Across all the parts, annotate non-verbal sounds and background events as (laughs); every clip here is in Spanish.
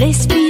nuestra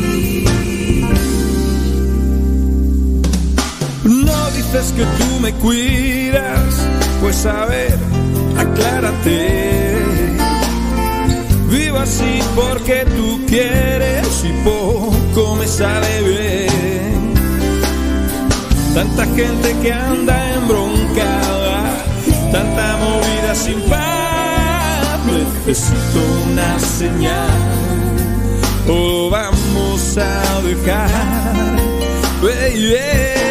Dices que tú me cuidas, pues a ver aclárate. Vivo así porque tú quieres y poco me sale bien. Tanta gente que anda embroncada, tanta movida sin paz. Necesito una señal o vamos a dejar. Pero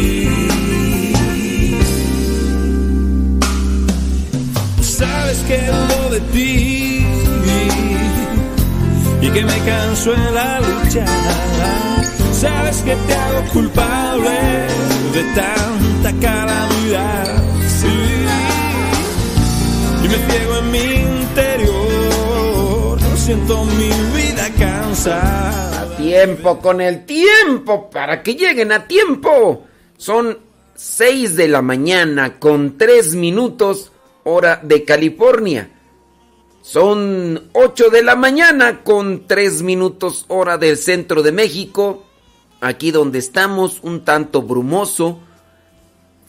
Que me canso en la lucha. Sabes que te hago culpable de tanta calamidad. Sí, y me ciego en mi interior. No siento mi vida cansada. A tiempo, con el tiempo, para que lleguen a tiempo. Son 6 de la mañana con 3 minutos hora de California. Son 8 de la mañana con 3 minutos hora del centro de México. Aquí donde estamos, un tanto brumoso,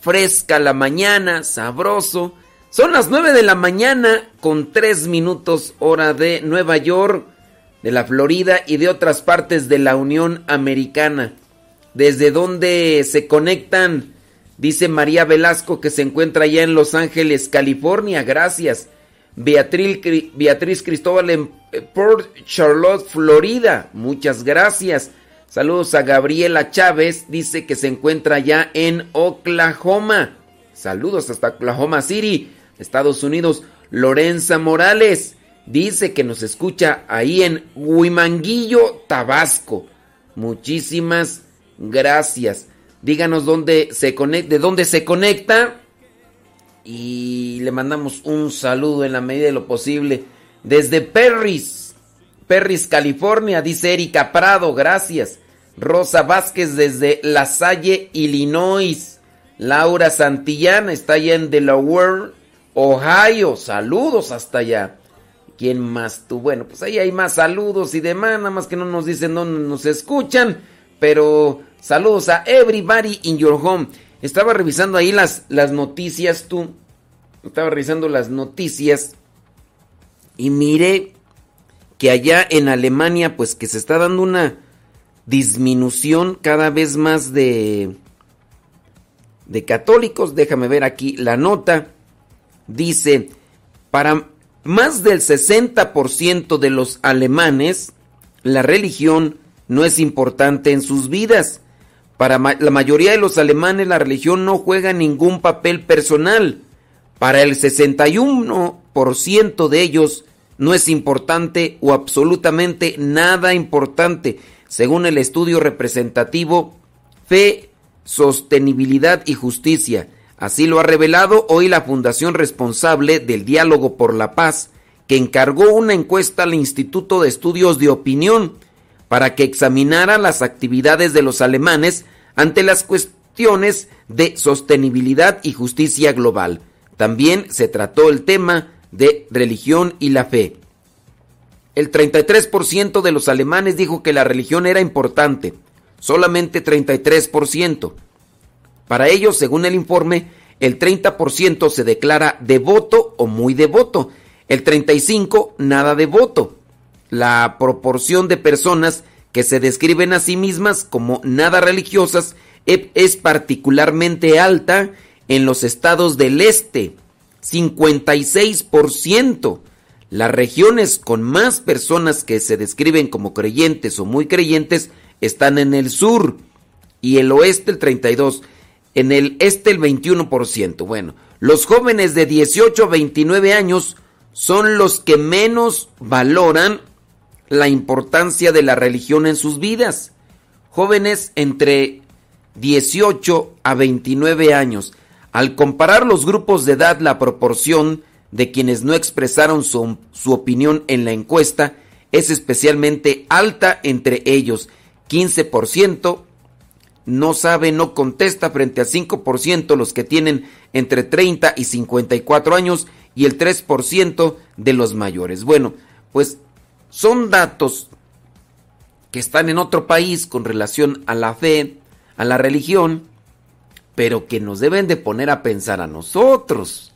fresca la mañana, sabroso. Son las 9 de la mañana con 3 minutos hora de Nueva York, de la Florida y de otras partes de la Unión Americana. Desde donde se conectan Dice María Velasco que se encuentra allá en Los Ángeles, California. Gracias. Beatriz, Cristóbal en eh, Port Charlotte, Florida. Muchas gracias. Saludos a Gabriela Chávez. Dice que se encuentra allá en Oklahoma. Saludos hasta Oklahoma City, Estados Unidos. Lorenza Morales dice que nos escucha ahí en Huimanguillo, Tabasco. Muchísimas gracias. Díganos dónde se conecta, de dónde se conecta. Y le mandamos un saludo en la medida de lo posible. Desde Perris, Perris, California, dice Erika Prado, gracias. Rosa Vázquez desde La Salle, Illinois. Laura Santillana está allá en Delaware, Ohio. Saludos hasta allá. ¿Quién más tú? Bueno, pues ahí hay más saludos y demás, nada más que no nos dicen dónde nos escuchan, pero Saludos a everybody in your home. Estaba revisando ahí las, las noticias, tú. Estaba revisando las noticias y miré que allá en Alemania, pues que se está dando una disminución cada vez más de, de católicos. Déjame ver aquí la nota. Dice, para más del 60% de los alemanes, la religión no es importante en sus vidas. Para la mayoría de los alemanes la religión no juega ningún papel personal. Para el 61% de ellos no es importante o absolutamente nada importante, según el estudio representativo Fe, Sostenibilidad y Justicia. Así lo ha revelado hoy la fundación responsable del Diálogo por la Paz, que encargó una encuesta al Instituto de Estudios de Opinión para que examinara las actividades de los alemanes ante las cuestiones de sostenibilidad y justicia global. También se trató el tema de religión y la fe. El 33% de los alemanes dijo que la religión era importante, solamente 33%. Para ellos, según el informe, el 30% se declara devoto o muy devoto, el 35% nada devoto. La proporción de personas que se describen a sí mismas como nada religiosas es particularmente alta en los estados del este, 56%. Las regiones con más personas que se describen como creyentes o muy creyentes están en el sur y el oeste el 32, en el este el 21%. Bueno, los jóvenes de 18 a 29 años son los que menos valoran la importancia de la religión en sus vidas. Jóvenes entre 18 a 29 años. Al comparar los grupos de edad, la proporción de quienes no expresaron su, opinión en la encuesta es especialmente alta entre ellos. 15% no sabe, no contesta frente a 5% los que tienen entre 30 y 54 años y el 3% de los mayores. Bueno, pues son datos que están en otro país con relación a la fe, a la religión, pero que nos deben de poner a pensar a nosotros.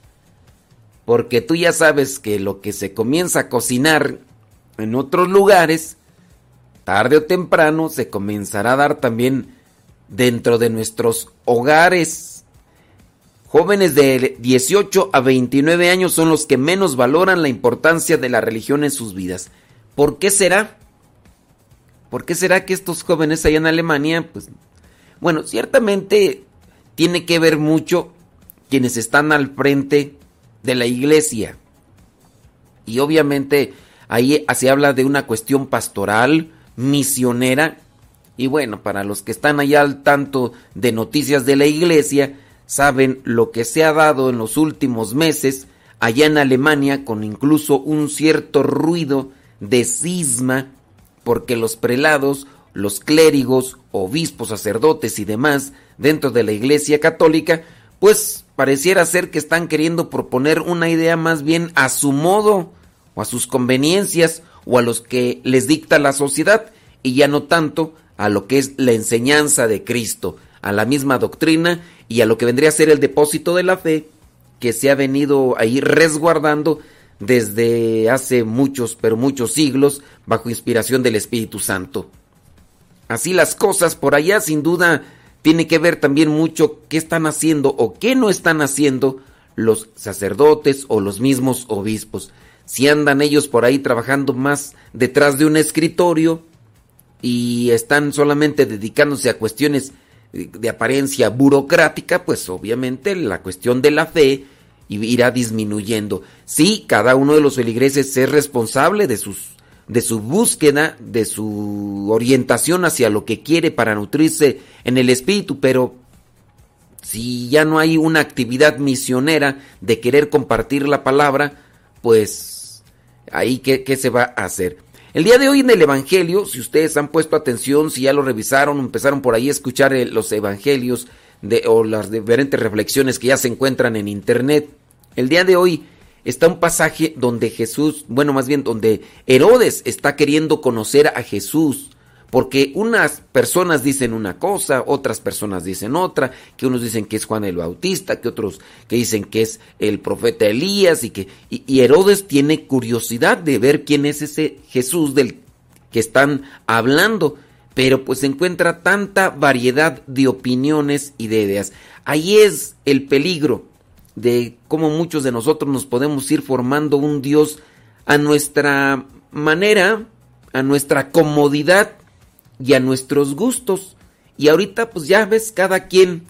Porque tú ya sabes que lo que se comienza a cocinar en otros lugares, tarde o temprano se comenzará a dar también dentro de nuestros hogares. Jóvenes de 18 a 29 años son los que menos valoran la importancia de la religión en sus vidas. ¿Por qué será? ¿Por qué será que estos jóvenes allá en Alemania, pues, bueno, ciertamente tiene que ver mucho quienes están al frente de la iglesia. Y obviamente ahí se habla de una cuestión pastoral, misionera. Y bueno, para los que están allá al tanto de noticias de la iglesia, saben lo que se ha dado en los últimos meses allá en Alemania con incluso un cierto ruido de cisma porque los prelados, los clérigos, obispos, sacerdotes y demás dentro de la Iglesia Católica, pues pareciera ser que están queriendo proponer una idea más bien a su modo o a sus conveniencias o a los que les dicta la sociedad y ya no tanto a lo que es la enseñanza de Cristo, a la misma doctrina y a lo que vendría a ser el depósito de la fe que se ha venido ahí resguardando desde hace muchos, pero muchos siglos, bajo inspiración del Espíritu Santo. Así las cosas por allá sin duda tiene que ver también mucho qué están haciendo o qué no están haciendo los sacerdotes o los mismos obispos. Si andan ellos por ahí trabajando más detrás de un escritorio y están solamente dedicándose a cuestiones de apariencia burocrática, pues obviamente la cuestión de la fe y irá disminuyendo. Sí, cada uno de los feligreses es responsable de sus de su búsqueda, de su orientación hacia lo que quiere para nutrirse en el espíritu, pero si ya no hay una actividad misionera de querer compartir la palabra, pues ahí qué, qué se va a hacer. El día de hoy en el Evangelio, si ustedes han puesto atención, si ya lo revisaron, empezaron por ahí a escuchar los Evangelios, de, o las diferentes reflexiones que ya se encuentran en internet. El día de hoy está un pasaje donde Jesús, bueno, más bien donde Herodes está queriendo conocer a Jesús, Porque unas personas dicen una cosa, otras personas dicen otra, que unos dicen que es Juan el Bautista, que otros que dicen que es el profeta Elías y que y, Herodes tiene curiosidad de ver quién es ese Jesús del que están hablando, pero pues encuentra tanta variedad de opiniones y de ideas. Ahí es el peligro de cómo muchos de nosotros nos podemos ir formando un Dios a nuestra manera, a nuestra comodidad y a nuestros gustos. Y ahorita pues ya ves, cada quien,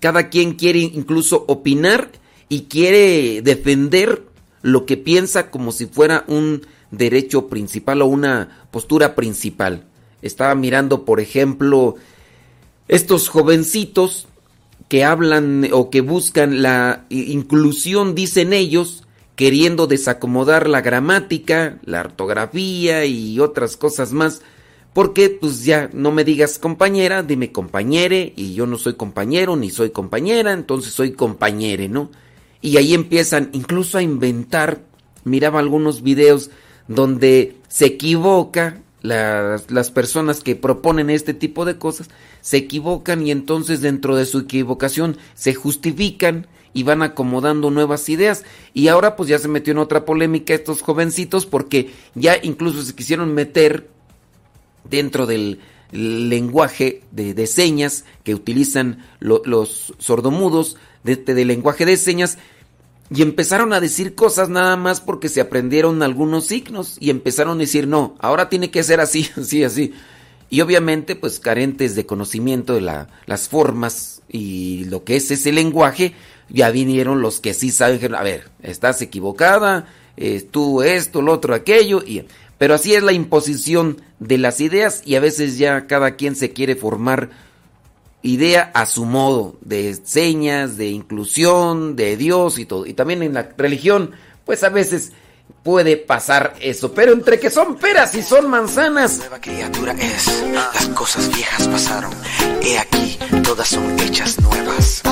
cada quien quiere incluso opinar y quiere defender lo que piensa como si fuera un derecho principal o una postura principal. Estaba mirando, por ejemplo, estos jovencitos que hablan o que buscan la inclusión, dicen ellos, queriendo desacomodar la gramática, la ortografía y otras cosas más, porque pues ya no me digas compañera, dime compañere, y yo no soy compañero ni soy compañera, entonces soy compañere, ¿no? Y ahí empiezan incluso a inventar, miraba algunos videos donde se equivoca las, las, personas que proponen este tipo de cosas, se equivocan y entonces dentro de su equivocación se justifican y van acomodando nuevas ideas. Y ahora pues ya se metió en otra polémica estos jovencitos porque ya incluso se quisieron meter dentro del lenguaje de, señas que utilizan los sordomudos, de, del lenguaje de señas, y empezaron a decir cosas nada más porque se aprendieron algunos signos y empezaron a decir, no, ahora tiene que ser así, (laughs) así, así. Y obviamente, pues carentes de conocimiento de la, las formas y lo que es ese lenguaje, ya vinieron los que sí saben, a ver, estás equivocada, eh, tú esto, lo otro, aquello, y, pero así es la imposición de las ideas y a veces ya cada quien se quiere formar idea a su modo, de señas, de inclusión, de Dios y todo. Y también en la religión, pues a veces puede pasar eso, pero entre que son peras y son manzanas. Nueva criatura es, las cosas viejas pasaron, he aquí, todas son hechas nuevas.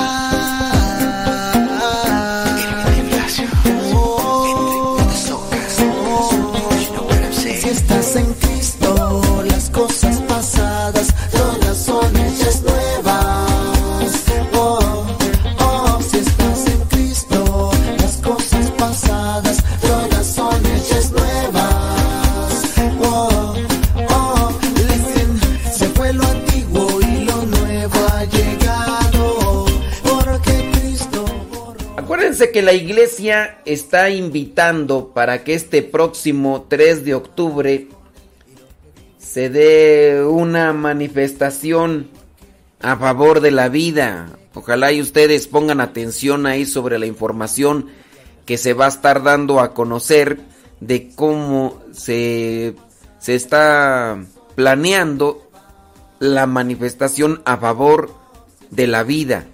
Que la iglesia está invitando para que este próximo 3 de octubre se dé una manifestación a favor de la vida. Ojalá y ustedes pongan atención ahí sobre la información que se va a estar dando a conocer de cómo se, se está planeando la manifestación a favor de la vida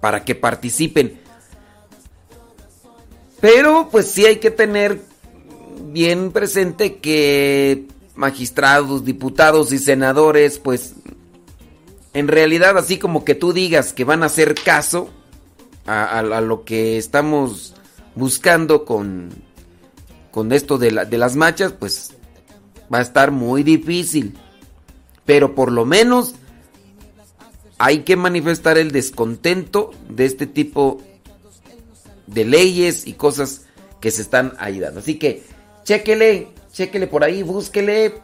para que participen. Pero pues sí hay que tener bien presente que magistrados, diputados y senadores, pues en realidad así como que tú digas que van a hacer caso a, lo que estamos buscando con, con esto de, de las machas, pues va a estar muy difícil. Pero por lo menos hay que manifestar el descontento de este tipo de leyes y cosas que se están ahí dando. Así que chéquele, chéquele por ahí, búsquele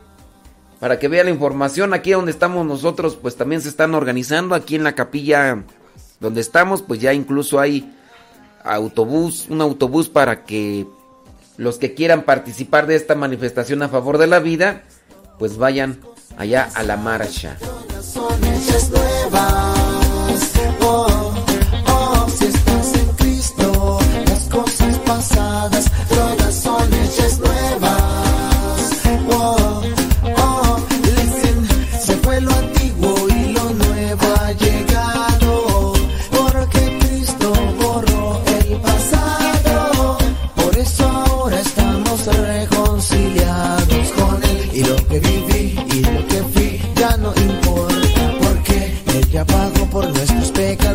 para que vea la información. Aquí donde estamos nosotros, pues también se están organizando. Aquí en la capilla donde estamos, pues ya incluso hay autobús, un autobús para que los que quieran participar de esta manifestación a favor de la vida, pues vayan allá a la marcha.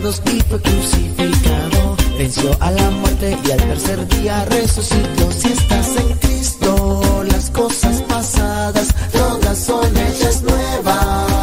Y fue crucificado. Venció a la muerte y al tercer día resucitó. Si estás en Cristo, las cosas pasadas, todas son hechas nuevas.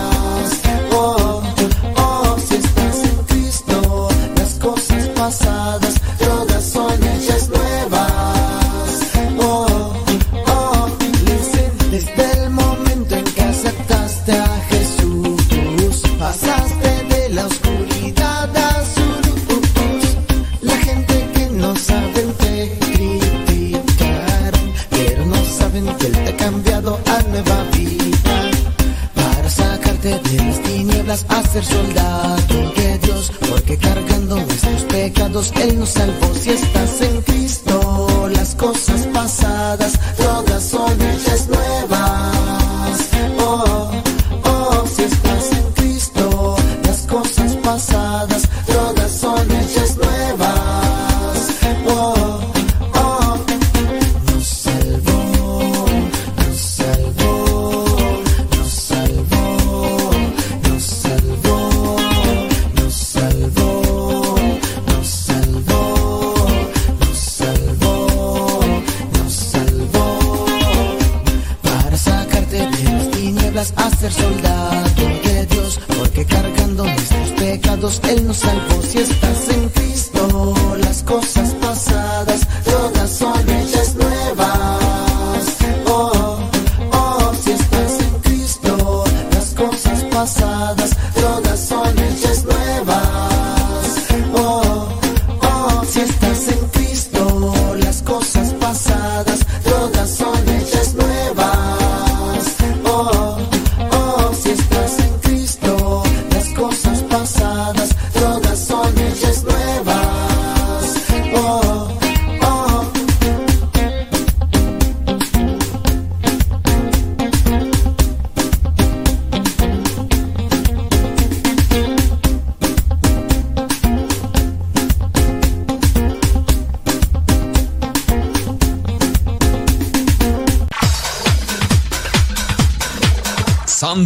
Tinieblas a ser soldado de Dios, porque cargando nuestros pecados Él nos salvó. Si estás en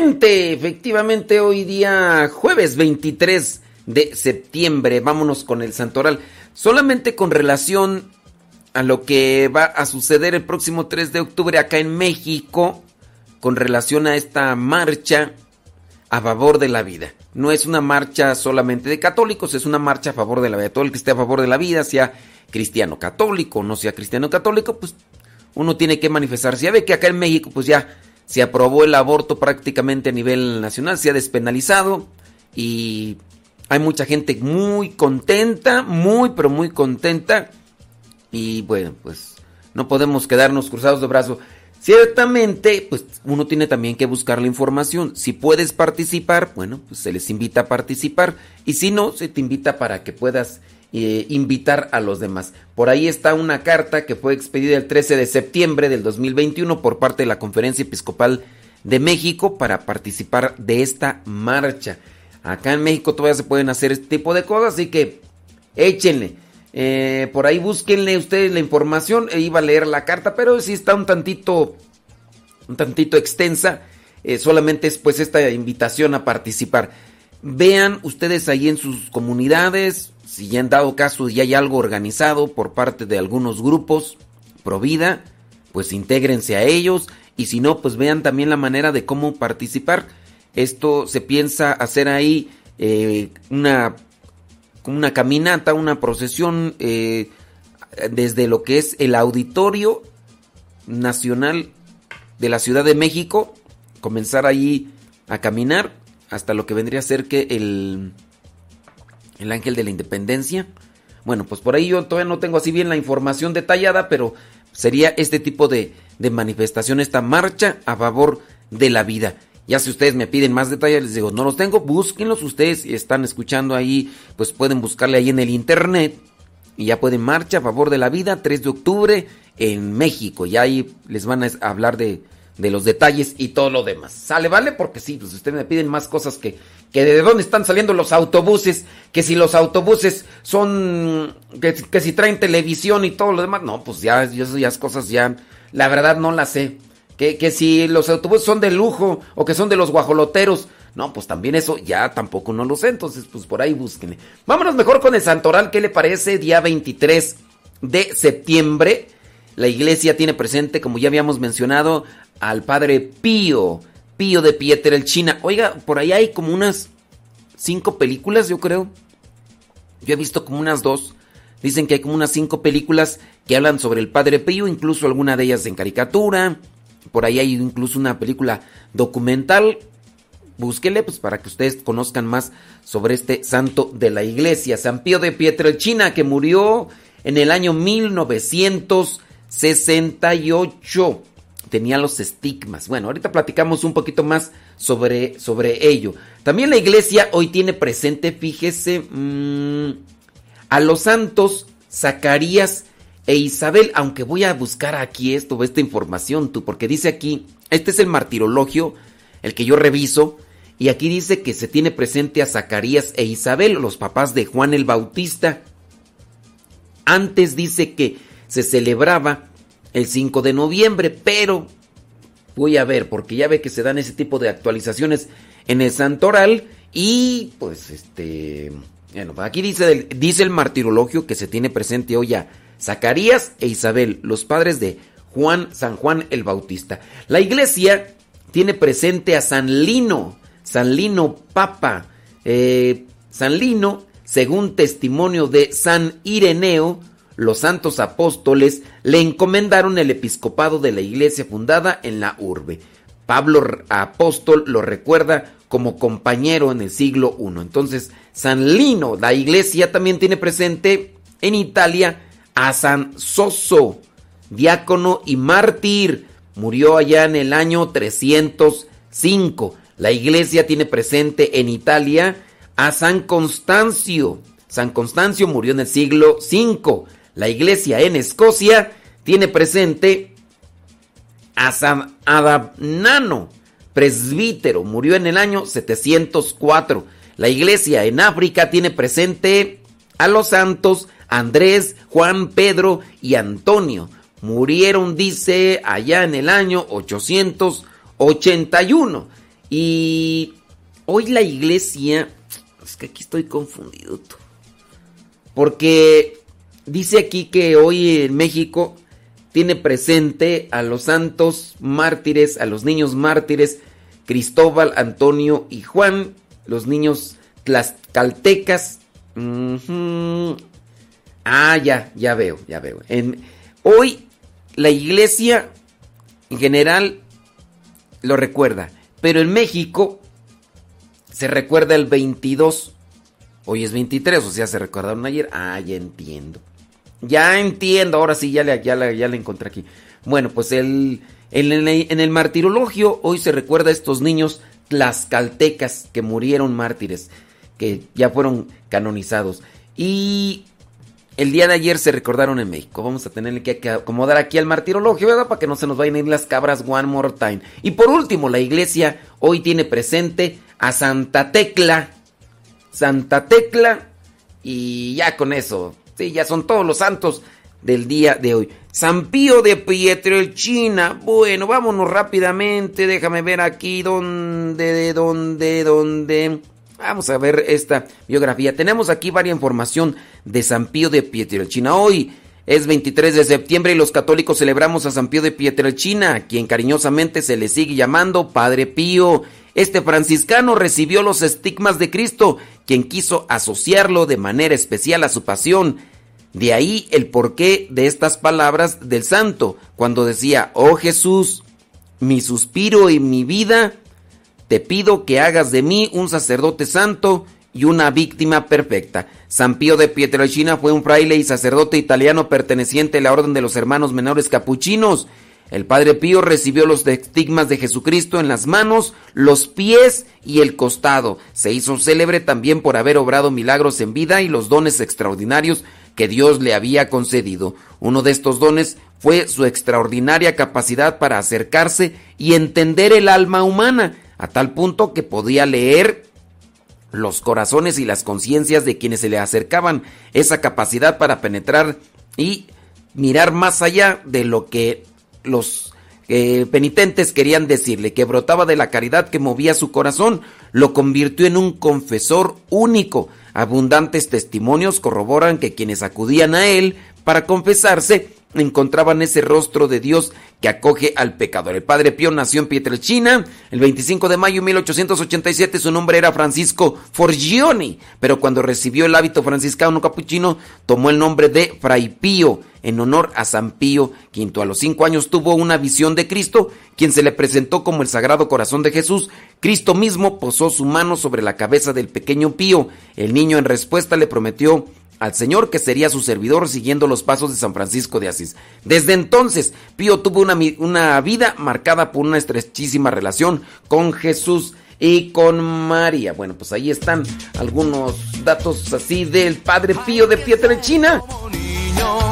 Efectivamente, hoy día jueves 23 de septiembre, vámonos con el santoral. Solamente con relación a lo que va a suceder el próximo 3 de octubre acá en México, con relación a esta marcha a favor de la vida. No es una marcha solamente de católicos, es una marcha a favor de la vida. Todo el que esté a favor de la vida, sea cristiano católico, no sea cristiano católico, pues uno tiene que manifestarse. Ya ve que acá en México, pues ya se aprobó el aborto prácticamente a nivel nacional, se ha despenalizado y hay mucha gente muy contenta, muy pero muy contenta y bueno, pues no podemos quedarnos cruzados de brazos. Ciertamente, pues uno tiene también que buscar la información. Si puedes participar, bueno, pues se les invita a participar y si no, se te invita para que puedas eh, invitar a los demás. Por ahí está una carta que fue expedida el 13 de septiembre del 2021 por parte de la Conferencia Episcopal de México para participar de esta marcha. Acá en México todavía se pueden hacer este tipo de cosas, así que échenle. Eh, por ahí búsquenle ustedes la información. E iba a leer la carta, pero sí está un tantito, un tantito extensa. Solamente es pues esta invitación a participar. Vean ustedes ahí en sus comunidades, si ya han dado caso y hay algo organizado por parte de algunos grupos pro vida, pues intégrense a ellos y si no, pues vean también la manera de cómo participar. Esto se piensa hacer ahí eh, una, una caminata, una procesión eh, desde lo que es el Auditorio Nacional de la Ciudad de México, comenzar ahí a caminar hasta lo que vendría a ser que el el ángel de la independencia. Bueno, pues por ahí yo todavía no tengo así bien la información detallada, pero sería este tipo de, manifestación, esta marcha a favor de la vida. Ya si ustedes me piden más detalles, les digo, no los tengo, búsquenlos ustedes están escuchando ahí, pues pueden buscarle ahí en el internet y ya pueden marcha a favor de la vida, 3 de octubre en México. Y ahí les van a hablar de, de los detalles y todo lo demás. ¿Sale, vale? Porque sí, pues ustedes me piden más cosas que, que de dónde están saliendo los autobuses, que si los autobuses son, que, que si traen televisión y todo lo demás. No, pues ya, ya esas cosas ya, la verdad no las sé. Que, que si los autobuses son de lujo o que son de los guajoloteros. No, pues también eso ya tampoco no lo sé. Entonces, pues por ahí búsquenle. Vámonos mejor con el Santoral. ¿Qué le parece? Día 23 de septiembre. La iglesia tiene presente, como ya habíamos mencionado, al padre Pío. Pío de China. Oiga, por ahí hay como unas cinco películas, yo creo. Yo he visto como unas dos. Dicen que hay como unas cinco películas que hablan sobre el padre Pío, incluso alguna de ellas en caricatura. Por ahí hay incluso una película documental. Búsquele pues para que ustedes conozcan más sobre este santo de la iglesia, San Pío de Pietrelcina, que murió en el año 1968. Tenía los estigmas. Bueno, ahorita platicamos un poquito más sobre, sobre ello. También la iglesia hoy tiene presente, fíjese, mmm, a los santos Zacarías e Isabel, aunque voy a buscar aquí esto, esta información, tú, porque dice aquí, este es el martirologio, el que yo reviso, y aquí dice que se tiene presente a Zacarías e Isabel, los papás de Juan el Bautista. Antes dice que se celebraba el 5 de noviembre, pero voy a ver, porque ya ve que se dan ese tipo de actualizaciones en el santoral y pues este, bueno, aquí dice, dice el martirologio que se tiene presente hoy a Zacarías e Isabel, los padres de Juan, San Juan el Bautista. La iglesia tiene presente a San Lino, San Lino Papa, eh, San Lino, según testimonio de San Ireneo, los santos apóstoles le encomendaron el episcopado de la iglesia fundada en la urbe. Pablo apóstol lo recuerda como compañero en el siglo I. Entonces, San Lino, la iglesia también tiene presente en Italia a San Soso, diácono y mártir. Murió allá en el año 305. La iglesia tiene presente en Italia a San Constancio. San Constancio murió en el siglo V. La iglesia en Escocia tiene presente a San Adamnano, presbítero, murió en el año 704. La iglesia en África tiene presente a los santos Andrés, Juan, Pedro y Antonio. Murieron, dice, allá en el año 881. Y hoy la iglesia... Es que aquí estoy confundido. Porque dice aquí que hoy en México tiene presente a los santos mártires, a los niños mártires, Cristóbal, Antonio y Juan, los niños tlaxcaltecas. Ah, ya, ya veo, ya veo. Hoy la iglesia en general lo recuerda, pero en México se recuerda el 22. Hoy es 23, o sea, se recordaron ayer. Ah, ya entiendo. Ya entiendo, ahora sí, ya le, ya ya encontré aquí. Bueno, pues el, en, el, en el martirologio hoy se recuerda a estos niños tlaxcaltecas que murieron mártires, que ya fueron canonizados. Y el día de ayer se recordaron en México. Vamos a tenerle que acomodar aquí al martirologio, ¿verdad? Para que no se nos vayan a ir las cabras one more time. Y por último, la iglesia hoy tiene presente a Santa Tecla. Santa Tecla. Y ya con eso. Sí, ya son todos los santos del día de hoy. San Pío de Pietrelcina. Bueno, vámonos rápidamente. Déjame ver aquí dónde, de dónde, dónde. Vamos a ver esta biografía. Tenemos aquí varias información de San Pío de Pietrelcina. Hoy es 23 de septiembre y los católicos celebramos a San Pío de Pietrelcina, quien cariñosamente se le sigue llamando Padre Pío. Este franciscano recibió los estigmas de Cristo, quien quiso asociarlo de manera especial a su pasión. De ahí el porqué de estas palabras del santo, cuando decía, oh Jesús, mi suspiro y mi vida te pido que hagas de mí un sacerdote santo y una víctima perfecta. San Pío de Pietrelcina fue un fraile y sacerdote italiano perteneciente a la Orden de los Hermanos Menores Capuchinos. El Padre Pío recibió los estigmas de Jesucristo en las manos, los pies y el costado. Se hizo célebre también por haber obrado milagros en vida y los dones extraordinarios que Dios le había concedido. Uno de estos dones fue su extraordinaria capacidad para acercarse y entender el alma humana, a tal punto que podía leer los corazones y las conciencias de quienes se le acercaban, esa capacidad para penetrar y mirar más allá de lo que los eh, penitentes querían decirle, que brotaba de la caridad que movía su corazón, lo convirtió en un confesor único. Abundantes testimonios corroboran que quienes acudían a él para confesarse encontraban ese rostro de Dios que acoge al pecador. El padre Pío nació en Pietrelcina el 25 de mayo de 1887. Su nombre era Francisco Forgioni, pero cuando recibió el hábito franciscano capuchino tomó el nombre de Fray Pío en honor a San Pío V. A los cinco años tuvo una visión de Cristo, quien se le presentó como el Sagrado Corazón de Jesús. Cristo mismo posó su mano sobre la cabeza del pequeño Pío. El niño en respuesta le prometió al Señor que sería su servidor siguiendo los pasos de San Francisco de Asís. Desde entonces, Pío tuvo una, una, vida marcada por una estrechísima relación con Jesús y con María. Bueno, pues ahí están algunos datos así del Padre Pío de Pietrelcina. Para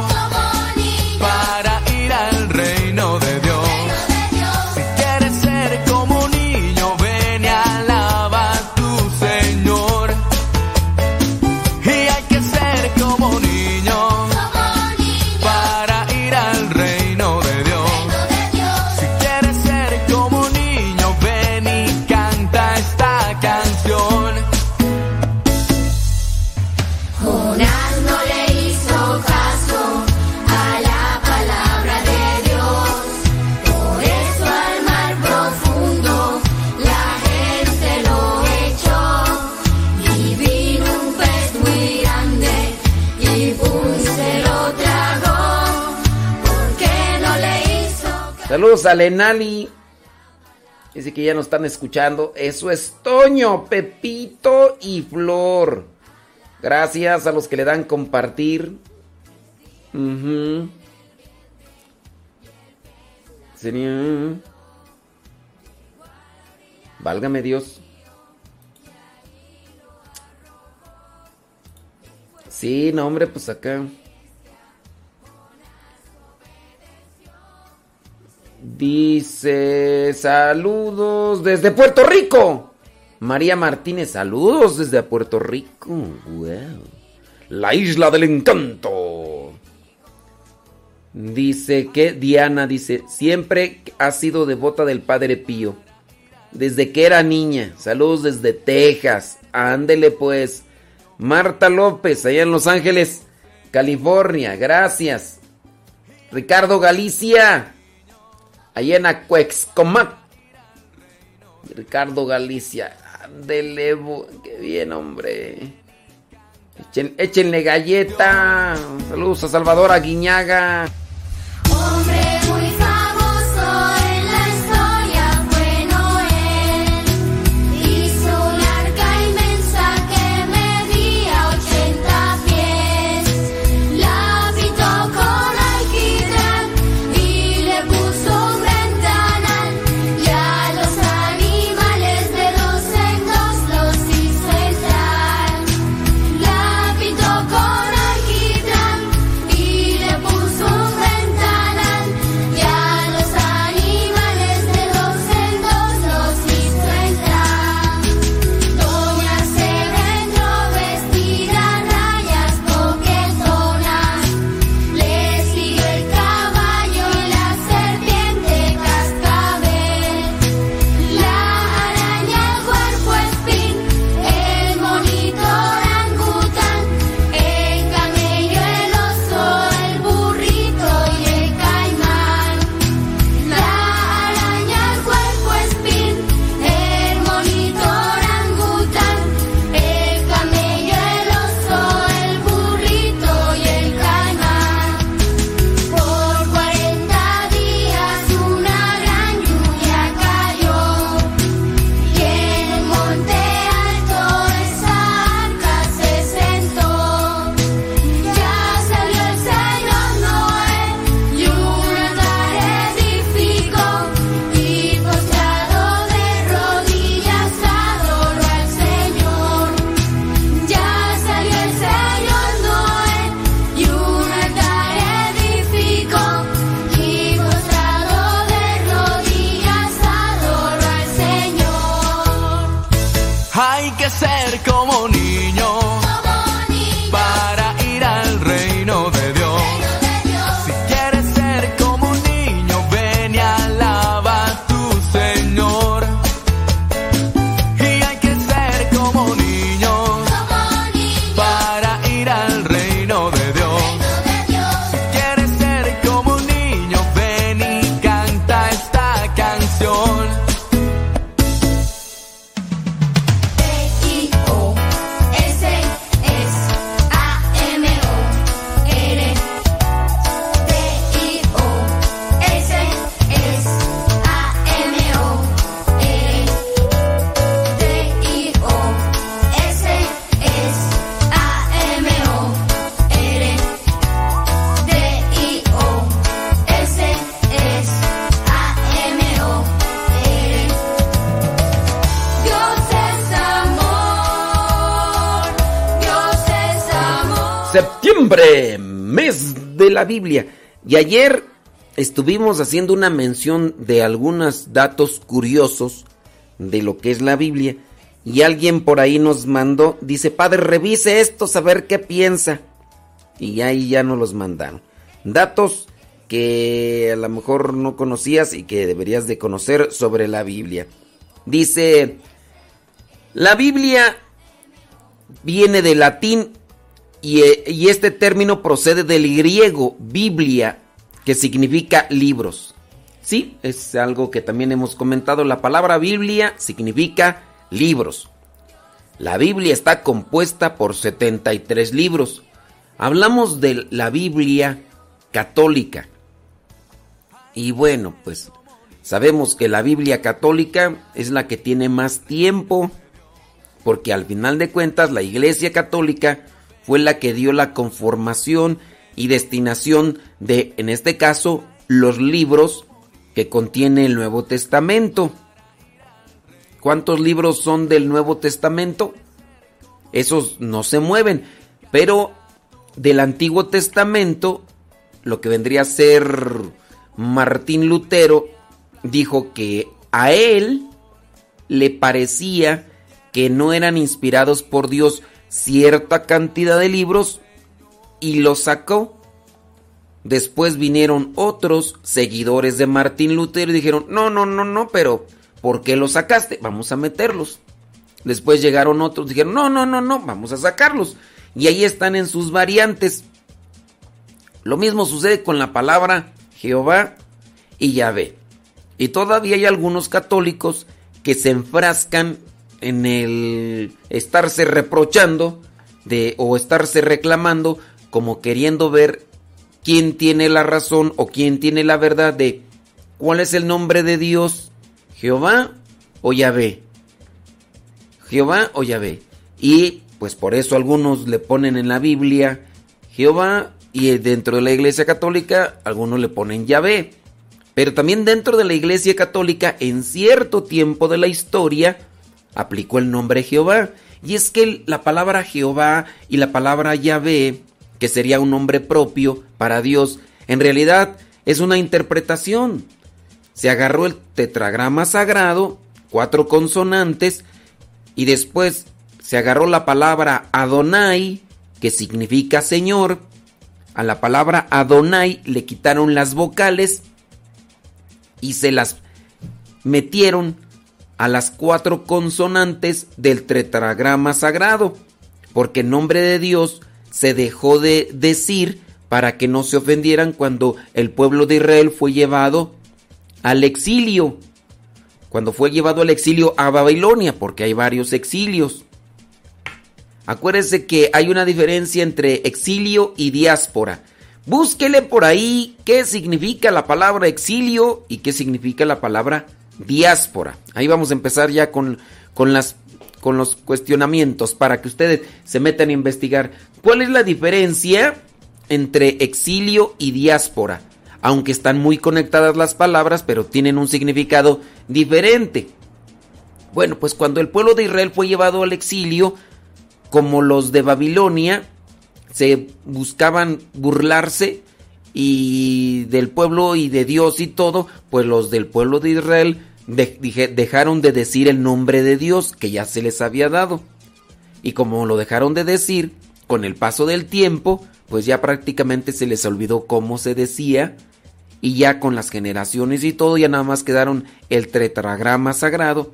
Saludos a Lenali. Dice que ya nos están escuchando. Eso es Toño, Pepito y Flor. Gracias a los que le dan compartir. Válgame Dios. Sí, no, hombre, pues acá. Dice, saludos desde Puerto Rico. María Martínez, saludos desde Puerto Rico. Wow. La isla del encanto. Dice que Diana dice, siempre ha sido devota del Padre Pío. Desde que era niña. Saludos desde Texas. Ándele pues. Marta López, allá en Los Ángeles, California. Gracias. Ricardo Galicia. Allá en Acuexcomac. Ricardo Galicia. Ándele, qué bien, hombre. Échenle galleta. Saludos a Salvador Aguiñaga. Hombre la Biblia. Y ayer estuvimos haciendo una mención de algunos datos curiosos de lo que es la Biblia. Y alguien por ahí nos mandó, dice, padre, revise esto, saber qué piensa. Y ahí ya nos los mandaron. Datos que a lo mejor no conocías y que deberías de conocer sobre la Biblia. Dice, la Biblia viene del latín y, eh, y este término procede del griego Biblia, que significa libros. Sí, es algo que también hemos comentado. La palabra Biblia significa libros. La Biblia está compuesta por 73 libros. Hablamos de la Biblia católica. Y bueno, pues sabemos que la Biblia católica es la que tiene más tiempo, porque al final de cuentas la Iglesia católica fue la que dio la conformación y destinación de, en este caso, los libros que contiene el Nuevo Testamento. ¿Cuántos libros son del Nuevo Testamento? Esos no se mueven, pero del Antiguo Testamento, lo que vendría a ser Martín Lutero, dijo que a él le parecía que no eran inspirados por Dios cierta cantidad de libros y los sacó. Después vinieron otros seguidores de Martín Lutero y dijeron, no, no, no, no, pero ¿por qué los sacaste? Vamos a meterlos. Después llegaron otros, dijeron, no, no, no, no, vamos a sacarlos. Y ahí están en sus variantes. Lo mismo sucede con la palabra Jehová y Yahvé. Y todavía hay algunos católicos que se enfrascan en el estarse reprochando de, o estarse reclamando como queriendo ver quién tiene la razón o quién tiene la verdad de cuál es el nombre de Dios, Jehová o Yahvé. Jehová o Yahvé. Y pues por eso algunos le ponen en la Biblia Jehová y dentro de la Iglesia Católica algunos le ponen Yahvé. Pero también dentro de la Iglesia Católica en cierto tiempo de la historia aplicó el nombre Jehová. Y es que la palabra Jehová y la palabra Yahvé, que sería un nombre propio para Dios, en realidad es una interpretación. Se agarró el tetragrama sagrado, cuatro consonantes, y después se agarró la palabra Adonai, que significa Señor. A la palabra Adonai le quitaron las vocales y se las metieron a las cuatro consonantes del tetragrama sagrado, porque en nombre de Dios se dejó de decir para que no se ofendieran cuando el pueblo de Israel fue llevado al exilio, cuando fue llevado al exilio a Babilonia, porque hay varios exilios. Acuérdese que hay una diferencia entre exilio y diáspora. Búsquele por ahí qué significa la palabra exilio y qué significa la palabra diáspora. Ahí vamos a empezar ya con, con, las, con los cuestionamientos para que ustedes se metan a investigar cuál es la diferencia entre exilio y diáspora. Aunque están muy conectadas las palabras, pero tienen un significado diferente. Bueno, pues cuando el pueblo de Israel fue llevado al exilio, como los de Babilonia, se buscaban burlarse y del pueblo y de Dios y todo, pues los del pueblo de Israel dejaron de decir el nombre de Dios que ya se les había dado. Y como lo dejaron de decir, con el paso del tiempo, pues ya prácticamente se les olvidó cómo se decía y ya con las generaciones y todo ya nada más quedaron el tetragrama sagrado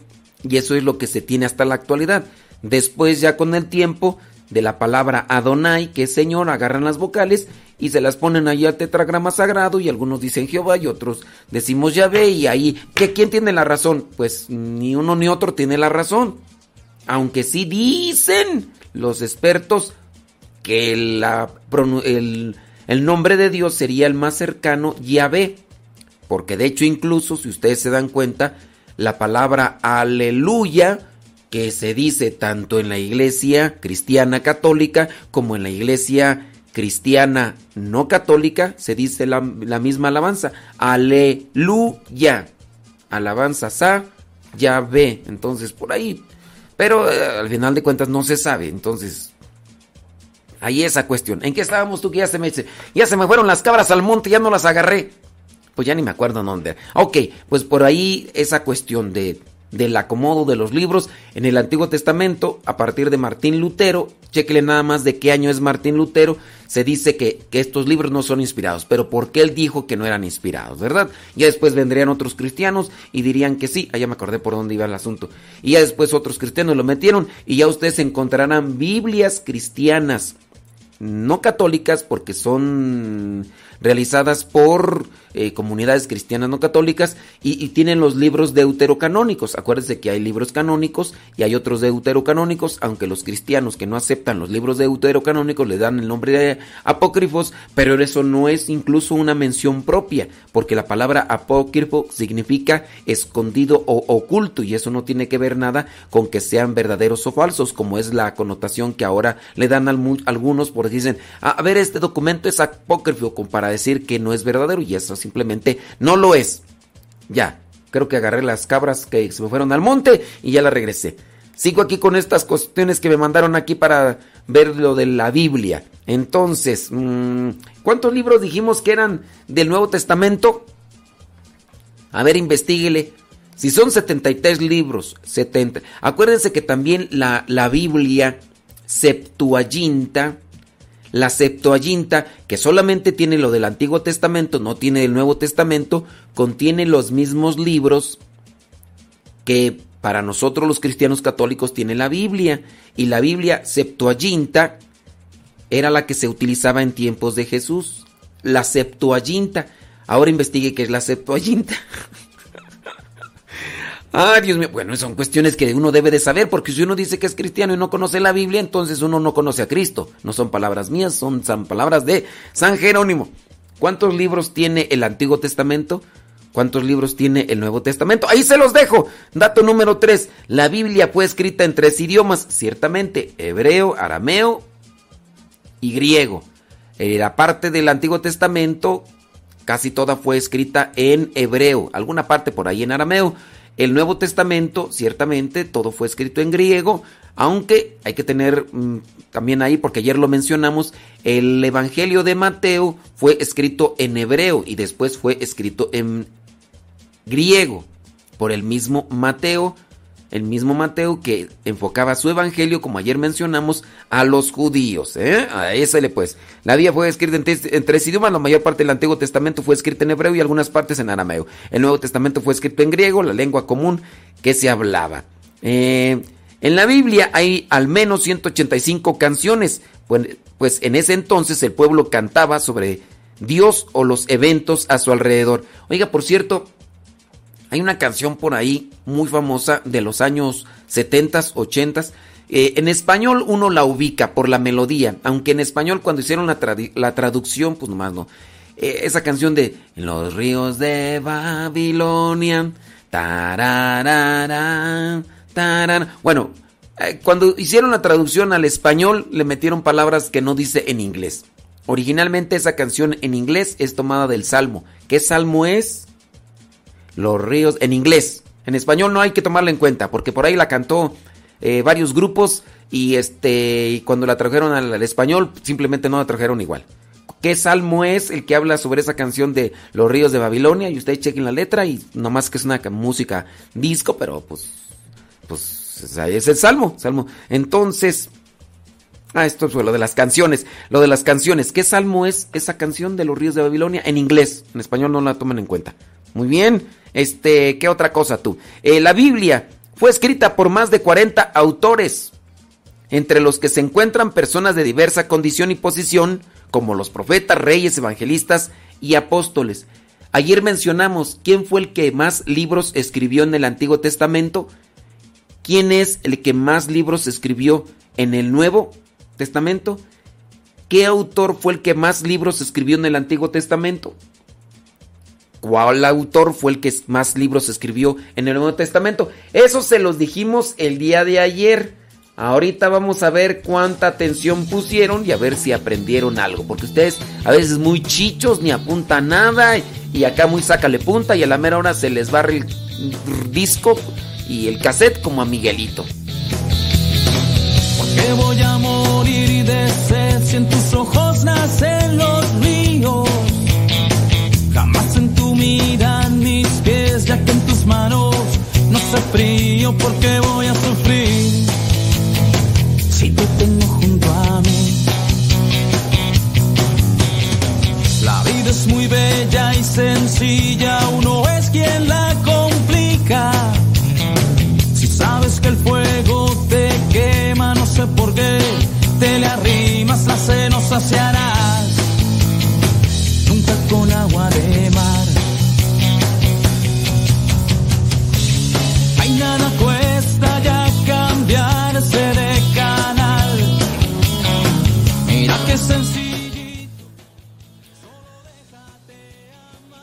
y eso es lo que se tiene hasta la actualidad. Después ya con el tiempo de la palabra Adonai, que es Señor, agarran las vocales y se las ponen ahí al tetragrama sagrado y algunos dicen Jehová y otros decimos Yahvé y ahí, ¿qué, ¿quién tiene la razón? Pues ni uno ni otro tiene la razón. Aunque sí dicen los expertos que el, el nombre de Dios sería el más cercano Yahvé. Porque de hecho incluso, si ustedes se dan cuenta, la palabra aleluya, que se dice tanto en la iglesia cristiana católica como en la iglesia cristiana no católica, se dice la, misma alabanza. Aleluya. Alabanza sa, ya ve. Entonces, por ahí. Pero eh, al final de cuentas no se sabe. Entonces, Ahí esa cuestión. ¿En qué estábamos tú que ya se me ya se me fueron las cabras al monte, ya no las agarré? Pues ya ni me acuerdo dónde. Ok, pues por ahí esa cuestión de del acomodo de los libros en el Antiguo Testamento a partir de Martín Lutero. Chequele nada más de qué año es Martín Lutero. Se dice que, que, estos libros no son inspirados, pero ¿por qué él dijo que no eran inspirados, verdad? Ya después vendrían otros cristianos y dirían que sí. Allá me acordé por dónde iba el asunto. Y ya después otros cristianos lo metieron y ya ustedes encontrarán Biblias cristianas, no católicas, porque son realizadas por eh, comunidades cristianas no católicas y, tienen los libros deuterocanónicos. Acuérdense que hay libros canónicos y hay otros deuterocanónicos, aunque los cristianos que no aceptan los libros deuterocanónicos le dan el nombre de apócrifos, pero eso no es incluso una mención propia, porque la palabra apócrifo significa escondido o oculto y eso no tiene que ver nada con que sean verdaderos o falsos, como es la connotación que ahora le dan a algunos porque dicen, a ver, este documento es apócrifo para decir que no es verdadero y eso simplemente no lo es. Ya, creo que agarré las cabras que se me fueron al monte y ya la regresé. Sigo aquí con estas cuestiones que me mandaron aquí para ver lo de la Biblia. Entonces, mmm, ¿cuántos libros dijimos que eran del Nuevo Testamento? A ver, investiguele. Si son 73 libros, 70. Acuérdense que también la, la Biblia Septuaginta la Septuaginta, que solamente tiene lo del Antiguo Testamento, no tiene el Nuevo Testamento, contiene los mismos libros que para nosotros los cristianos católicos tiene la Biblia. Y la Biblia Septuaginta era la que se utilizaba en tiempos de Jesús. La Septuaginta. Ahora investigue qué es la Septuaginta. (laughs) Ah, Dios mío. Bueno, son cuestiones que uno debe de saber, porque si uno dice que es cristiano y no conoce la Biblia, entonces uno no conoce a Cristo. No son palabras mías, son, palabras de San Jerónimo. ¿Cuántos libros tiene el Antiguo Testamento? ¿Cuántos libros tiene el Nuevo Testamento? Ahí se los dejo. Dato número 3. La Biblia fue escrita en tres idiomas, ciertamente, hebreo, arameo y griego. Eh, la parte del Antiguo Testamento, casi toda fue escrita en hebreo, alguna parte por ahí en arameo. El Nuevo Testamento, ciertamente, todo fue escrito en griego, aunque hay que tener mmm, también ahí, porque ayer lo mencionamos, el Evangelio de Mateo fue escrito en hebreo y después fue escrito en griego por el mismo Mateo, el mismo Mateo que enfocaba su evangelio, como ayer mencionamos, a los judíos. ¿eh? A ese le pues. La Biblia fue escrita en, tres idiomas, la mayor parte del Antiguo Testamento fue escrita en hebreo y algunas partes en arameo. El Nuevo Testamento fue escrito en griego, la lengua común que se hablaba. Eh, en la Biblia hay al menos 185 canciones, pues, pues en ese entonces el pueblo cantaba sobre Dios o los eventos a su alrededor. Oiga, por cierto, hay una canción por ahí muy famosa de los años 70s, 80s. Eh, en español uno la ubica por la melodía, aunque en español cuando hicieron la, trad la traducción, pues nomás no. Eh, esa canción de los ríos de Babilonia. Tararara, tarara. Bueno, eh, cuando hicieron la traducción al español le metieron palabras que no dice en inglés. Originalmente esa canción en inglés es tomada del Salmo. ¿Qué Salmo es? Los ríos, en inglés. En español no hay que tomarla en cuenta, porque por ahí la cantó eh, varios grupos y este cuando la trajeron al, español simplemente no la trajeron igual. ¿Qué salmo es el que habla sobre esa canción de Los ríos de Babilonia? Y ustedes chequen la letra y nomás que es una música disco, pero pues pues es el salmo, salmo. Entonces, ah, esto fue lo de las canciones, lo de las canciones. ¿Qué salmo es esa canción de Los ríos de Babilonia en inglés? En español no la tomen en cuenta. Muy bien. Este, ¿qué otra cosa tú? Eh, la Biblia fue escrita por más de 40 autores, entre los que se encuentran personas de diversa condición y posición, como los profetas, reyes, evangelistas y apóstoles. Ayer mencionamos quién fue el que más libros escribió en el Antiguo Testamento, quién es el que más libros escribió en el Nuevo Testamento, qué autor fue el que más libros escribió en el Antiguo Testamento cuál autor fue el que más libros escribió en el Nuevo Testamento. Eso se los dijimos el día de ayer. Ahorita vamos a ver cuánta atención pusieron y a ver si aprendieron algo. Porque ustedes a veces muy chichos, ni apuntan nada. Y acá muy sácale punta y a la mera hora se les barre el disco y el cassette como a Miguelito. que voy a morir si en tus ojos nacen los mirada mis pies, ya que en tus manos no sé frío porque voy a sufrir. Si te tengo junto a mí. La vida es muy bella y sencilla, uno es quien la complica. Si sabes que el fuego te quema, no sé por qué, te le arrimas, la sed no saciarás. Nunca con agua de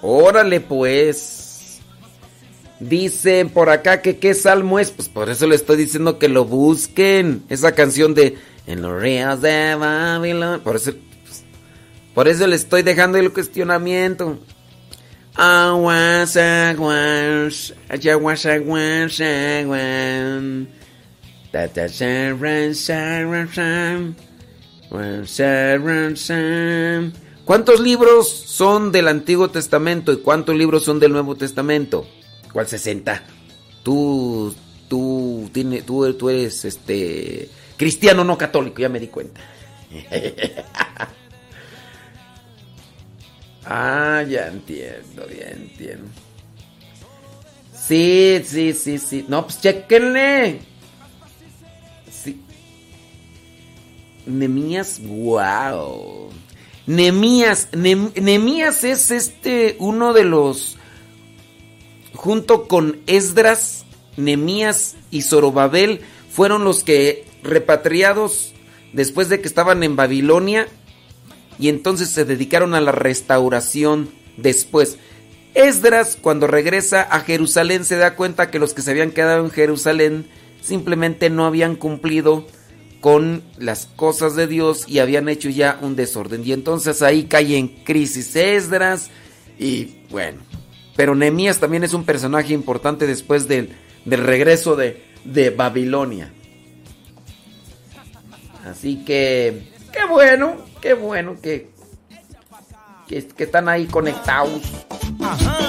Órale pues. Dicen por acá que qué salmo es. Pues por eso le estoy diciendo que lo busquen. Esa canción de En los ríos de Babilón. Por eso, pues, por eso le estoy dejando el cuestionamiento. Aguas, aguas, aguas, aguas, aguas. ¿Cuántos libros son del Antiguo Testamento y cuántos libros son del Nuevo Testamento? ¿Cuál 60? Tú, tú, tiene, tú, tú eres este cristiano no católico, ya me di cuenta. (laughs) ah, ya entiendo, ya entiendo. Sí, sí, sí, sí. No, pues chequenle. Sí. Nemías, wow. Nemías, Nem- Nemías es este uno de los junto con Esdras, Nemías y Zorobabel fueron los que repatriados después de que estaban en Babilonia y entonces se dedicaron a la restauración después. Esdras cuando regresa a Jerusalén se da cuenta que los que se habían quedado en Jerusalén simplemente no habían cumplido con las cosas de Dios y habían hecho ya un desorden. Y entonces ahí cae en crisis Esdras y bueno. Pero Nehemías también es un personaje importante después del, del regreso de, de Babilonia. Así que, qué bueno, qué bueno que, que, que están ahí conectados. Yo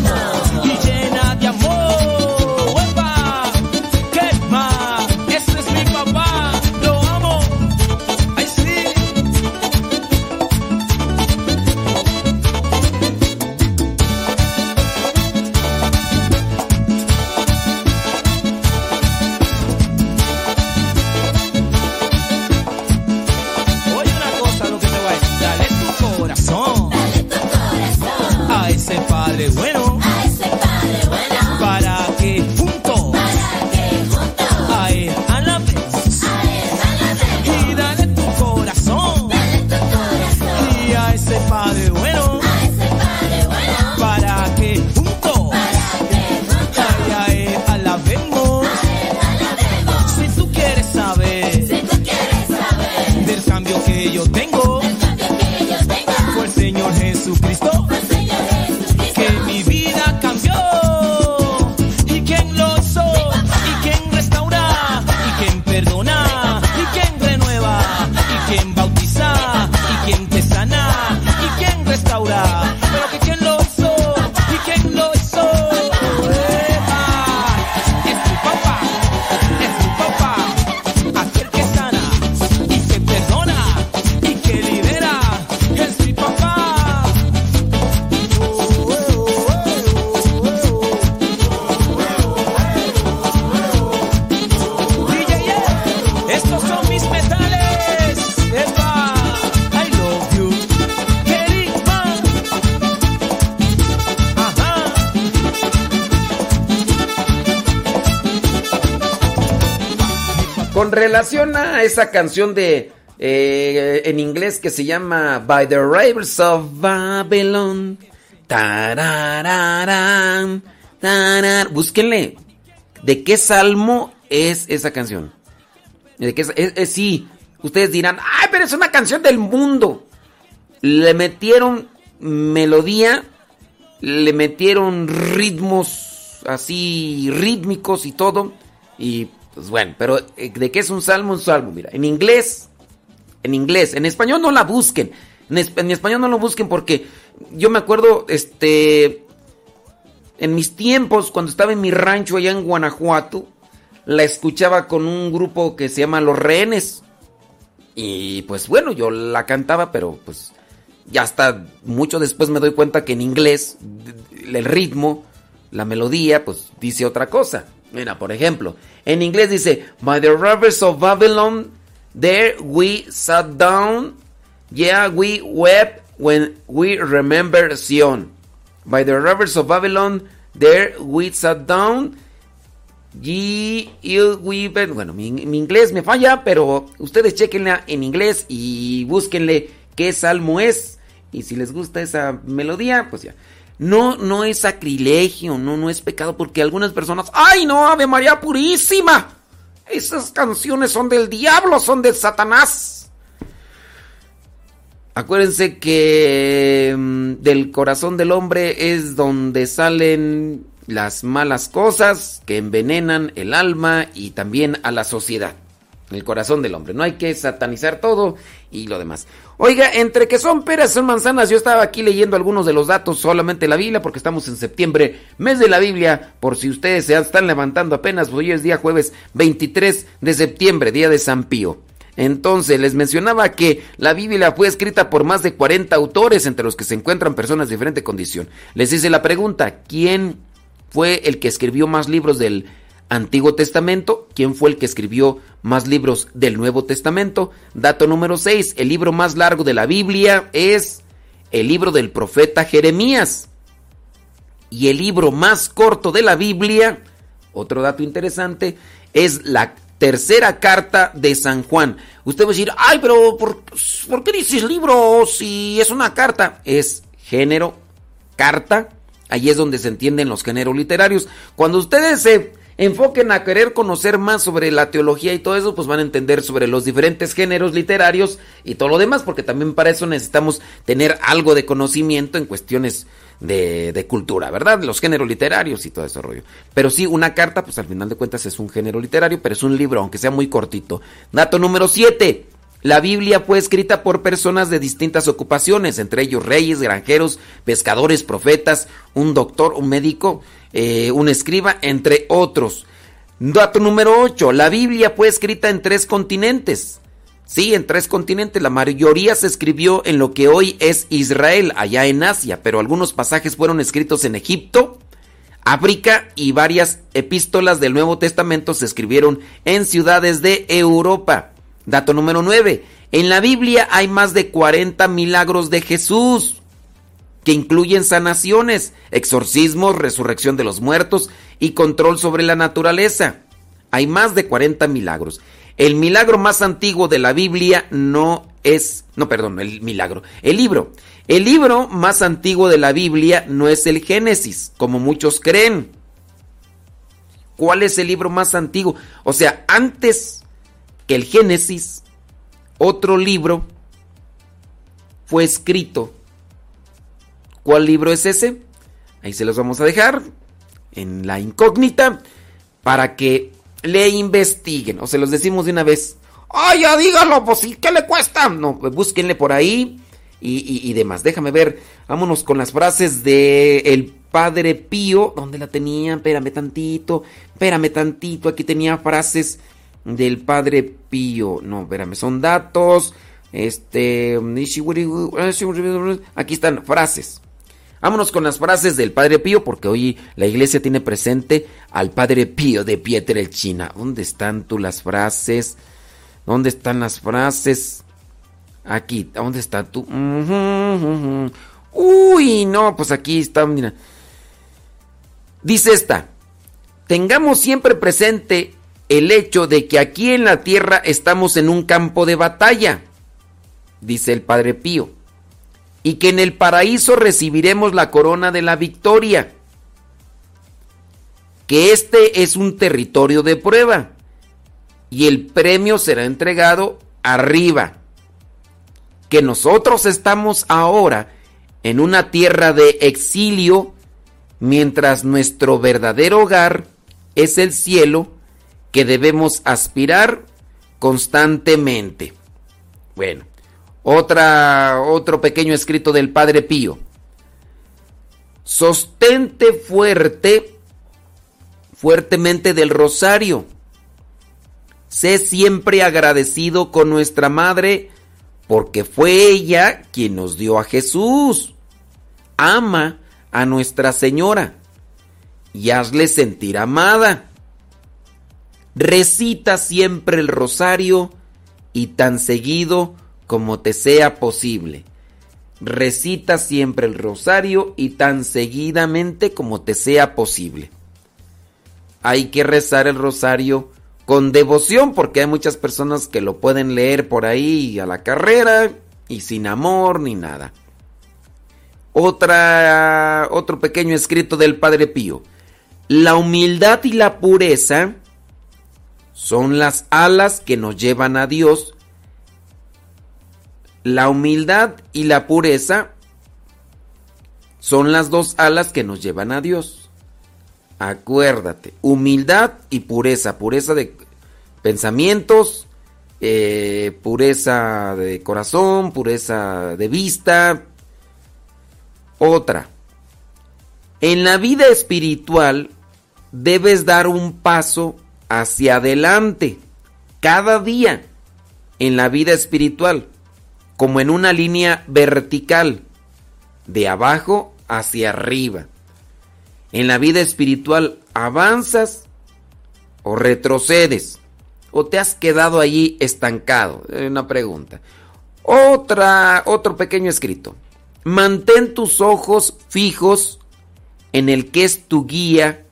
Con relación a esa canción de eh, en inglés que se llama By the Rivers of Babylon. Tarararán, tarar- Búsquenle. ¿De qué salmo es esa canción? ¿De qué es- sí, ustedes dirán, ay, pero es una canción del mundo. Le metieron melodía, le metieron ritmos así rítmicos y todo. Y pues bueno, pero eh, ¿de qué es un salmo? Un salmo, mira, en inglés, en inglés, en español no la busquen. En, en español no lo busquen porque yo me acuerdo, este, en mis tiempos, cuando estaba en mi rancho allá en Guanajuato, la escuchaba con un grupo que se llama Los Rehenes. Y pues bueno, yo la cantaba, pero pues ya hasta mucho después me doy cuenta que en inglés el ritmo, la melodía, pues dice otra cosa. Mira, por ejemplo, en inglés dice, By the rivers of Babylon, there we sat down, yeah, we wept when we remember Sion. By the rivers of Babylon, there we sat down, Ye, we, bueno, mi, mi inglés me falla, pero ustedes chequenla en inglés y búsquenle qué salmo es. Y si les gusta esa melodía, pues ya. No, no es sacrilegio, no, no es pecado, porque algunas personas, ¡ay no, Ave María Purísima! Esas canciones son del diablo, son de Satanás. Acuérdense que mm, del corazón del hombre es donde salen las malas cosas que envenenan el alma y también a la sociedad. El corazón del hombre. No hay que satanizar todo y lo demás. Oiga, entre que son peras, son manzanas, yo estaba aquí leyendo algunos de los datos solamente la Biblia porque estamos en septiembre, mes de la Biblia, por si ustedes se están levantando apenas, hoy es día jueves 23 de septiembre, día de San Pío. Entonces, les mencionaba que la Biblia fue escrita por más de 40 autores, entre los que se encuentran personas de diferente condición. Les hice la pregunta, ¿quién fue el que escribió más libros del Antiguo Testamento? ¿Quién fue el que escribió más libros del Nuevo Testamento? Dato número 6, el libro más largo de la Biblia es el libro del profeta Jeremías. Y el libro más corto de la Biblia, otro dato interesante, es la tercera carta de San Juan. Usted va a decir, ay, pero ¿por, ¿por qué dices libro si es una carta? Es género, carta. Ahí es donde se entienden los géneros literarios. Cuando ustedes se enfoquen a querer conocer más sobre la teología y todo eso, pues van a entender sobre los diferentes géneros literarios y todo lo demás, porque también para eso necesitamos tener algo de conocimiento en cuestiones de, cultura, ¿verdad? Los géneros literarios y todo ese rollo. Pero sí, una carta, pues al final de cuentas es un género literario, pero es un libro, aunque sea muy cortito. Dato número 7. La Biblia fue escrita por personas de distintas ocupaciones, entre ellos reyes, granjeros, pescadores, profetas, un doctor, un médico, eh, un escriba, entre otros. Dato número 8. La Biblia fue escrita en tres continentes. Sí, en tres continentes. La mayoría se escribió en lo que hoy es Israel, allá en Asia, pero algunos pasajes fueron escritos en Egipto, África y varias epístolas del Nuevo Testamento se escribieron en ciudades de Europa. Dato número 9. En la Biblia hay más de 40 milagros de Jesús, que incluyen sanaciones, exorcismos, resurrección de los muertos y control sobre la naturaleza. Hay más de 40 milagros. El milagro más antiguo de la Biblia no es, no, perdón, el milagro, el libro. El libro más antiguo de la Biblia no es el Génesis, como muchos creen. ¿Cuál es el libro más antiguo? O sea, antes que el Génesis, otro libro fue escrito. ¿Cuál libro es ese? Ahí se los vamos a dejar en la incógnita para que le investiguen. O se los decimos de una vez. ¡Ay, ya dígalo! Pues sí, ¿qué le cuesta? No, pues, búsquenle por ahí y, y- y demás. Déjame ver. Vámonos con las frases de el Padre Pío. ¿Dónde la tenía? Espérame tantito. Espérame tantito. Aquí tenía frases del Padre Pío. No, espérame, son datos. Este. Aquí están frases. Vámonos con las frases del Padre Pío, porque hoy la iglesia tiene presente al Padre Pío de Pietrelcina. ¿Dónde están tú las frases? ¿Dónde están las frases? Aquí, ¿dónde está tú? Uy, no, pues aquí está, mira. Dice esta, tengamos siempre presente el hecho de que aquí en la tierra estamos en un campo de batalla, dice el Padre Pío, y que en el paraíso recibiremos la corona de la victoria, que este es un territorio de prueba y el premio será entregado arriba, que nosotros estamos ahora en una tierra de exilio, mientras nuestro verdadero hogar es el cielo que debemos aspirar constantemente. Bueno, otra, otro pequeño escrito del Padre Pío. Sostente fuerte, fuertemente del rosario. Sé siempre agradecido con nuestra Madre porque fue ella quien nos dio a Jesús. Ama a Nuestra Señora y hazle sentir amada. Recita siempre el rosario y tan seguido como te sea posible. Recita siempre el rosario y tan seguidamente como te sea posible. Hay que rezar el rosario con devoción porque hay muchas personas que lo pueden leer por ahí a la carrera y sin amor ni nada. Otra, otro pequeño escrito del Padre Pío. La humildad y la pureza son las alas que nos llevan a Dios. La humildad y la pureza son las dos alas que nos llevan a Dios. Acuérdate, humildad y pureza, pureza de pensamientos, eh, pureza de corazón, pureza de vista. Otra, en la vida espiritual debes dar un paso hacia adelante cada día en la vida espiritual, como en una línea vertical, de abajo hacia arriba. En la vida espiritual avanzas o retrocedes o te has quedado allí estancado. Una pregunta. Otra, otro pequeño escrito. Mantén tus ojos fijos en el que es tu guía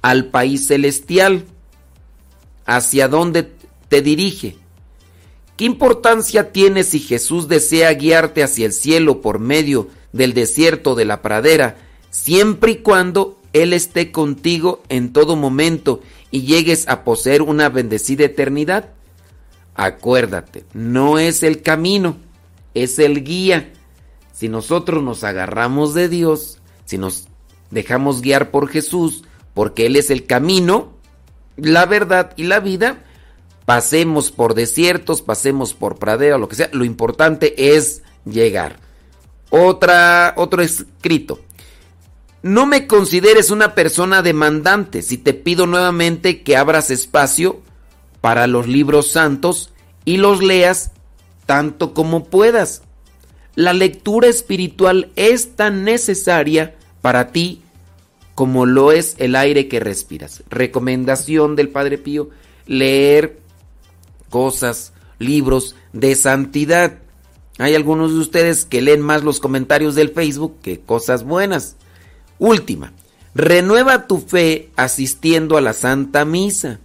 al país celestial, hacia dónde te dirige. ¿Qué importancia tiene si Jesús desea guiarte hacia el cielo por medio del desierto de la pradera, siempre y cuando Él esté contigo en todo momento y llegues a poseer una bendecida eternidad? Acuérdate, no es el camino, es el guía. Si nosotros nos agarramos de Dios, si nos dejamos guiar por Jesús, porque Él es el camino, la verdad y la vida, pasemos por desiertos, pasemos por pradera, lo que sea, lo importante es llegar. Otra, otro escrito. No me consideres una persona demandante si te pido nuevamente que abras espacio para los libros santos y los leas tanto como puedas. La lectura espiritual es tan necesaria para ti como lo es el aire que respiras. Recomendación del Padre Pío, leer cosas, libros de santidad. Hay algunos de ustedes que leen más los comentarios del Facebook que cosas buenas. Última, renueva tu fe asistiendo a la Santa Misa,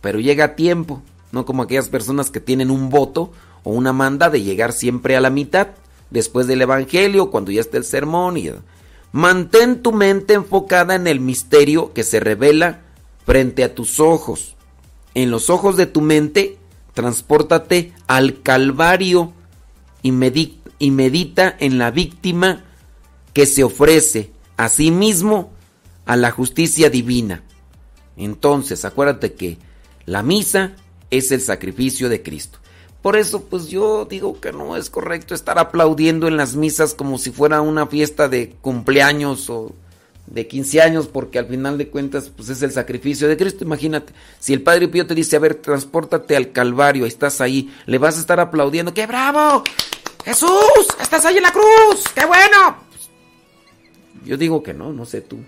pero llega a tiempo, no como aquellas personas que tienen un voto o una manda de llegar siempre a la mitad, después del Evangelio, cuando ya está el sermón y Mantén tu mente enfocada en el misterio que se revela frente a tus ojos. En los ojos de tu mente, transpórtate al Calvario y, medita en la víctima que se ofrece a sí mismo a la justicia divina. Entonces, acuérdate que la misa es el sacrificio de Cristo. Por eso, pues yo digo que no es correcto estar aplaudiendo en las misas como si fuera una fiesta de cumpleaños o de 15 años, porque al final de cuentas, pues es el sacrificio de Cristo. Imagínate, si el Padre Pío te dice, a ver, transpórtate al Calvario, estás ahí, le vas a estar aplaudiendo, ¡qué bravo! ¡Jesús! ¡Estás ahí en la cruz! ¡Qué bueno! yo digo que no, no sé tú.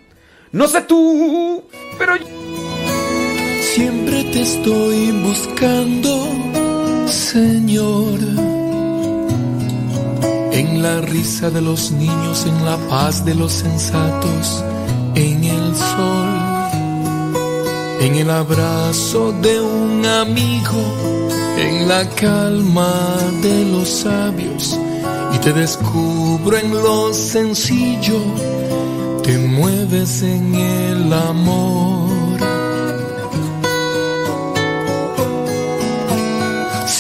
No sé tú, pero... Siempre te estoy buscando Señor. En la risa de los niños, en la paz de los sensatos, en el sol, en el abrazo de un amigo, en la calma de los sabios, y te descubro en lo sencillo, te mueves en el amor.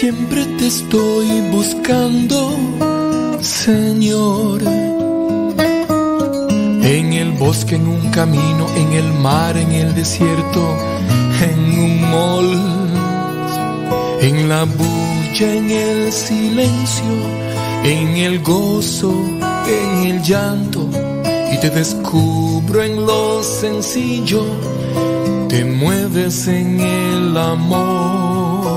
Siempre te estoy buscando, Señor. En el bosque, en un camino, en el mar, en el desierto, en un mall, en la bulla, en el silencio, en el gozo, en el llanto, y te descubro en lo sencillo, te mueves en el amor.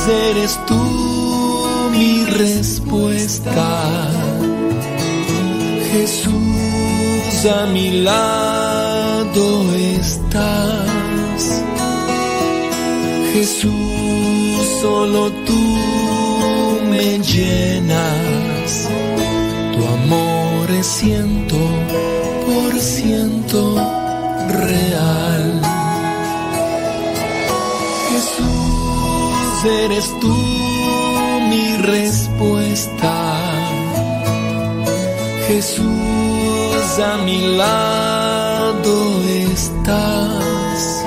Jesús, eres tú mi respuesta. Jesús, a mi lado estás. Jesús, solo tú me llenas. Tu amor es ciento por ciento real. Jesús, eres tú mi respuesta. Jesús, a mi lado estás.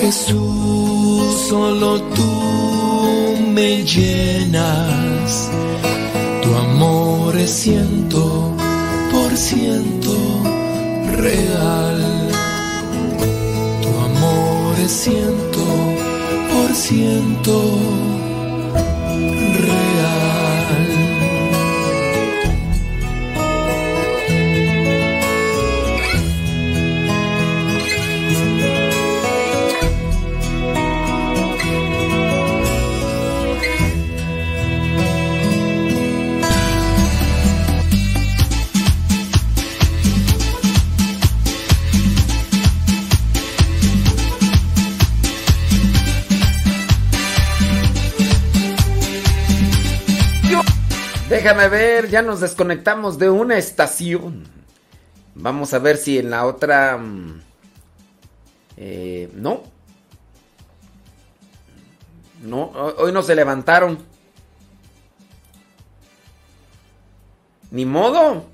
Jesús, solo tú me llenas. Tu amor es ciento por ciento real. Tu amor es ciento por Déjame ver, ya nos desconectamos de una estación. Vamos a ver si en la otra... mm, eh, no. No, ho- hoy no se levantaron. Ni modo.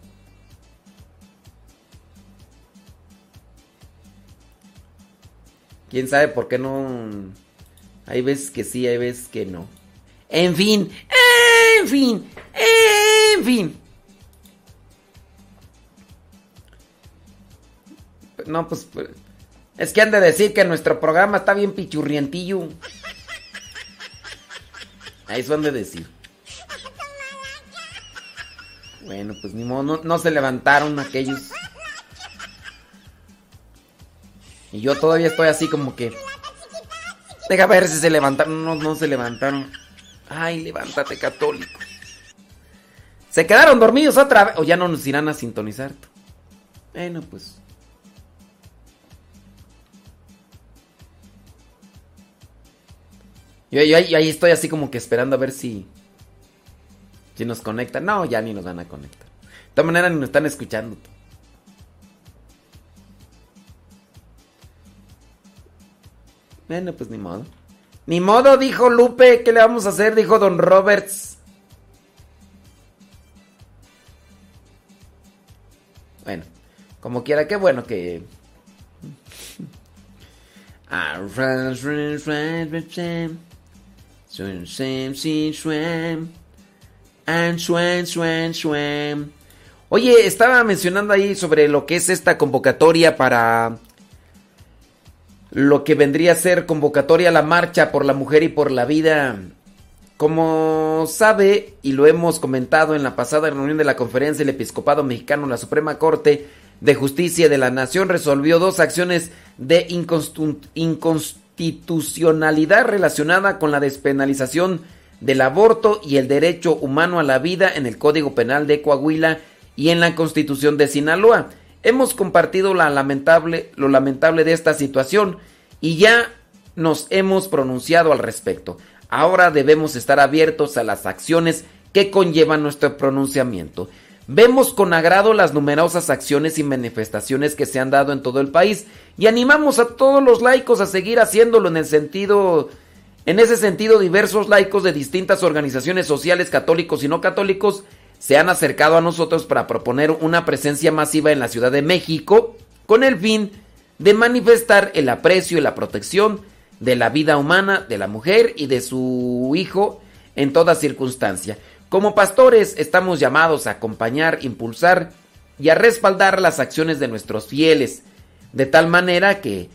¿Quién sabe por qué no? Hay veces que sí, hay veces que no. En fin, en fin, en fin. No, pues es que han de decir que nuestro programa está bien pichurrientillo. Eso han de decir. Bueno, pues ni modo, no, no se levantaron aquellos. Y yo todavía estoy así como que. Deja ver si se levantaron. No, no se levantaron. Ay, levántate, católico. Se quedaron dormidos otra vez. O ya no nos irán a sintonizar. Bueno, pues. Yo, yo ahí- ahí estoy así como que esperando a ver si. Si nos conectan. No, ya ni nos van a conectar. De todas maneras, ni nos están escuchando. Bueno, pues ni modo. Ni modo, dijo Lupe, ¿qué le vamos a hacer? Dijo Don Roberts. Como quiera, qué bueno que... Oye, estaba mencionando ahí sobre lo que es esta convocatoria para lo que vendría a ser convocatoria a la marcha por la mujer y por la vida. Como sabe, y lo hemos comentado en la pasada reunión de la Conferencia del Episcopado Mexicano, la Suprema Corte de Justicia de la Nación resolvió dos acciones de inconstitucionalidad relacionada con la despenalización del aborto y el derecho humano a la vida en el Código Penal de Coahuila y en la Constitución de Sinaloa. Hemos compartido lo lamentable de esta situación y ya nos hemos pronunciado al respecto. Ahora debemos estar abiertos a las acciones que conllevan nuestro pronunciamiento. Vemos con agrado las numerosas acciones y manifestaciones que se han dado en todo el país y animamos a todos los laicos a seguir haciéndolo en el sentido en ese sentido diversos laicos de distintas organizaciones sociales católicos y no católicos se han acercado a nosotros para proponer una presencia masiva en la Ciudad de México con el fin de manifestar el aprecio y la protección de la vida humana de la mujer y de su hijo en toda circunstancia. Como pastores estamos llamados a acompañar, impulsar y a respaldar las acciones de nuestros fieles, de tal manera que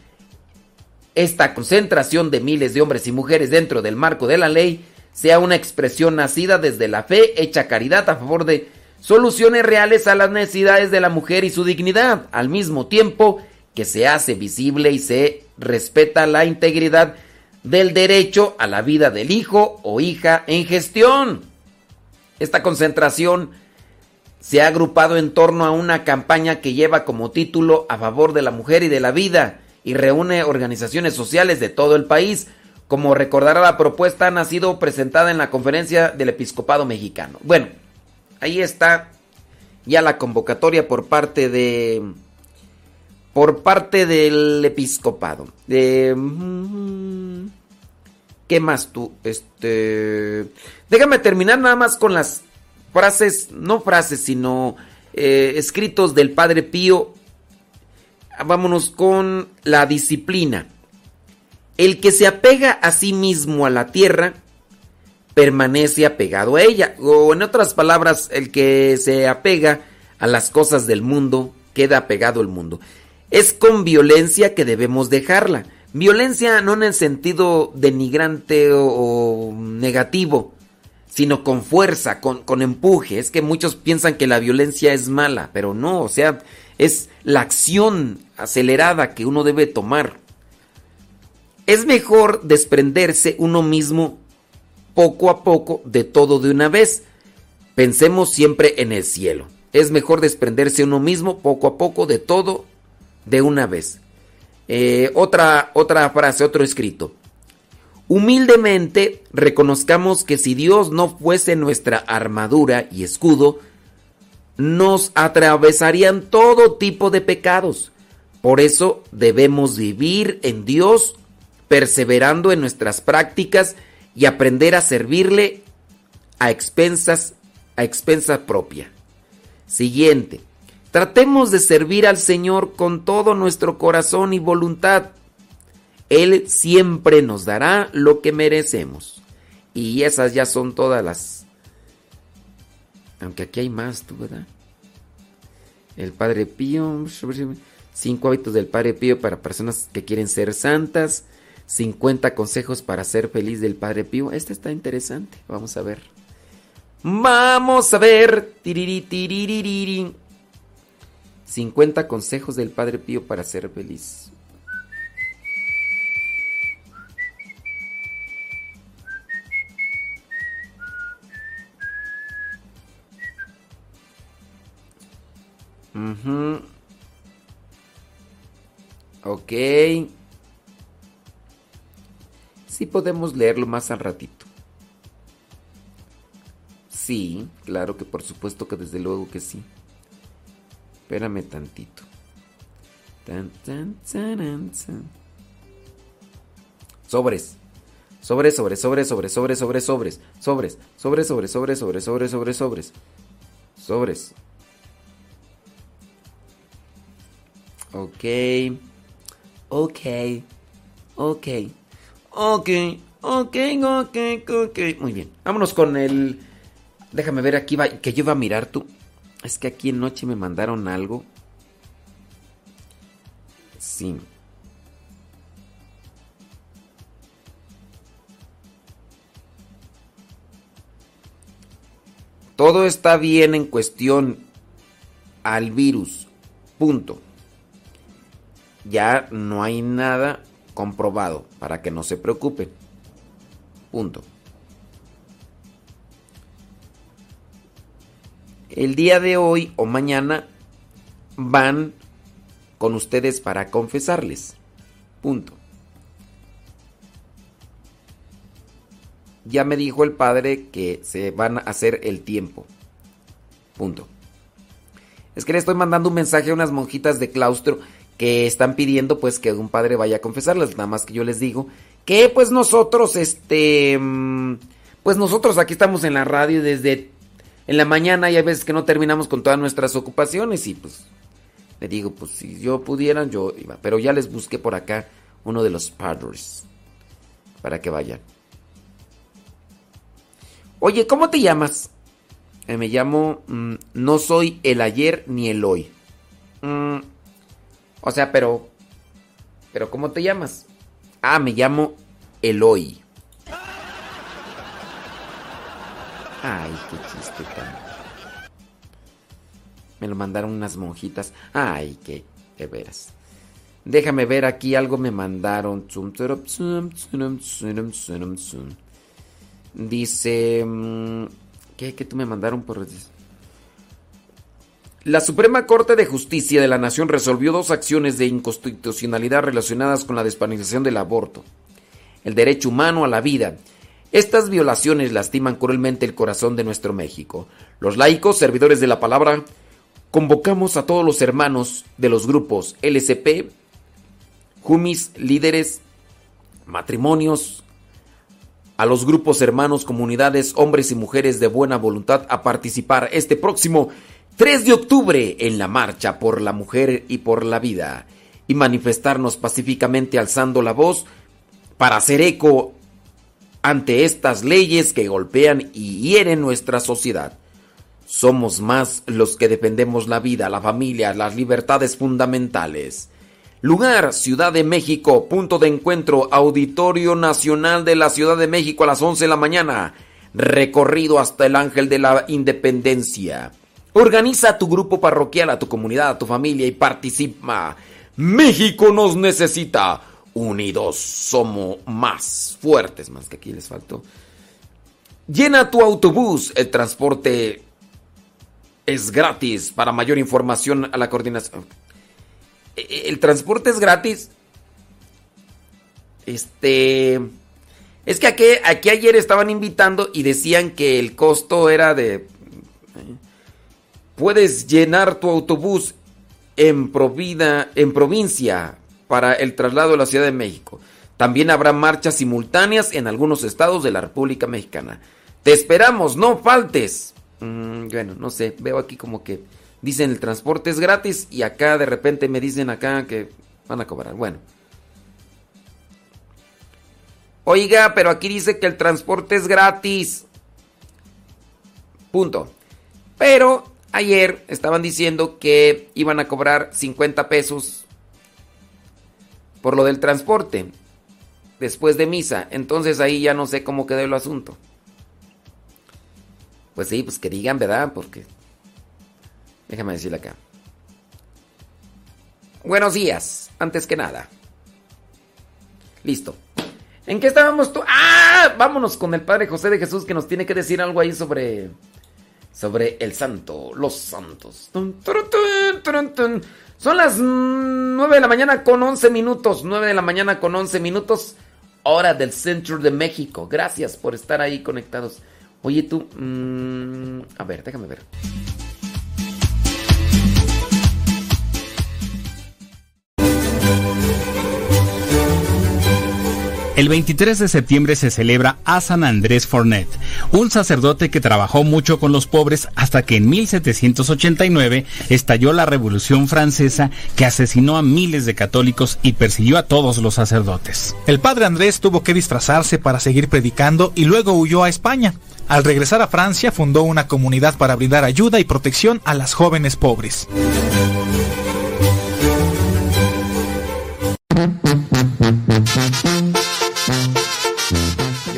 esta concentración de miles de hombres y mujeres dentro del marco de la ley sea una expresión nacida desde la fe, hecha caridad a favor de soluciones reales a las necesidades de la mujer y su dignidad, al mismo tiempo que se hace visible y se respeta la integridad del derecho a la vida del hijo o hija en gestión. Esta concentración se ha agrupado en torno a una campaña que lleva como título a favor de la mujer y de la vida y reúne organizaciones sociales de todo el país. Como recordará la propuesta ha sido presentada en la conferencia del episcopado mexicano. Bueno, ahí está ya la convocatoria por parte de por parte del episcopado. ¿Qué más tú? Este, déjame terminar nada más con las frases, no frases, sino eh, escritos del Padre Pío. Vámonos con la disciplina. El que se apega a sí mismo a la tierra permanece apegado a ella. O en otras palabras, el que se apega a las cosas del mundo queda apegado al mundo. Es con violencia que debemos dejarla. Violencia no en el sentido denigrante o, negativo, sino con fuerza, con, con empuje. Es que muchos piensan que la violencia es mala, pero no, o sea, es la acción acelerada que uno debe tomar. Es mejor desprenderse uno mismo poco a poco de todo de una vez. Pensemos siempre en el cielo. Es mejor desprenderse uno mismo poco a poco de todo de una vez. Eh, otra, otra frase, otro escrito. Humildemente reconozcamos que si Dios no fuese nuestra armadura y escudo, nos atravesarían todo tipo de pecados. Por eso debemos vivir en Dios, perseverando en nuestras prácticas y aprender a servirle a expensas, a expensa propia. Siguiente. Tratemos de servir al Señor con todo nuestro corazón y voluntad. Él siempre nos dará lo que merecemos. Y esas ya son todas las... Aunque aquí hay más, tú, ¿verdad? El Padre Pío. Cinco hábitos del Padre Pío para personas que quieren ser santas. 50 consejos para ser feliz del Padre Pío. Este está interesante. Vamos a ver. Vamos a ver. Tiriri, tiriri, 50 consejos del Padre Pío para ser feliz. Ok. Sí podemos leerlo más al ratito. Sí, claro que por supuesto que desde luego que sí. Espérame tantito. Sobres. Sobres, sobres, sobres, sobres, sobres, sobres, sobres, sobres, sobres, sobres, sobres, sobres, sobres, sobres, sobres. Sobres. Ok. Ok. Ok. Ok. Ok, ok, ok. Muy bien. Vámonos con el. Déjame ver aquí, va, que yo iba a mirar tú. Es que aquí en noche me mandaron algo. Sí. Todo está bien en cuestión al virus. Punto. Ya no hay nada comprobado para que no se preocupen. Punto. El día de hoy o mañana van con ustedes para confesarles. Punto. Ya me dijo el padre que se van a hacer el tiempo. Punto. Es que le estoy mandando un mensaje a unas monjitas de claustro que están pidiendo pues que un padre vaya a confesarles. Nada más que yo les digo que pues nosotros, este, mm, pues nosotros aquí estamos en la radio desde en la mañana y hay veces que no terminamos con todas nuestras ocupaciones y pues le digo, pues si yo pudiera yo iba, pero ya les busqué por acá uno de los padres para que vayan. Oye, ¿cómo te llamas? Eh, me llamo, mm, no soy el ayer ni el hoy. Mm, o sea, pero, pero ¿cómo te llamas? Ah, me llamo Eloy. Ay, qué chiste tan. Me lo mandaron unas monjitas. Ay, qué, de veras. Déjame ver aquí algo me mandaron. Dice. mm, ¿Qué, qué tú me mandaron por.? La Suprema Corte de Justicia de la Nación resolvió dos acciones de inconstitucionalidad relacionadas con la despenalización del aborto, el derecho humano a la vida. Estas violaciones lastiman cruelmente el corazón de nuestro México. Los laicos, servidores de la palabra, convocamos a todos los hermanos de los grupos LCP, Jumis, líderes, matrimonios, a los grupos hermanos, comunidades, hombres y mujeres de buena voluntad a participar este próximo 3 de octubre en la marcha por la mujer y por la vida y manifestarnos pacíficamente alzando la voz para hacer eco ante estas leyes que golpean y hieren nuestra sociedad. Somos más los que defendemos la vida, la familia, las libertades fundamentales. Lugar, Ciudad de México, punto de encuentro, Auditorio Nacional de la Ciudad de México a las 11 de la mañana. Recorrido hasta el Ángel de la Independencia. Organiza tu grupo parroquial, a tu comunidad, a tu familia y participa. México nos necesita. Unidos somos más fuertes, más que aquí les faltó. Llena tu autobús, el transporte es gratis. Para mayor información a la coordinación. E- El transporte es gratis. Este. Es que aquí, ayer estaban invitando y decían que el costo era de. Puedes llenar tu autobús en provincia para el traslado a la Ciudad de México. También habrá marchas simultáneas en algunos estados de la República Mexicana. Te esperamos, no faltes. Mm, bueno, no sé, veo aquí como que dicen el transporte es gratis y acá de repente me dicen acá que van a cobrar. Bueno. Oiga, pero aquí dice que el transporte es gratis. Punto. Pero ayer estaban diciendo que iban a cobrar 50 pesos por lo del transporte después de misa. Entonces ahí ya no sé cómo quedó el asunto. Pues sí, pues que digan, ¿verdad? Porque... Déjame decirle acá. Buenos días, antes que nada. Listo. ¿En qué estábamos tú? ¡Ah! Vámonos con el Padre José de Jesús que nos tiene que decir algo ahí sobre. Sobre el santo, los santos. Son las 9 de la mañana con 11 minutos. 9 de la mañana con 11 minutos. Hora del centro de México. Gracias por estar ahí conectados. Oye tú. mm, a ver, déjame ver. El 23 de septiembre se celebra a San Andrés Fornet, un sacerdote que trabajó mucho con los pobres hasta que en 1789 estalló la Revolución Francesa que asesinó a miles de católicos y persiguió a todos los sacerdotes. El padre Andrés tuvo que disfrazarse para seguir predicando y luego huyó a España. Al regresar a Francia fundó una comunidad para brindar ayuda y protección a las jóvenes pobres.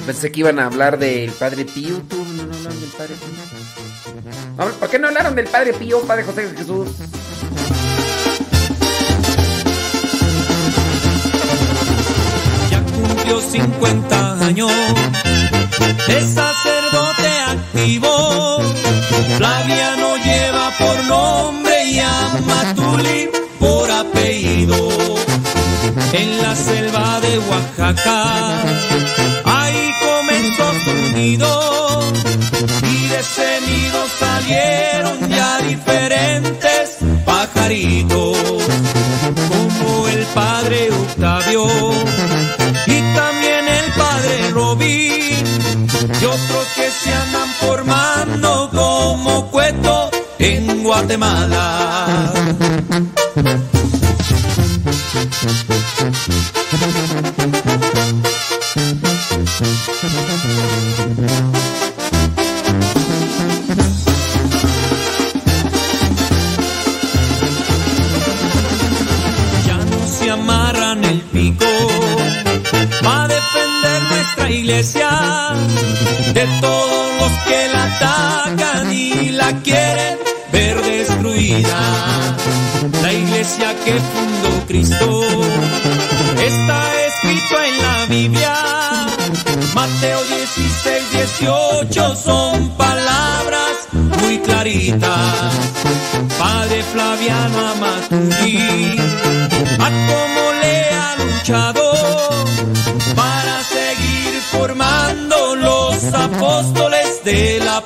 Pensé que iban a hablar del Padre Pío. ¿Tú no hablaron del Padre Pío? ¿Por qué no hablaron del Padre Pío, Padre José Jesús? Ya cumplió 50 años, es sacerdote activo. Flaviano lleva por nombre y a Matuli por apellido. En la selva de Oaxaca, Y de ese nido salieron ya diferentes pajaritos, como el padre Octavio y también el padre Robín y otros que se andan formando como cueto en Guatemala. Iglesia de todos los que la atacan y la quieren ver destruida. La iglesia que fundó Cristo está escrito en la Biblia. Mateo 16, 18 son palabras muy claritas. Padre Flaviano Amaturi, a cómo le ha luchado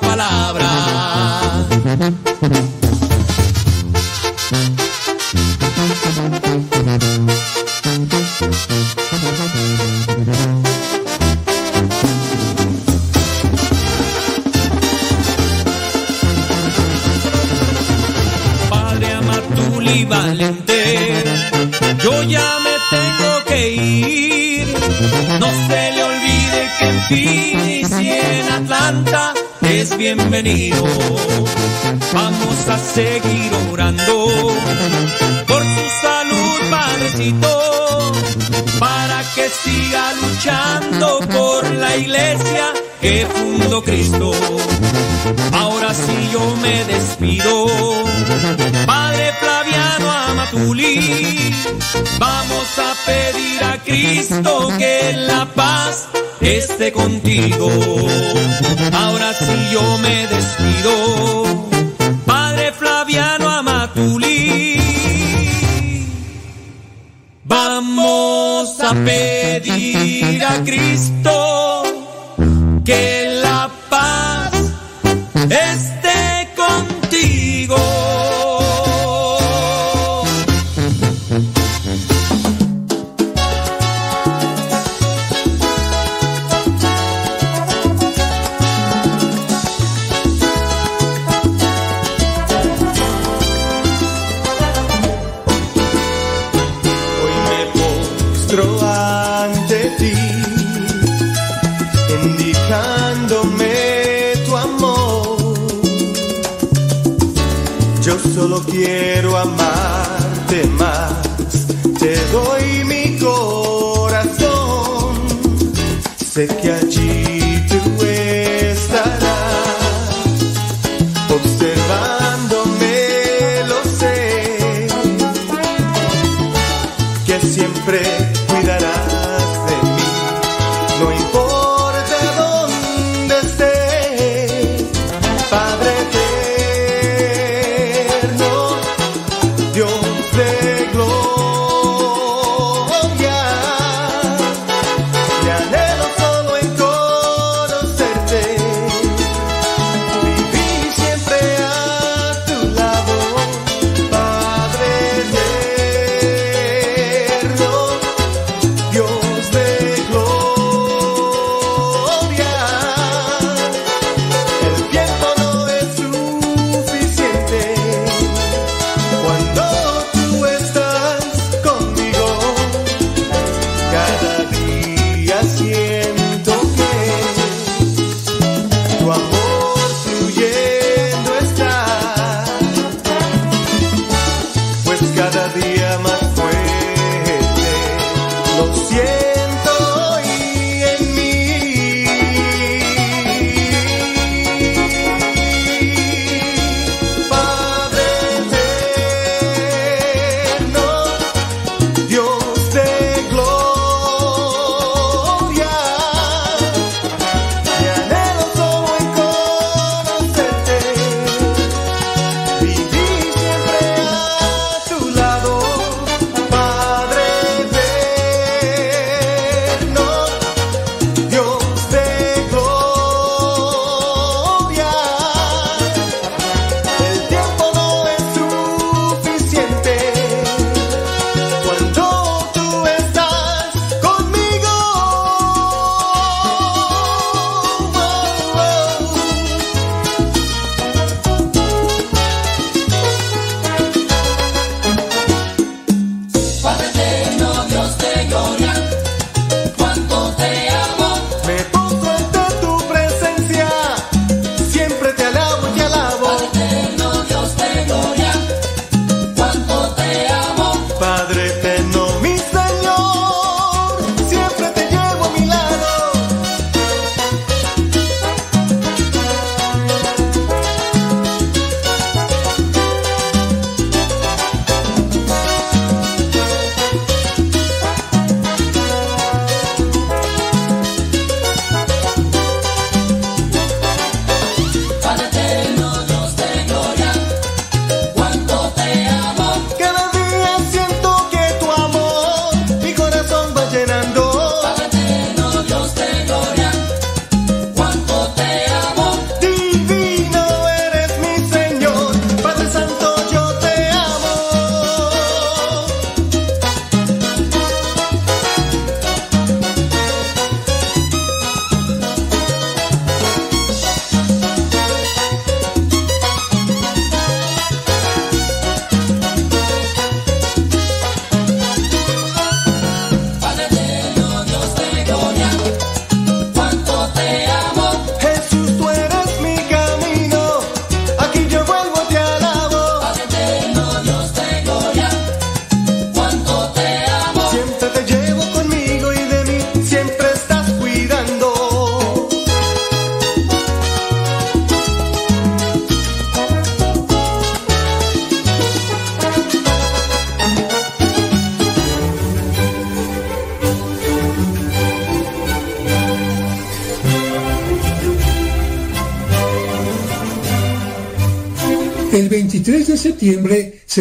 palabra. Bienvenido. Vamos a seguir orando por su salud, Padrecito, para que siga luchando por la iglesia que fundó Cristo. Ahora sí yo me despido, Padre Flaviano Amatuli. Vamos a pedir a Cristo que la paz esté contigo. Ahora sí yo me despido,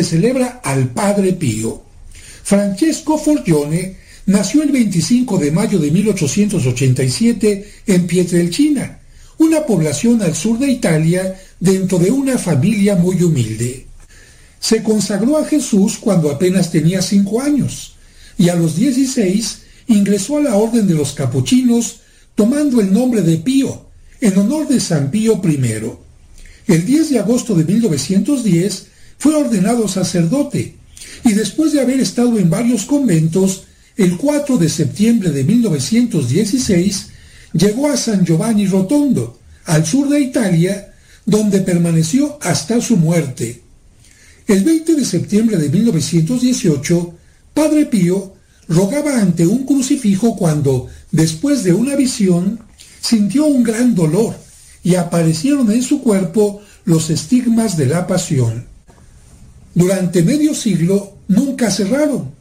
se celebra al Padre Pío. Francesco Forgione nació el 25 de mayo de 1887 en Pietrelcina, una población al sur de Italia dentro de una familia muy humilde. Se consagró a Jesús cuando apenas tenía cinco años y a los 16 ingresó a la orden de los capuchinos tomando el nombre de Pío en honor de San Pío I. El 10 de agosto de 1910 fue ordenado sacerdote y después de haber estado en varios conventos, el 4 de septiembre de 1916 llegó a San Giovanni Rotondo, al sur de Italia, donde permaneció hasta su muerte. El 20 de septiembre de 1918, Padre Pío rogaba ante un crucifijo cuando, después de una visión, sintió un gran dolor y aparecieron en su cuerpo los estigmas de la pasión. Durante medio siglo nunca cerraron,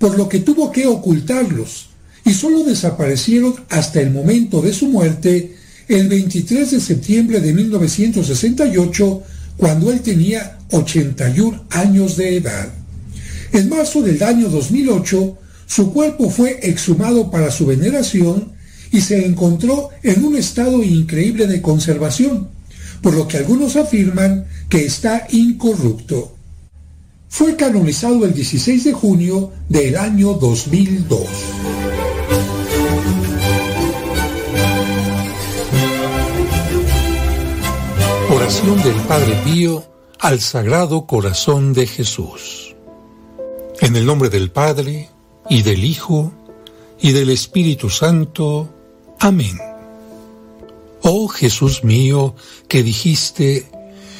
por lo que tuvo que ocultarlos, y solo desaparecieron hasta el momento de su muerte, el 23 de septiembre de 1968, cuando él tenía 81 años de edad. En marzo del año 2008, su cuerpo fue exhumado para su veneración y se encontró en un estado increíble de conservación, por lo que algunos afirman que está incorrupto. Fue canonizado el 16 de junio del año 2002. Oración del Padre Pío al Sagrado Corazón de Jesús. En el nombre del Padre, y del Hijo, y del Espíritu Santo. Amén. Oh Jesús mío, que dijiste,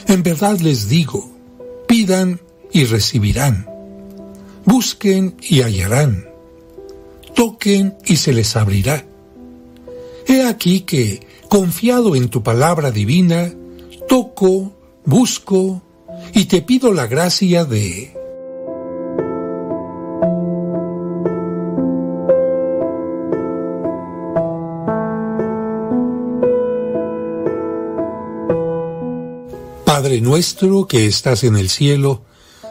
en verdad les digo, pidan y recibirán, busquen y hallarán, toquen y se les abrirá. He aquí que, confiado en tu palabra divina, toco, busco y te pido la gracia de... Padre nuestro que estás en el cielo,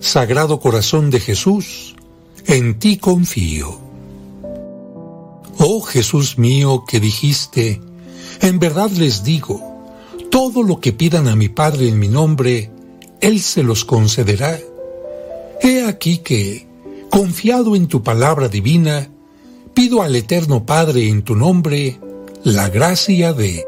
Sagrado Corazón de Jesús, en ti confío. Oh Jesús mío que dijiste, en verdad les digo, todo lo que pidan a mi Padre en mi nombre, Él se los concederá. He aquí que, confiado en tu palabra divina, pido al Eterno Padre en tu nombre la gracia de...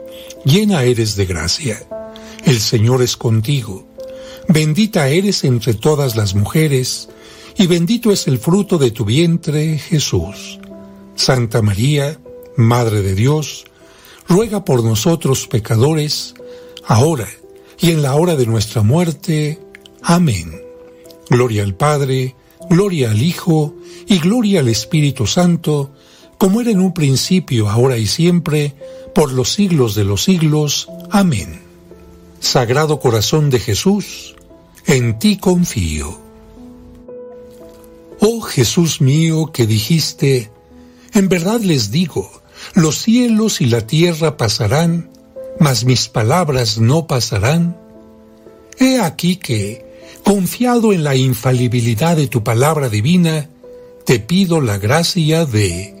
llena eres de gracia. El Señor es contigo. Bendita eres entre todas las mujeres, y bendito es el fruto de tu vientre, Jesús. Santa María, Madre de Dios, ruega por nosotros pecadores, ahora y en la hora de nuestra muerte. Amén. Gloria al Padre, gloria al Hijo, y gloria al Espíritu Santo, como era en un principio, ahora y siempre, por los siglos de los siglos. Amén. Sagrado Corazón de Jesús, en ti confío. Oh Jesús mío que dijiste, en verdad les digo, los cielos y la tierra pasarán, mas mis palabras no pasarán. He aquí que, confiado en la infalibilidad de tu palabra divina, te pido la gracia de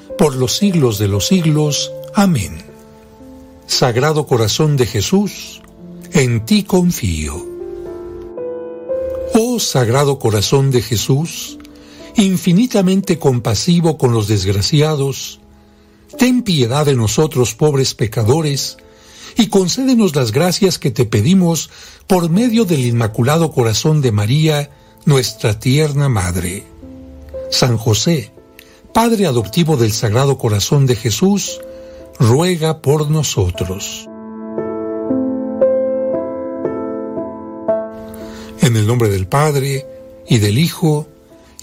por los siglos de los siglos. Amén. Sagrado Corazón de Jesús, en ti confío. Oh Sagrado Corazón de Jesús, infinitamente compasivo con los desgraciados, ten piedad de nosotros pobres pecadores, y concédenos las gracias que te pedimos por medio del Inmaculado Corazón de María, nuestra tierna Madre. San José, Padre adoptivo del Sagrado Corazón de Jesús, ruega por nosotros. En el nombre del Padre, y del Hijo,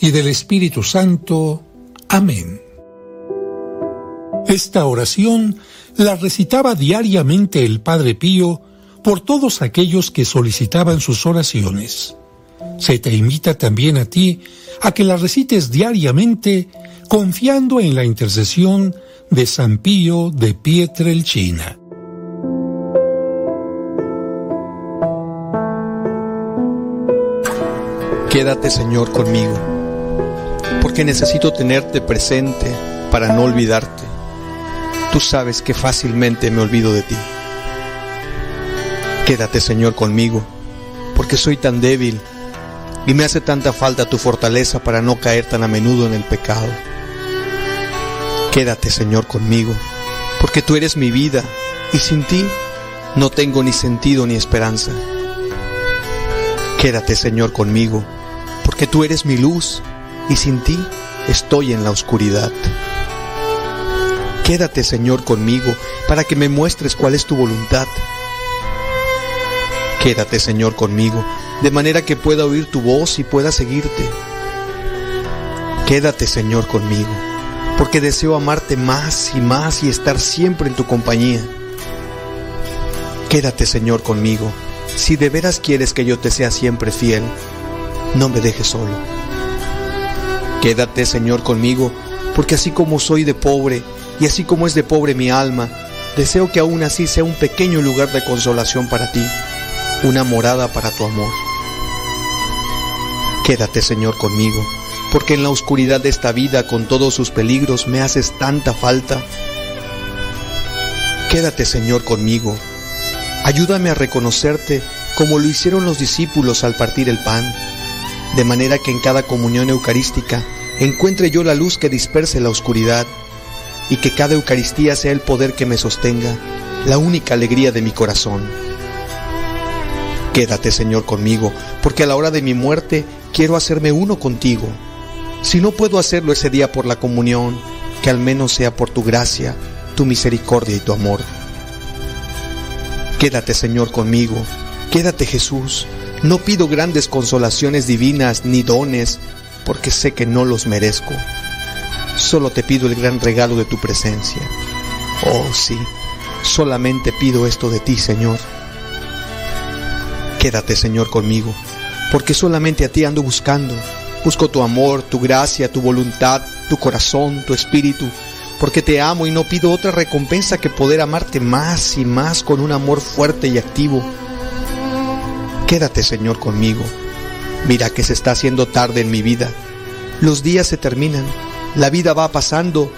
y del Espíritu Santo. Amén. Esta oración la recitaba diariamente el Padre Pío por todos aquellos que solicitaban sus oraciones. Se te invita también a ti a que la recites diariamente confiando en la intercesión de San Pío de Pietrelcina. Quédate Señor conmigo, porque necesito tenerte presente para no olvidarte. Tú sabes que fácilmente me olvido de ti. Quédate Señor conmigo, porque soy tan débil y me hace tanta falta tu fortaleza para no caer tan a menudo en el pecado. Quédate Señor conmigo, porque tú eres mi vida y sin ti no tengo ni sentido ni esperanza. Quédate Señor conmigo, porque tú eres mi luz y sin ti estoy en la oscuridad. Quédate Señor conmigo para que me muestres cuál es tu voluntad. Quédate Señor conmigo de manera que pueda oír tu voz y pueda seguirte. Quédate Señor conmigo porque deseo amarte más y más y estar siempre en tu compañía. Quédate Señor conmigo si de veras quieres que yo te sea siempre fiel no me dejes solo. Quédate, Señor, conmigo, porque así como soy de pobre, y así como es de pobre mi alma, deseo que aún así sea un pequeño lugar de consolación para ti, una morada para tu amor. Quédate, Señor, conmigo, porque en la oscuridad de esta vida, con todos sus peligros, me haces tanta falta. Quédate, Señor, conmigo. Ayúdame a reconocerte como lo hicieron los discípulos al partir el pan de manera que en cada comunión eucarística encuentre yo la luz que disperse la oscuridad y que cada Eucaristía sea el poder que me sostenga, la única alegría de mi corazón. Quédate, Señor, conmigo, porque a la hora de mi muerte quiero hacerme uno contigo. Si no puedo hacerlo ese día por la comunión, que al menos sea por tu gracia, tu misericordia y tu amor. Quédate, Señor, conmigo. Quédate, Jesús. No pido grandes consolaciones divinas ni dones, porque sé que no los merezco. Solo te pido el gran regalo de tu presencia. Oh sí, solamente pido esto de ti, Señor. Quédate, Señor, conmigo, porque solamente a ti ando buscando. Busco tu amor, tu gracia, tu voluntad, tu corazón, tu espíritu, porque te amo y no pido otra recompensa que poder amarte más y más con un amor fuerte y activo Quédate, Señor, conmigo. Mira que se está haciendo tarde en mi vida. Los días se terminan, la vida va pasando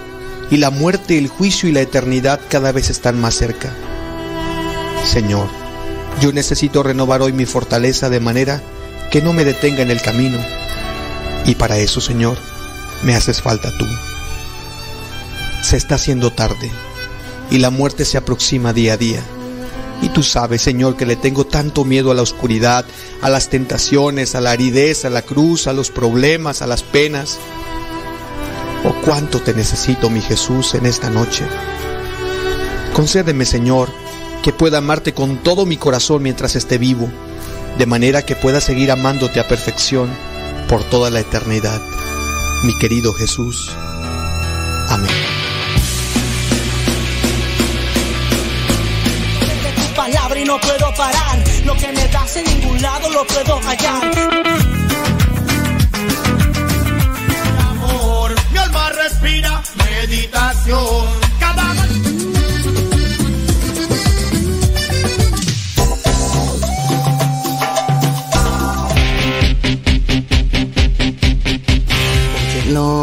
y la muerte, el juicio y la eternidad cada vez están más cerca. Señor, yo necesito renovar hoy mi fortaleza de manera que no me detenga en el camino. Y para eso, Señor, me haces falta tú. Se está haciendo tarde y la muerte se aproxima día a día. Y tú sabes, Señor, que le tengo tanto miedo a la oscuridad, a las tentaciones, a la aridez, a la cruz, a los problemas, a las penas. Oh, cuánto te necesito, mi Jesús, en esta noche. Concédeme, Señor, que pueda amarte con todo mi corazón mientras esté vivo, de manera que pueda seguir amándote a perfección por toda la eternidad. Mi querido Jesús. Amén. palabra y no puedo parar. Lo que me das en ningún lado lo puedo hallar. amor, mi alma respira meditación.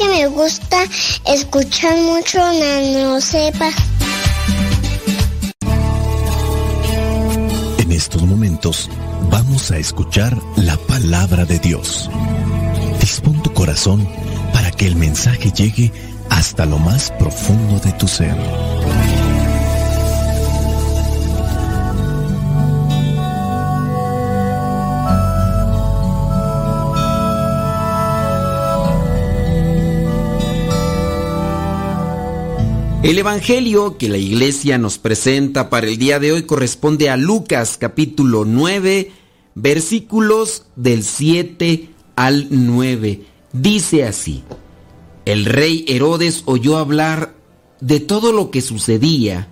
Que me gusta escuchar mucho Nano Sepa. En estos momentos vamos a escuchar la palabra de Dios. Dispón tu corazón para que el mensaje llegue hasta lo más profundo de tu ser. El Evangelio que la iglesia nos presenta para el día de hoy corresponde a Lucas capítulo 9, versículos del 7 al 9. Dice así, el rey Herodes oyó hablar de todo lo que sucedía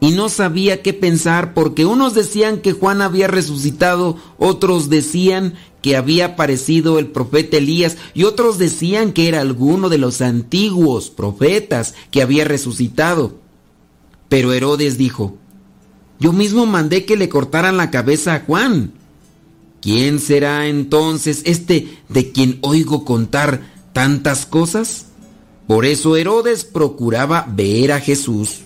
y no sabía qué pensar porque unos decían que Juan había resucitado, otros decían que había aparecido el profeta Elías y otros decían que era alguno de los antiguos profetas que había resucitado. Pero Herodes dijo, yo mismo mandé que le cortaran la cabeza a Juan. ¿Quién será entonces este de quien oigo contar tantas cosas? Por eso Herodes procuraba ver a Jesús.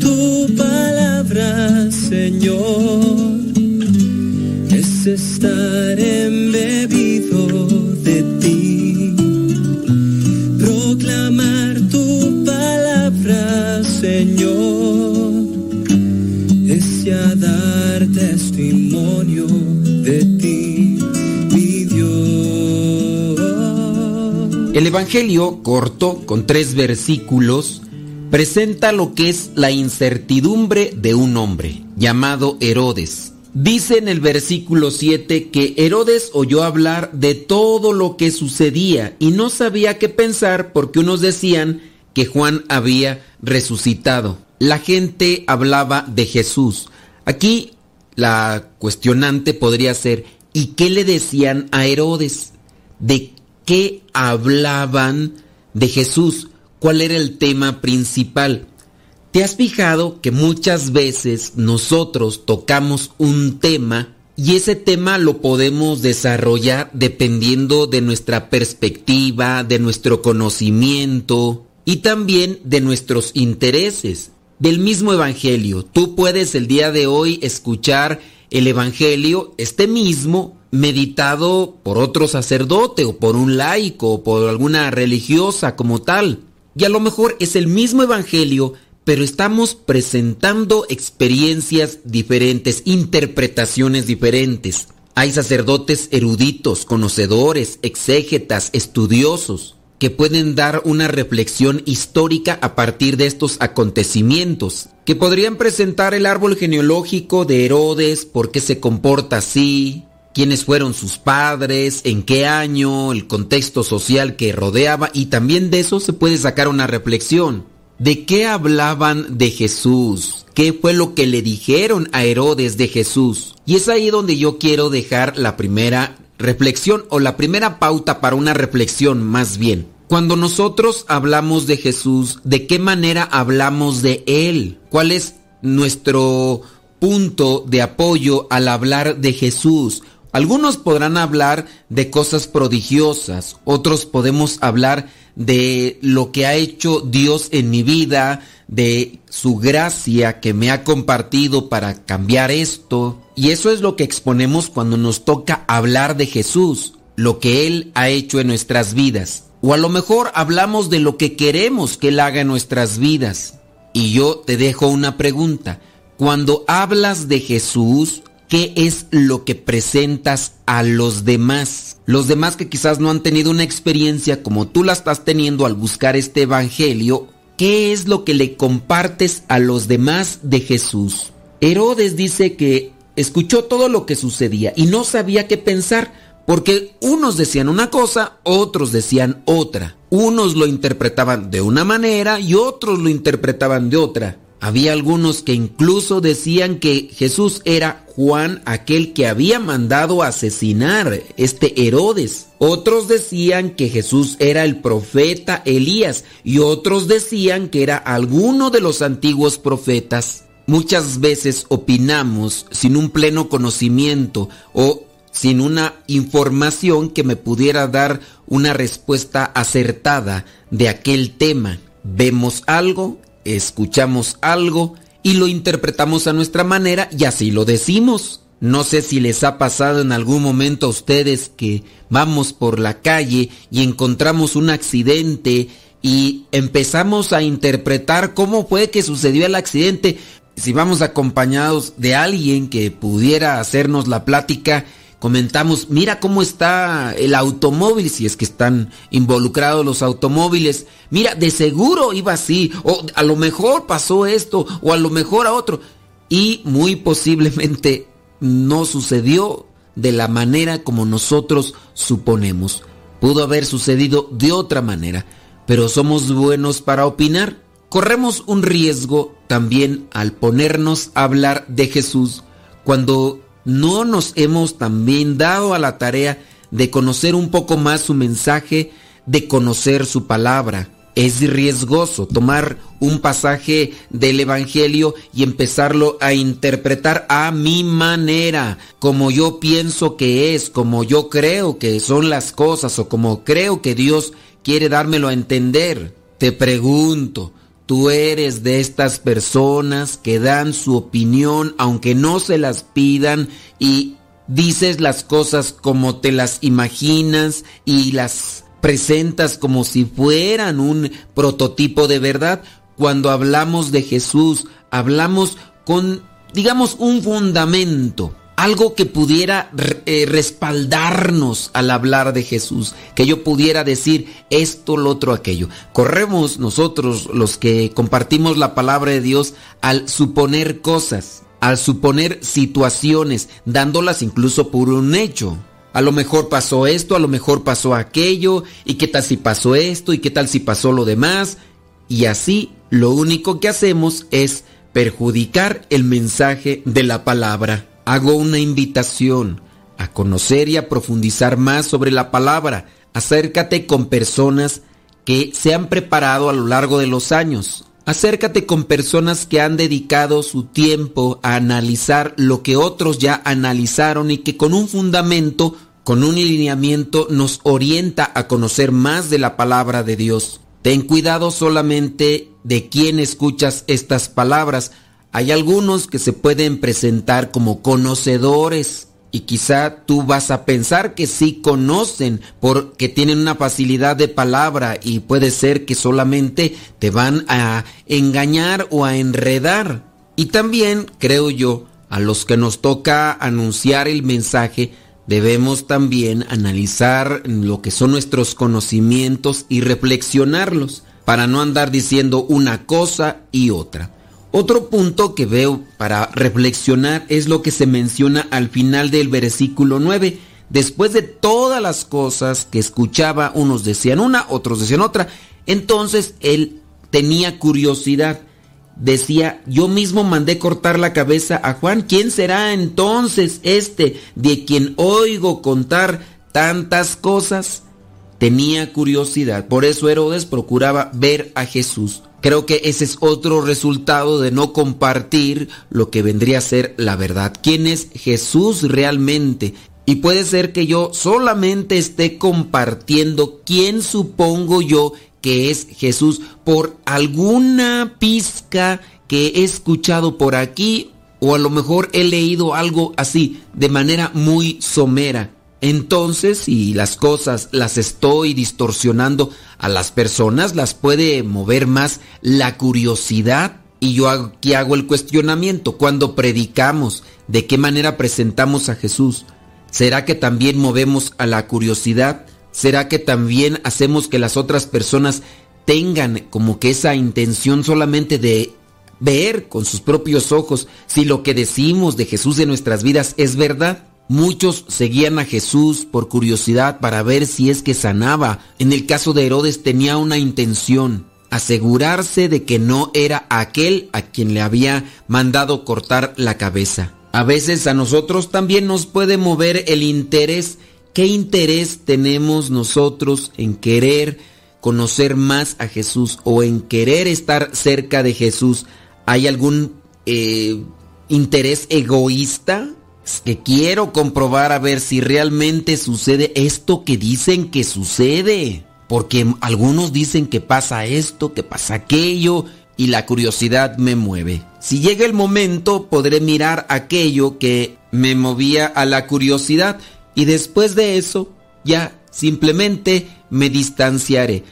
Tu palabra, Señor es estar embebido de ti. Proclamar tu palabra, Señor, es ya dar testimonio de ti, mi Dios. El Evangelio, corto, con tres versículos, presenta lo que es la incertidumbre de un hombre, llamado Herodes. Dice en el versículo 7 que Herodes oyó hablar de todo lo que sucedía y no sabía qué pensar porque unos decían que Juan había resucitado. La gente hablaba de Jesús. Aquí la cuestionante podría ser, ¿y qué le decían a Herodes? ¿De qué hablaban de Jesús? ¿Cuál era el tema principal? ¿Te has fijado que muchas veces nosotros tocamos un tema y ese tema lo podemos desarrollar dependiendo de nuestra perspectiva, de nuestro conocimiento y también de nuestros intereses? Del mismo Evangelio, tú puedes el día de hoy escuchar el Evangelio, este mismo, meditado por otro sacerdote o por un laico o por alguna religiosa como tal. Y a lo mejor es el mismo Evangelio, pero estamos presentando experiencias diferentes, interpretaciones diferentes. Hay sacerdotes eruditos, conocedores, exégetas, estudiosos, que pueden dar una reflexión histórica a partir de estos acontecimientos, que podrían presentar el árbol genealógico de Herodes, por qué se comporta así, quiénes fueron sus padres, en qué año, el contexto social que rodeaba y también de eso se puede sacar una reflexión. ¿De qué hablaban de Jesús? ¿Qué fue lo que le dijeron a Herodes de Jesús? Y es ahí donde yo quiero dejar la primera reflexión o la primera pauta para una reflexión más bien. Cuando nosotros hablamos de Jesús, ¿de qué manera hablamos de Él? ¿Cuál es nuestro punto de apoyo al hablar de Jesús? Algunos podrán hablar de cosas prodigiosas, otros podemos hablar de lo que ha hecho Dios en mi vida, de su gracia que me ha compartido para cambiar esto. Y eso es lo que exponemos cuando nos toca hablar de Jesús. lo que Él ha hecho en nuestras vidas. O a lo mejor hablamos de lo que queremos que Él haga en nuestras vidas. Y yo te dejo una pregunta. Cuando hablas de Jesús, ¿qué es lo que presentas a los demás? Los demás que quizás no han tenido una experiencia como tú la estás teniendo al buscar este Evangelio, ¿qué es lo que le compartes a los demás de Jesús? Herodes dice que escuchó todo lo que sucedía y no sabía qué pensar porque unos decían una cosa, otros decían otra. Unos lo interpretaban de una manera y otros lo interpretaban de otra. Había algunos que incluso decían que Jesús era Juan aquel que había mandado asesinar este Herodes. Otros decían que Jesús era el profeta Elías y otros decían que era alguno de los antiguos profetas. Muchas veces opinamos sin un pleno conocimiento o sin una información que me pudiera dar una respuesta acertada de aquel tema. Vemos algo, escuchamos algo y lo interpretamos a nuestra manera y así lo decimos. No sé si les ha pasado en algún momento a ustedes que vamos por la calle y encontramos un accidente y empezamos a interpretar cómo fue que sucedió el accidente. Si vamos acompañados de alguien que pudiera hacernos la plática, comentamos, mira cómo está el automóvil, si es que están involucrados los automóviles, mira, de seguro iba así, o a lo mejor pasó esto, o a lo mejor a otro, y muy posiblemente no sucedió de la manera como nosotros suponemos. Pudo haber sucedido de otra manera, pero somos buenos para opinar. Corremos un riesgo también al ponernos a hablar de Jesús cuando no nos hemos también dado a la tarea de conocer un poco más su mensaje, de conocer su palabra. Es riesgoso tomar un pasaje del Evangelio y empezarlo a interpretar a mi manera, como yo pienso que es, como yo creo que son las cosas o como creo que Dios quiere dármelo a entender. Te pregunto, Tú eres de estas personas que dan su opinión aunque no se las pidan y dices las cosas como te las imaginas y las presentas como si fueran un prototipo de verdad. Cuando hablamos de Jesús, hablamos con, digamos, un fundamento algo que pudiera eh, respaldarnos al hablar de Jesús, que yo pudiera decir esto, lo otro, aquello. Corremos nosotros los que compartimos la palabra de Dios al suponer cosas, al suponer situaciones, dándolas incluso por un hecho. A lo mejor pasó esto, a lo mejor pasó aquello, y qué tal si pasó esto, y qué tal si pasó lo demás. Y así lo único que hacemos es perjudicar el mensaje de la palabra hago una invitación a conocer y a profundizar más sobre la palabra. Acércate con personas que se han preparado a lo largo de los años. Acércate con personas que han dedicado su tiempo a analizar lo que otros ya analizaron y que con un fundamento, con un lineamiento nos orienta a conocer más de la palabra de Dios. Ten cuidado solamente de quién escuchas estas palabras, hay algunos que se pueden presentar como conocedores y quizá tú vas a pensar que sí conocen porque tienen una facilidad de palabra y puede ser que solamente te van a engañar o a enredar. Y también, creo yo, a los que nos toca anunciar el mensaje, debemos también analizar lo que son nuestros conocimientos y reflexionarlos para no andar diciendo una cosa y otra. Otro punto que veo para reflexionar es lo que se menciona al final del versículo 9. Después de todas las cosas que escuchaba, unos decían una, otros decían otra, entonces él tenía curiosidad. Decía, yo mismo mandé cortar la cabeza a Juan. ¿Quién será entonces este de quien oigo contar tantas cosas? Tenía curiosidad. Por eso Herodes procuraba ver a Jesús. Creo que ese es otro resultado de no compartir lo que vendría a ser la verdad. ¿Quién es Jesús realmente? Y puede ser que yo solamente esté compartiendo quién supongo yo que es Jesús por alguna pizca que he escuchado por aquí o a lo mejor he leído algo así de manera muy somera. Entonces, si las cosas las estoy distorsionando a las personas, las puede mover más la curiosidad. Y yo aquí hago el cuestionamiento. Cuando predicamos, ¿de qué manera presentamos a Jesús? ¿Será que también movemos a la curiosidad? ¿Será que también hacemos que las otras personas tengan como que esa intención solamente de ver con sus propios ojos si lo que decimos de Jesús en nuestras vidas es verdad? Muchos seguían a Jesús por curiosidad para ver si es que sanaba. En el caso de Herodes tenía una intención, asegurarse de que no era aquel a quien le había mandado cortar la cabeza. A veces a nosotros también nos puede mover el interés. ¿Qué interés tenemos nosotros en querer conocer más a Jesús o en querer estar cerca de Jesús? ¿Hay algún eh, interés egoísta? Que quiero comprobar a ver si realmente sucede esto que dicen que sucede. Porque algunos dicen que pasa esto, que pasa aquello, y la curiosidad me mueve. Si llega el momento, podré mirar aquello que me movía a la curiosidad, y después de eso, ya simplemente me distanciaré.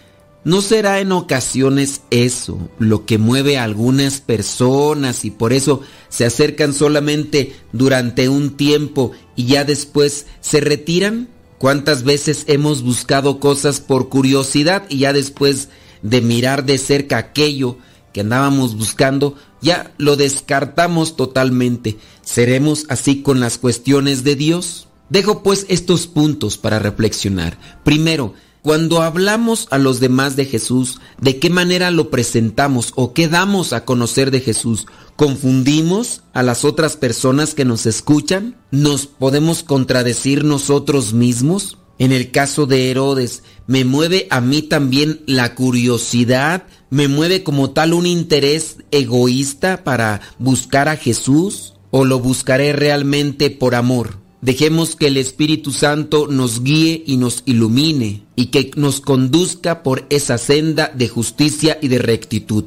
¿No será en ocasiones eso lo que mueve a algunas personas y por eso se acercan solamente durante un tiempo y ya después se retiran? ¿Cuántas veces hemos buscado cosas por curiosidad y ya después de mirar de cerca aquello que andábamos buscando, ya lo descartamos totalmente? ¿Seremos así con las cuestiones de Dios? Dejo pues estos puntos para reflexionar. Primero, cuando hablamos a los demás de Jesús, ¿de qué manera lo presentamos o qué damos a conocer de Jesús? ¿Confundimos a las otras personas que nos escuchan? ¿Nos podemos contradecir nosotros mismos? En el caso de Herodes, ¿me mueve a mí también la curiosidad? ¿Me mueve como tal un interés egoísta para buscar a Jesús? ¿O lo buscaré realmente por amor? Dejemos que el Espíritu Santo nos guíe y nos ilumine y que nos conduzca por esa senda de justicia y de rectitud,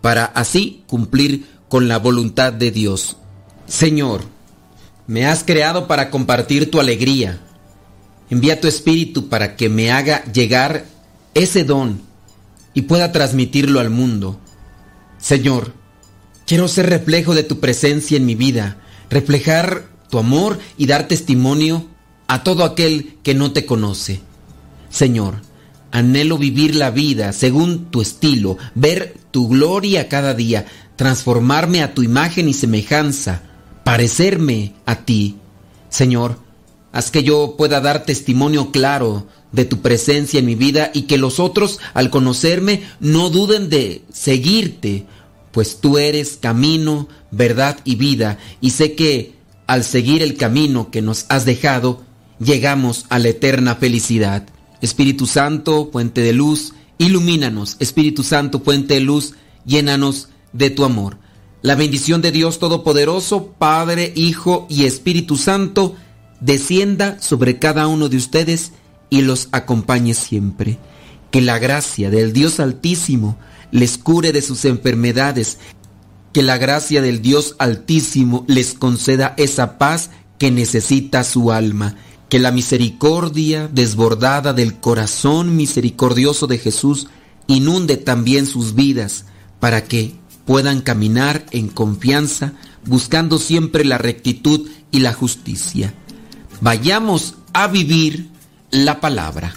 para así cumplir con la voluntad de Dios. Señor, me has creado para compartir tu alegría. Envía tu Espíritu para que me haga llegar ese don y pueda transmitirlo al mundo. Señor, quiero ser reflejo de tu presencia en mi vida, reflejar tu amor y dar testimonio a todo aquel que no te conoce. Señor, anhelo vivir la vida según tu estilo, ver tu gloria cada día, transformarme a tu imagen y semejanza, parecerme a ti. Señor, haz que yo pueda dar testimonio claro de tu presencia en mi vida y que los otros al conocerme no duden de seguirte, pues tú eres camino, verdad y vida, y sé que al seguir el camino que nos has dejado, llegamos a la eterna felicidad. Espíritu Santo, puente de luz, ilumínanos. Espíritu Santo, puente de luz, llénanos de tu amor. La bendición de Dios Todopoderoso, Padre, Hijo y Espíritu Santo, descienda sobre cada uno de ustedes y los acompañe siempre. Que la gracia del Dios Altísimo les cure de sus enfermedades, que la gracia del Dios Altísimo les conceda esa paz que necesita su alma. Que la misericordia desbordada del corazón misericordioso de Jesús inunde también sus vidas para que puedan caminar en confianza buscando siempre la rectitud y la justicia. Vayamos a vivir la palabra.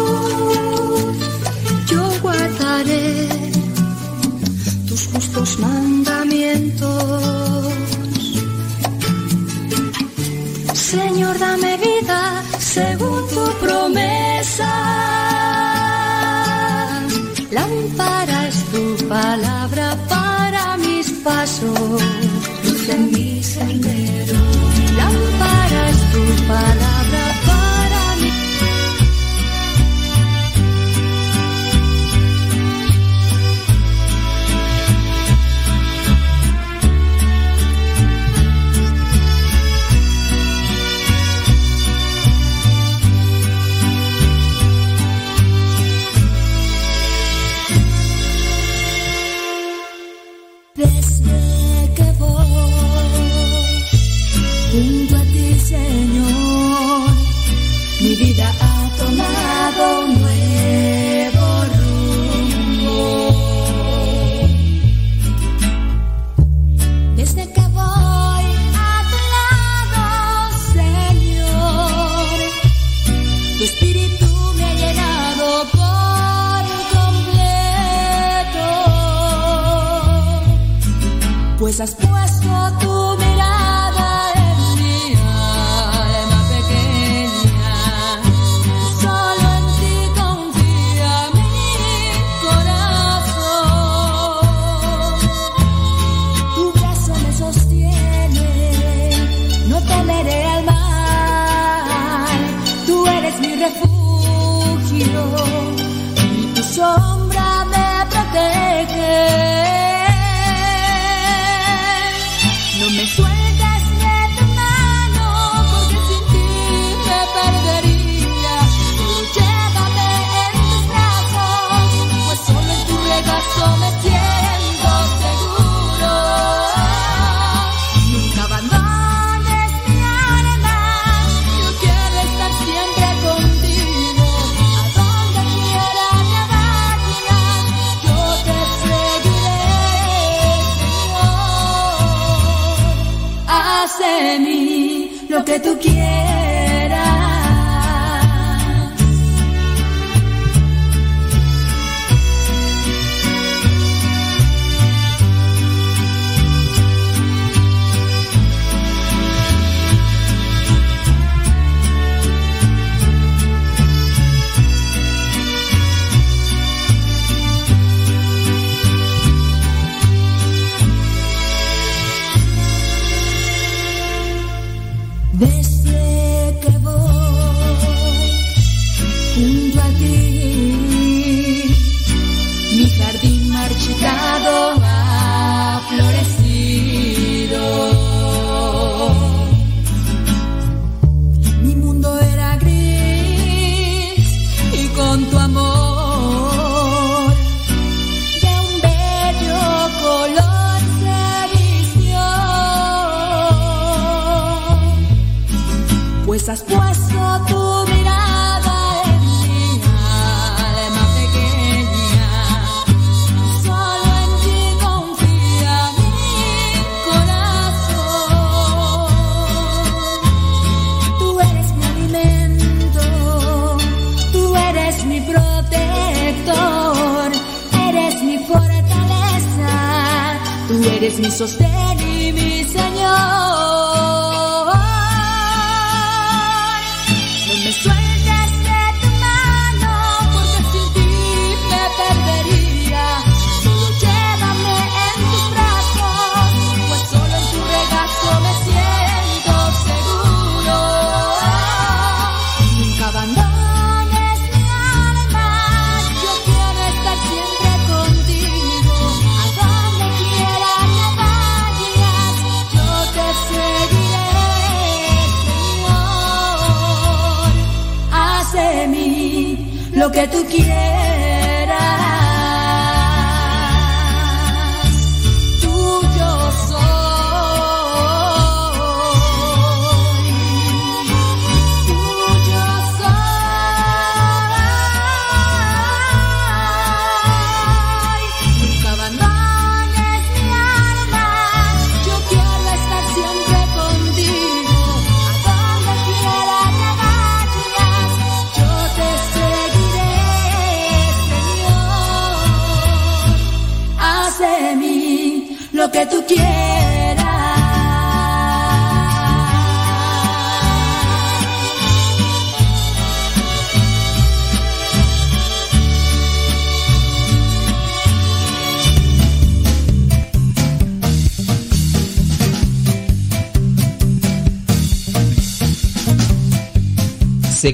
Justos mandamientos. Señor, dame vida según tu promesa. Lámpara es tu palabra para mis pasos, en mi sendero. Lámpara es tu palabra pues has puesto tu mirada en mi alma pequeña. Solo en ti confía mi corazón. Tu brazo me sostiene, no temeré al mal. Tú eres mi refugio y tu sombra me protege. que tú quieres. me sustenta tú quieres.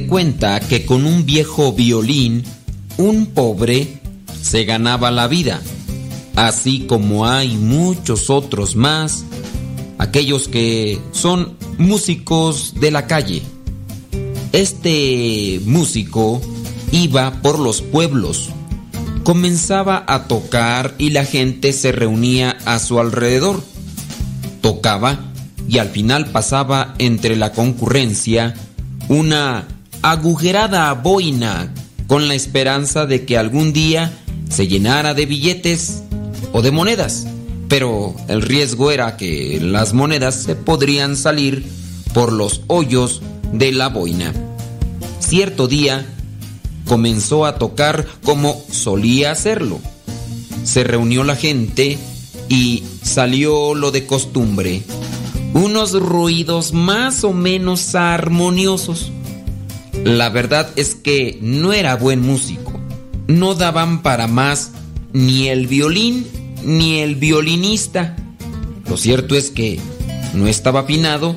cuenta que con un viejo violín, un pobre se ganaba la vida, así como hay muchos otros más, aquellos que son músicos de la calle. Este músico iba por los pueblos, comenzaba a tocar y la gente se reunía a su alrededor. Tocaba y al final pasaba entre la concurrencia una agujerada boina con la esperanza de que algún día se llenara de billetes o de monedas. Pero el riesgo era que las monedas se podrían salir por los hoyos de la boina. Cierto día comenzó a tocar como solía hacerlo. Se reunió la gente y salió lo de costumbre. Unos ruidos más o menos armoniosos. La verdad es que no era buen músico. No daban para más ni el violín ni el violinista. Lo cierto es que no estaba afinado,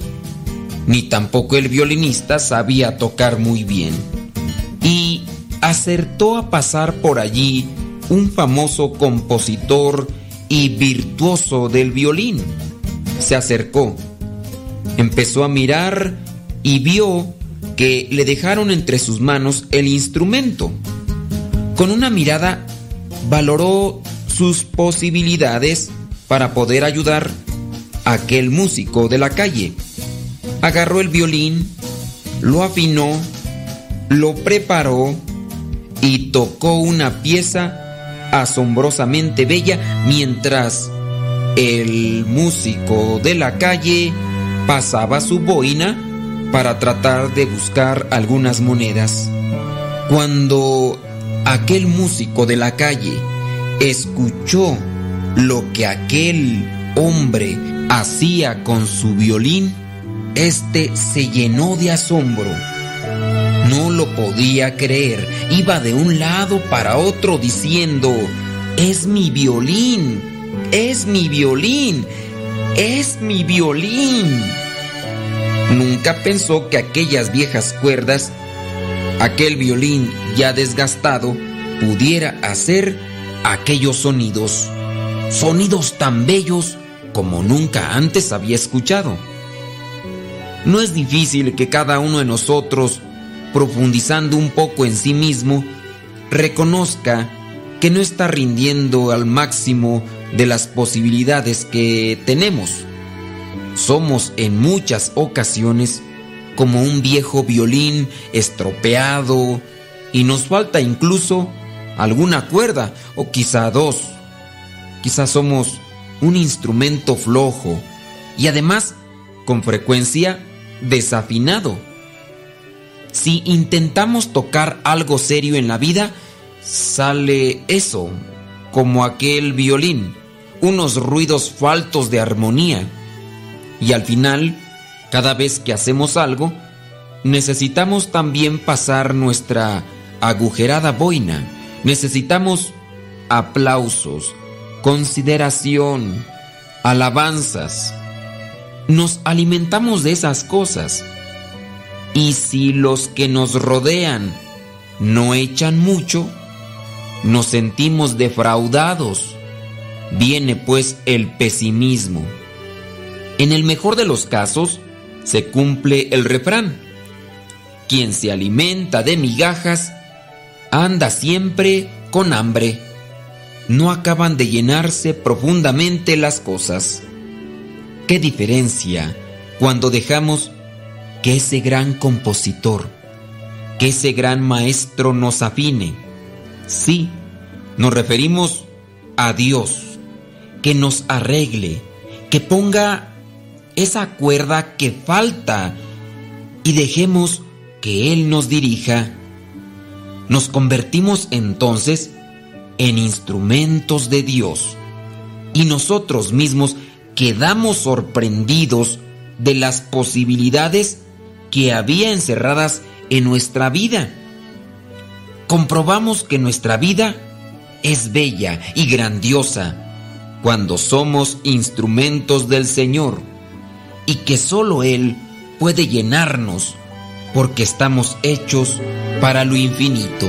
ni tampoco el violinista sabía tocar muy bien. Y acertó a pasar por allí un famoso compositor y virtuoso del violín. Se acercó, empezó a mirar y vio que le dejaron entre sus manos el instrumento. Con una mirada valoró sus posibilidades para poder ayudar a aquel músico de la calle. Agarró el violín, lo afinó, lo preparó y tocó una pieza asombrosamente bella mientras el músico de la calle pasaba su boina para tratar de buscar algunas monedas. Cuando aquel músico de la calle escuchó lo que aquel hombre hacía con su violín, este se llenó de asombro. No lo podía creer. Iba de un lado para otro diciendo, es mi violín, es mi violín, es mi violín. Nunca pensó que aquellas viejas cuerdas, aquel violín ya desgastado, pudiera hacer aquellos sonidos, sonidos tan bellos como nunca antes había escuchado. No es difícil que cada uno de nosotros, profundizando un poco en sí mismo, reconozca que no está rindiendo al máximo de las posibilidades que tenemos. Somos en muchas ocasiones como un viejo violín estropeado y nos falta incluso alguna cuerda o quizá dos. Quizás somos un instrumento flojo y además con frecuencia desafinado. Si intentamos tocar algo serio en la vida, sale eso, como aquel violín, unos ruidos faltos de armonía. Y al final, cada vez que hacemos algo, necesitamos también pasar nuestra agujerada boina. Necesitamos aplausos, consideración, alabanzas. Nos alimentamos de esas cosas. Y si los que nos rodean no echan mucho, nos sentimos defraudados. Viene pues el pesimismo. En el mejor de los casos, se cumple el refrán. Quien se alimenta de migajas, anda siempre con hambre. No acaban de llenarse profundamente las cosas. ¿Qué diferencia cuando dejamos que ese gran compositor, que ese gran maestro nos afine? Sí, nos referimos a Dios, que nos arregle, que ponga esa cuerda que falta y dejemos que Él nos dirija. Nos convertimos entonces en instrumentos de Dios y nosotros mismos quedamos sorprendidos de las posibilidades que había encerradas en nuestra vida. Comprobamos que nuestra vida es bella y grandiosa cuando somos instrumentos del Señor y que solo Él puede llenarnos porque estamos hechos para lo infinito.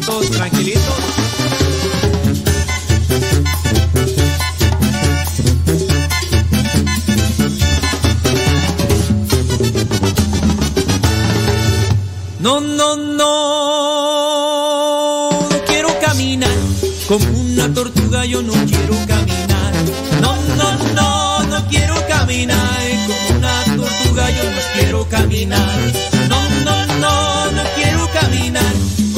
Tranquilitos, tranquilitos. No, no, no, no quiero caminar como una tortuga, yo no quiero caminar. No, no, no, no quiero caminar como una tortuga, yo no quiero caminar.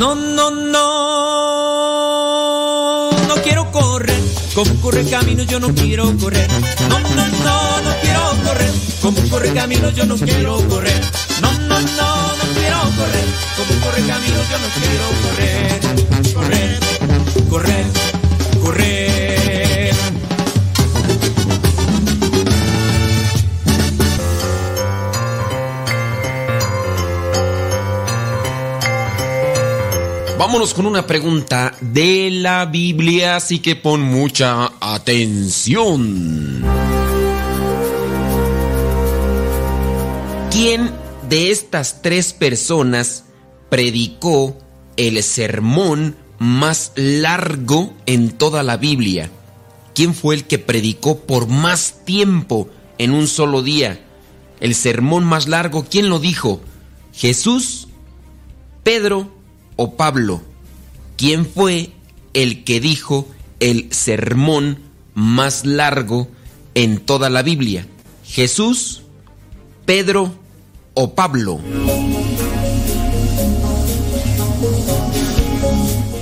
No, no, no, no quiero correr como corre camino, yo no quiero correr. No, no, no, no quiero correr como corre camino, yo no quiero correr. No, no, no, no quiero correr como corre camino, yo no quiero correr. Correr, correr, Vámonos con una pregunta de la Biblia, así que pon mucha atención. ¿Quién de estas tres personas predicó el sermón más largo en toda la Biblia? ¿quién fue el que predicó por más tiempo en un solo día? El sermón más largo, ¿quién lo dijo? ¿Jesús, Pedro o Pablo? ¿Quién fue el que dijo el sermón más largo en toda la Biblia? ¿Jesús, Pedro o Pablo?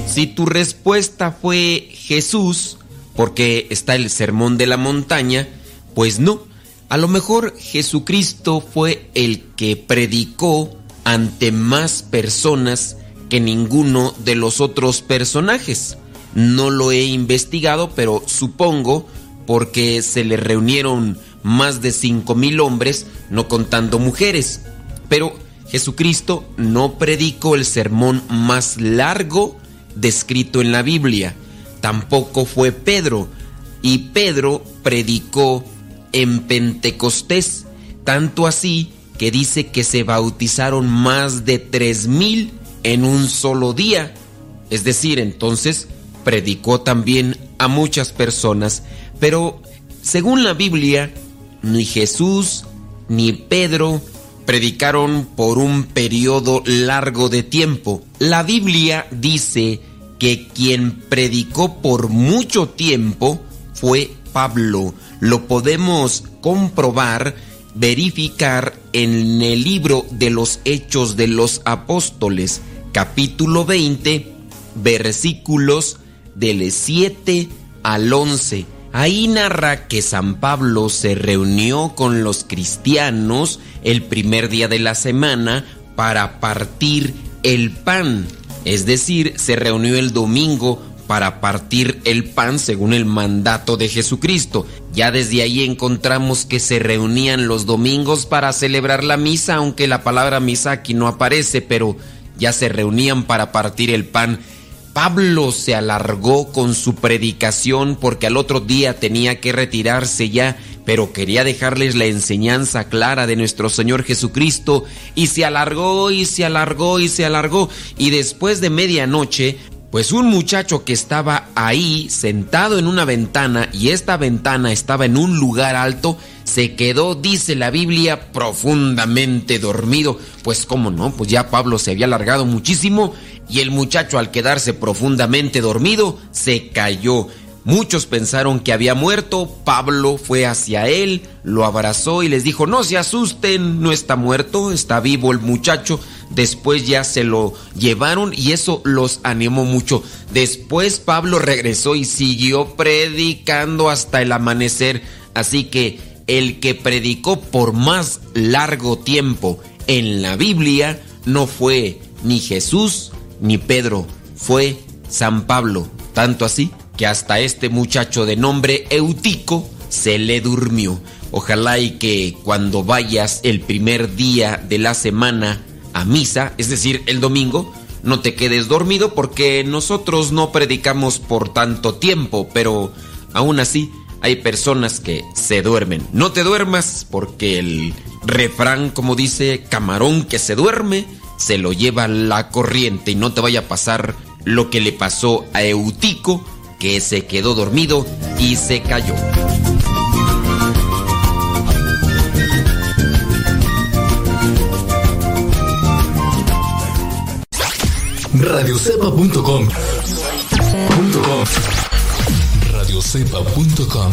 Si tu respuesta fue Jesús, porque está el sermón de la montaña, pues no. A lo mejor Jesucristo fue el que predicó ante más personas que ninguno de los otros personajes. No lo he investigado, pero supongo porque se le reunieron más de cinco mil hombres, no contando mujeres. Pero Jesucristo no predicó el sermón más largo descrito en la Biblia. Tampoco fue Pedro. Y Pedro predicó en Pentecostés, tanto así que dice que se bautizaron más de tres mil en un solo día. Es decir, entonces predicó también a muchas personas, pero según la Biblia, ni Jesús ni Pedro predicaron por un periodo largo de tiempo. La Biblia dice que quien predicó por mucho tiempo fue Pablo. Lo podemos comprobar, verificar en el libro de los Hechos de los Apóstoles, capítulo 20, versículos del 7 al 11. Ahí narra que San Pablo se reunió con los cristianos el primer día de la semana para partir el pan. Es decir, se reunió el domingo para partir el pan según el mandato de Jesucristo. Ya desde ahí encontramos que se reunían los domingos para celebrar la misa, aunque la palabra misa aquí no aparece, pero ya se reunían para partir el pan. Pablo se alargó con su predicación porque al otro día tenía que retirarse ya, pero quería dejarles la enseñanza clara de nuestro Señor Jesucristo y se alargó y se alargó y se alargó y después de medianoche pues un muchacho que estaba ahí sentado en una ventana y esta ventana estaba en un lugar alto, se quedó, dice la Biblia, profundamente dormido. Pues cómo no, pues ya Pablo se había alargado muchísimo y el muchacho al quedarse profundamente dormido se cayó. Muchos pensaron que había muerto, Pablo fue hacia él, lo abrazó y les dijo, no se asusten, no está muerto, está vivo el muchacho. Después ya se lo llevaron y eso los animó mucho. Después Pablo regresó y siguió predicando hasta el amanecer. Así que el que predicó por más largo tiempo en la Biblia no fue ni Jesús ni Pedro, fue San Pablo. Tanto así que hasta este muchacho de nombre Eutico se le durmió. Ojalá y que cuando vayas el primer día de la semana a misa, es decir, el domingo, no te quedes dormido porque nosotros no predicamos por tanto tiempo, pero aún así hay personas que se duermen. No te duermas porque el refrán, como dice, camarón que se duerme, se lo lleva la corriente y no te vaya a pasar lo que le pasó a Eutico, que se quedó dormido y se cayó. Radiocepa.com Radiocepa.com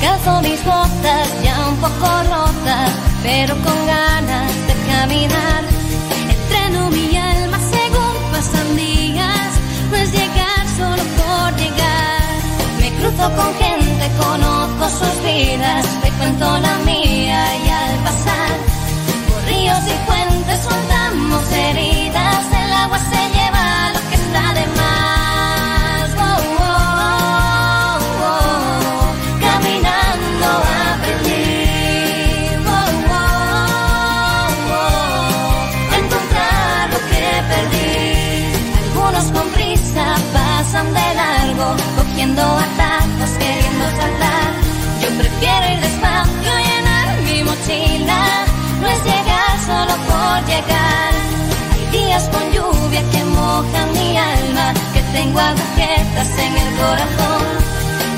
Calzo mis botas ya un poco rotas, pero con ganas de caminar. Con gente, conozco sus vidas, te cuento la mía y al pasar por ríos y fuentes soltamos heridas, el agua se lleva lo que está de más. Prefiero ir despacio llenar mi mochila. No es llegar solo por llegar. Hay días con lluvia que mojan mi alma, que tengo agujetas en el corazón.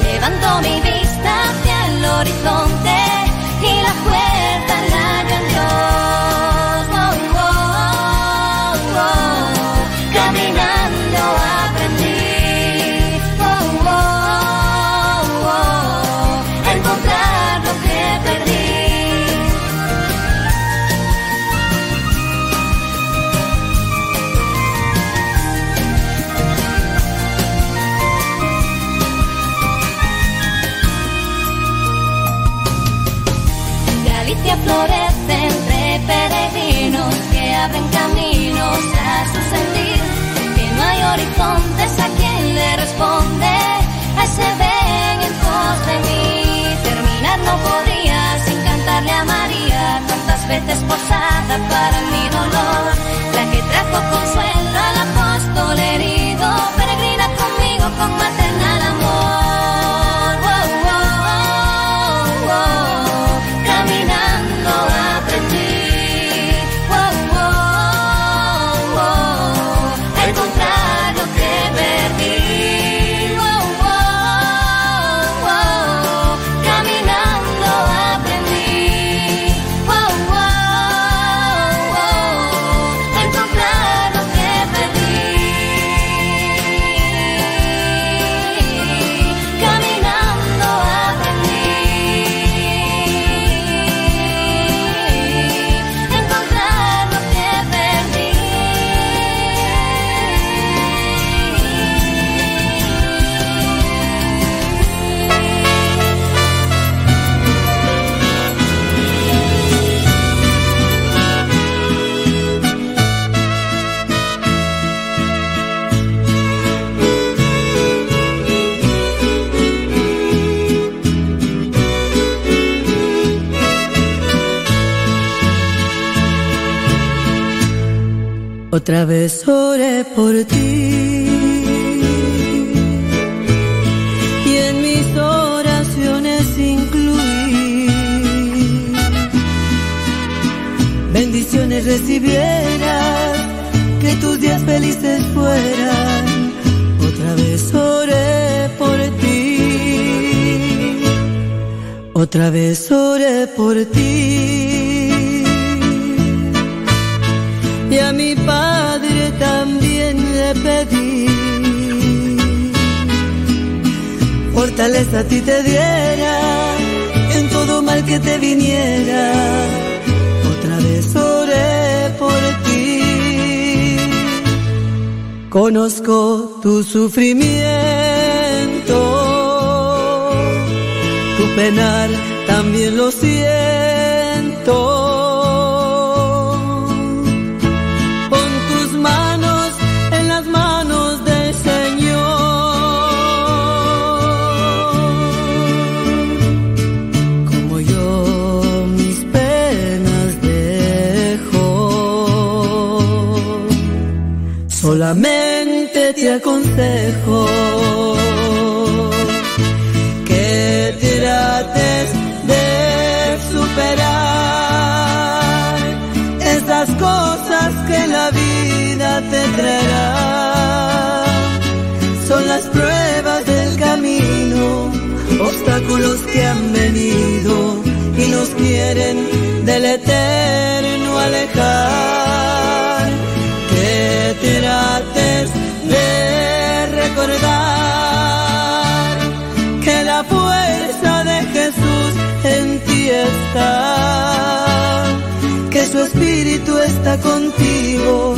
Levanto mi vista hacia el horizonte y la puerta florece entre peregrinos que abren caminos a su sentir. Que no hay horizontes a quien le responde. A ese ven en pos de mí. Terminar no podría sin cantarle a María. Tantas veces posada para mi dolor. La que trajo consuelo al apóstol herido. Peregrina conmigo con maternal Otra vez oré por ti y en mis oraciones incluí bendiciones recibieras, que tus días felices fueran. Otra vez oré por ti, otra vez oré por ti. y a mi padre Fortaleza a ti te diera en todo mal que te viniera. Otra vez oré por ti. Conozco tu sufrimiento, tu penar también lo siento. Te aconsejo que trates de superar esas cosas que la vida te traerá. Son las pruebas del camino, obstáculos que han venido y nos quieren del eterno alejar. Que trates de recordar que la fuerza de Jesús en ti está que su espíritu está contigo,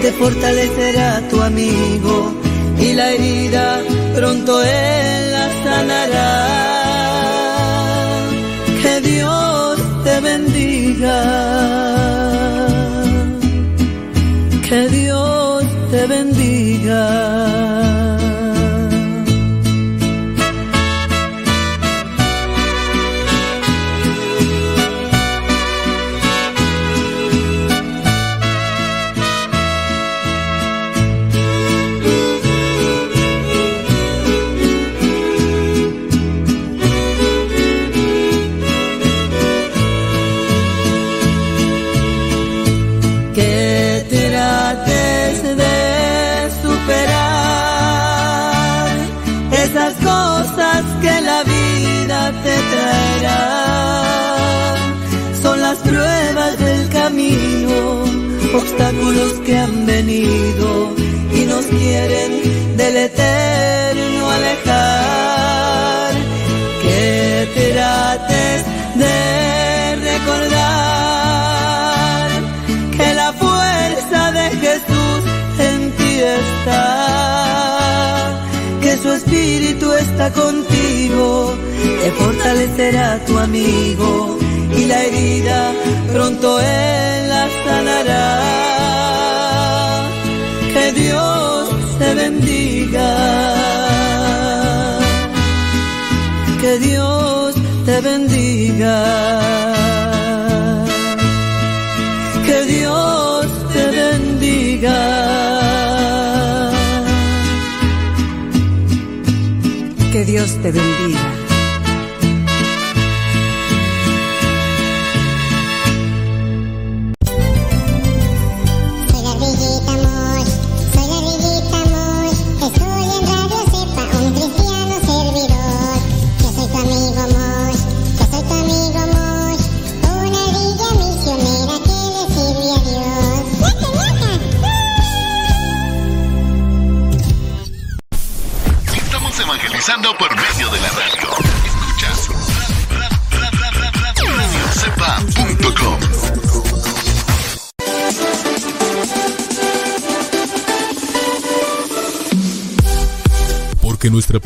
te fortalecerá tu amigo y la herida pronto él la sanará. Que Dios te bendiga, que Dios te bendiga. Que han venido y nos quieren del eterno alejar. Que trates de recordar que la fuerza de Jesús en ti está, que su espíritu está contigo, te fortalecerá tu amigo y la herida pronto él la sanará. Que Dios te bendiga. Que Dios te bendiga. Que Dios te bendiga. Que Dios te bendiga.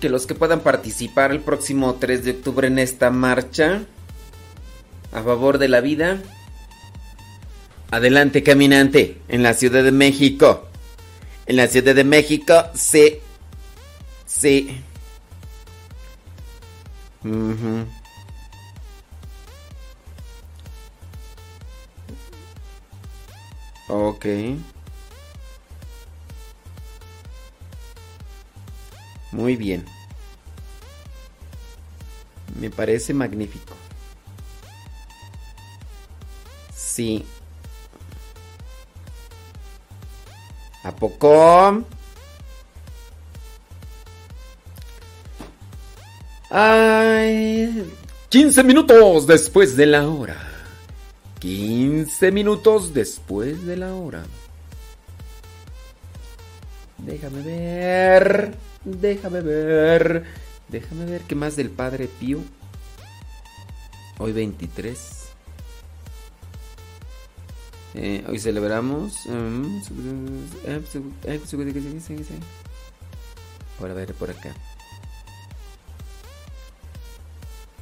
Que los que puedan participar el próximo 3 de octubre en esta marcha a favor de la vida, adelante caminante en la Ciudad de México. En la Ciudad de México se... se... Ujú. Ok. Muy bien. Me parece magnífico. Sí. ¿A poco? Ay, 15 minutos después de la hora. 15 minutos después de la hora. Déjame ver. Déjame ver. Déjame ver qué más del Padre Pío. Hoy 23. Eh, hoy celebramos. mm, Por ver por acá.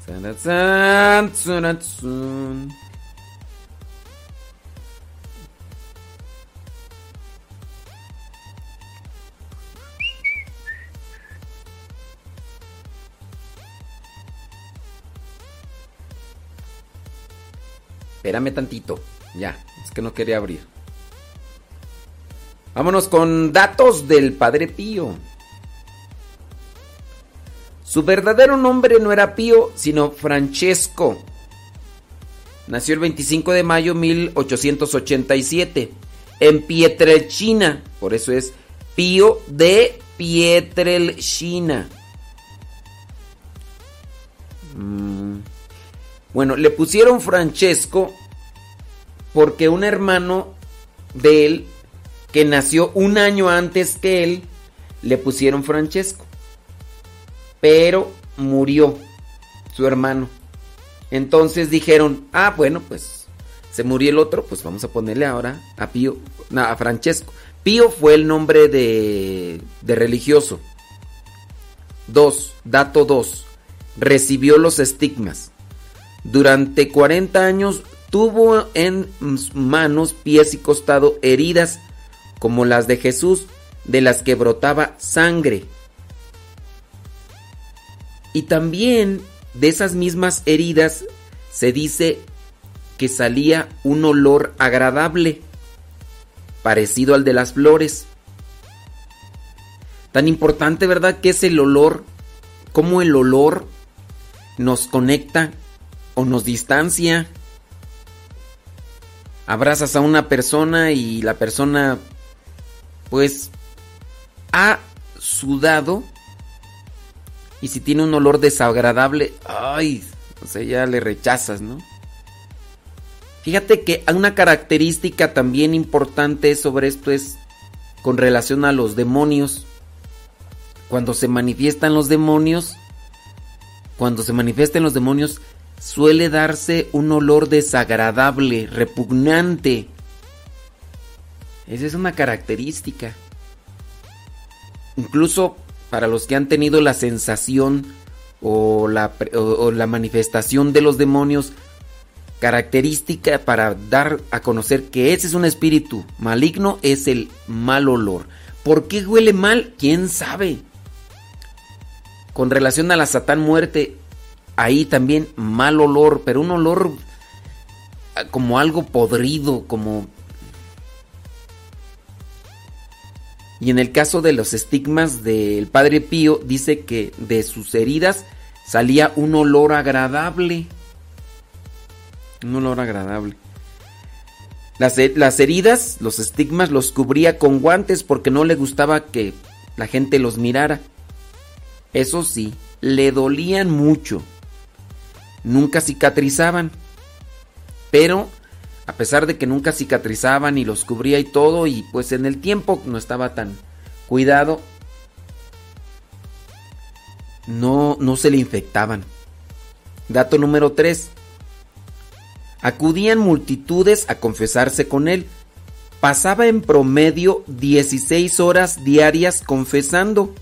Tsan, tsan, tsan. Espérame tantito. Ya, es que no quería abrir. Vámonos con datos del Padre Pío. Su verdadero nombre no era Pío, sino Francesco. Nació el 25 de mayo de 1887 en Pietrelcina, por eso es Pío de Pietrelcina. Mm. Bueno, le pusieron Francesco porque un hermano de él, que nació un año antes que él, le pusieron Francesco. Pero murió su hermano. Entonces dijeron, ah, bueno, pues se murió el otro, pues vamos a ponerle ahora a Pío, no, a Francesco. Pío fue el nombre de, de religioso. Dos, dato 2. Recibió los estigmas. Durante 40 años tuvo en manos, pies y costado heridas como las de Jesús, de las que brotaba sangre. Y también de esas mismas heridas se dice que salía un olor agradable, parecido al de las flores. Tan importante, ¿verdad? Que es el olor, cómo el olor nos conecta o nos distancia. Abrazas a una persona y la persona pues ha sudado y si tiene un olor desagradable, ay, o sea, ya le rechazas, ¿no? Fíjate que una característica también importante sobre esto es con relación a los demonios. Cuando se manifiestan los demonios, cuando se manifiestan los demonios, suele darse un olor desagradable, repugnante. Esa es una característica. Incluso para los que han tenido la sensación o la, manifestación de los demonios, característica para dar a conocer que ese es un espíritu maligno es el mal olor. ¿Por qué huele mal? ¿Quién sabe? Con relación a la Satán muerte, ahí también mal olor, pero un olor como algo podrido, como... Y en el caso de los estigmas del Padre Pío, dice que de sus heridas salía un olor agradable. Un olor agradable. Las, las, heridas, los estigmas, los cubría con guantes porque no le gustaba que la gente los mirara. Eso sí, le dolían mucho. Nunca cicatrizaban. Pero, a pesar de que nunca cicatrizaban y los cubría y todo, y pues en el tiempo no estaba tan cuidado, no, no se le infectaban. Dato número 3. Acudían multitudes a confesarse con él. Pasaba en promedio 16 horas diarias confesando.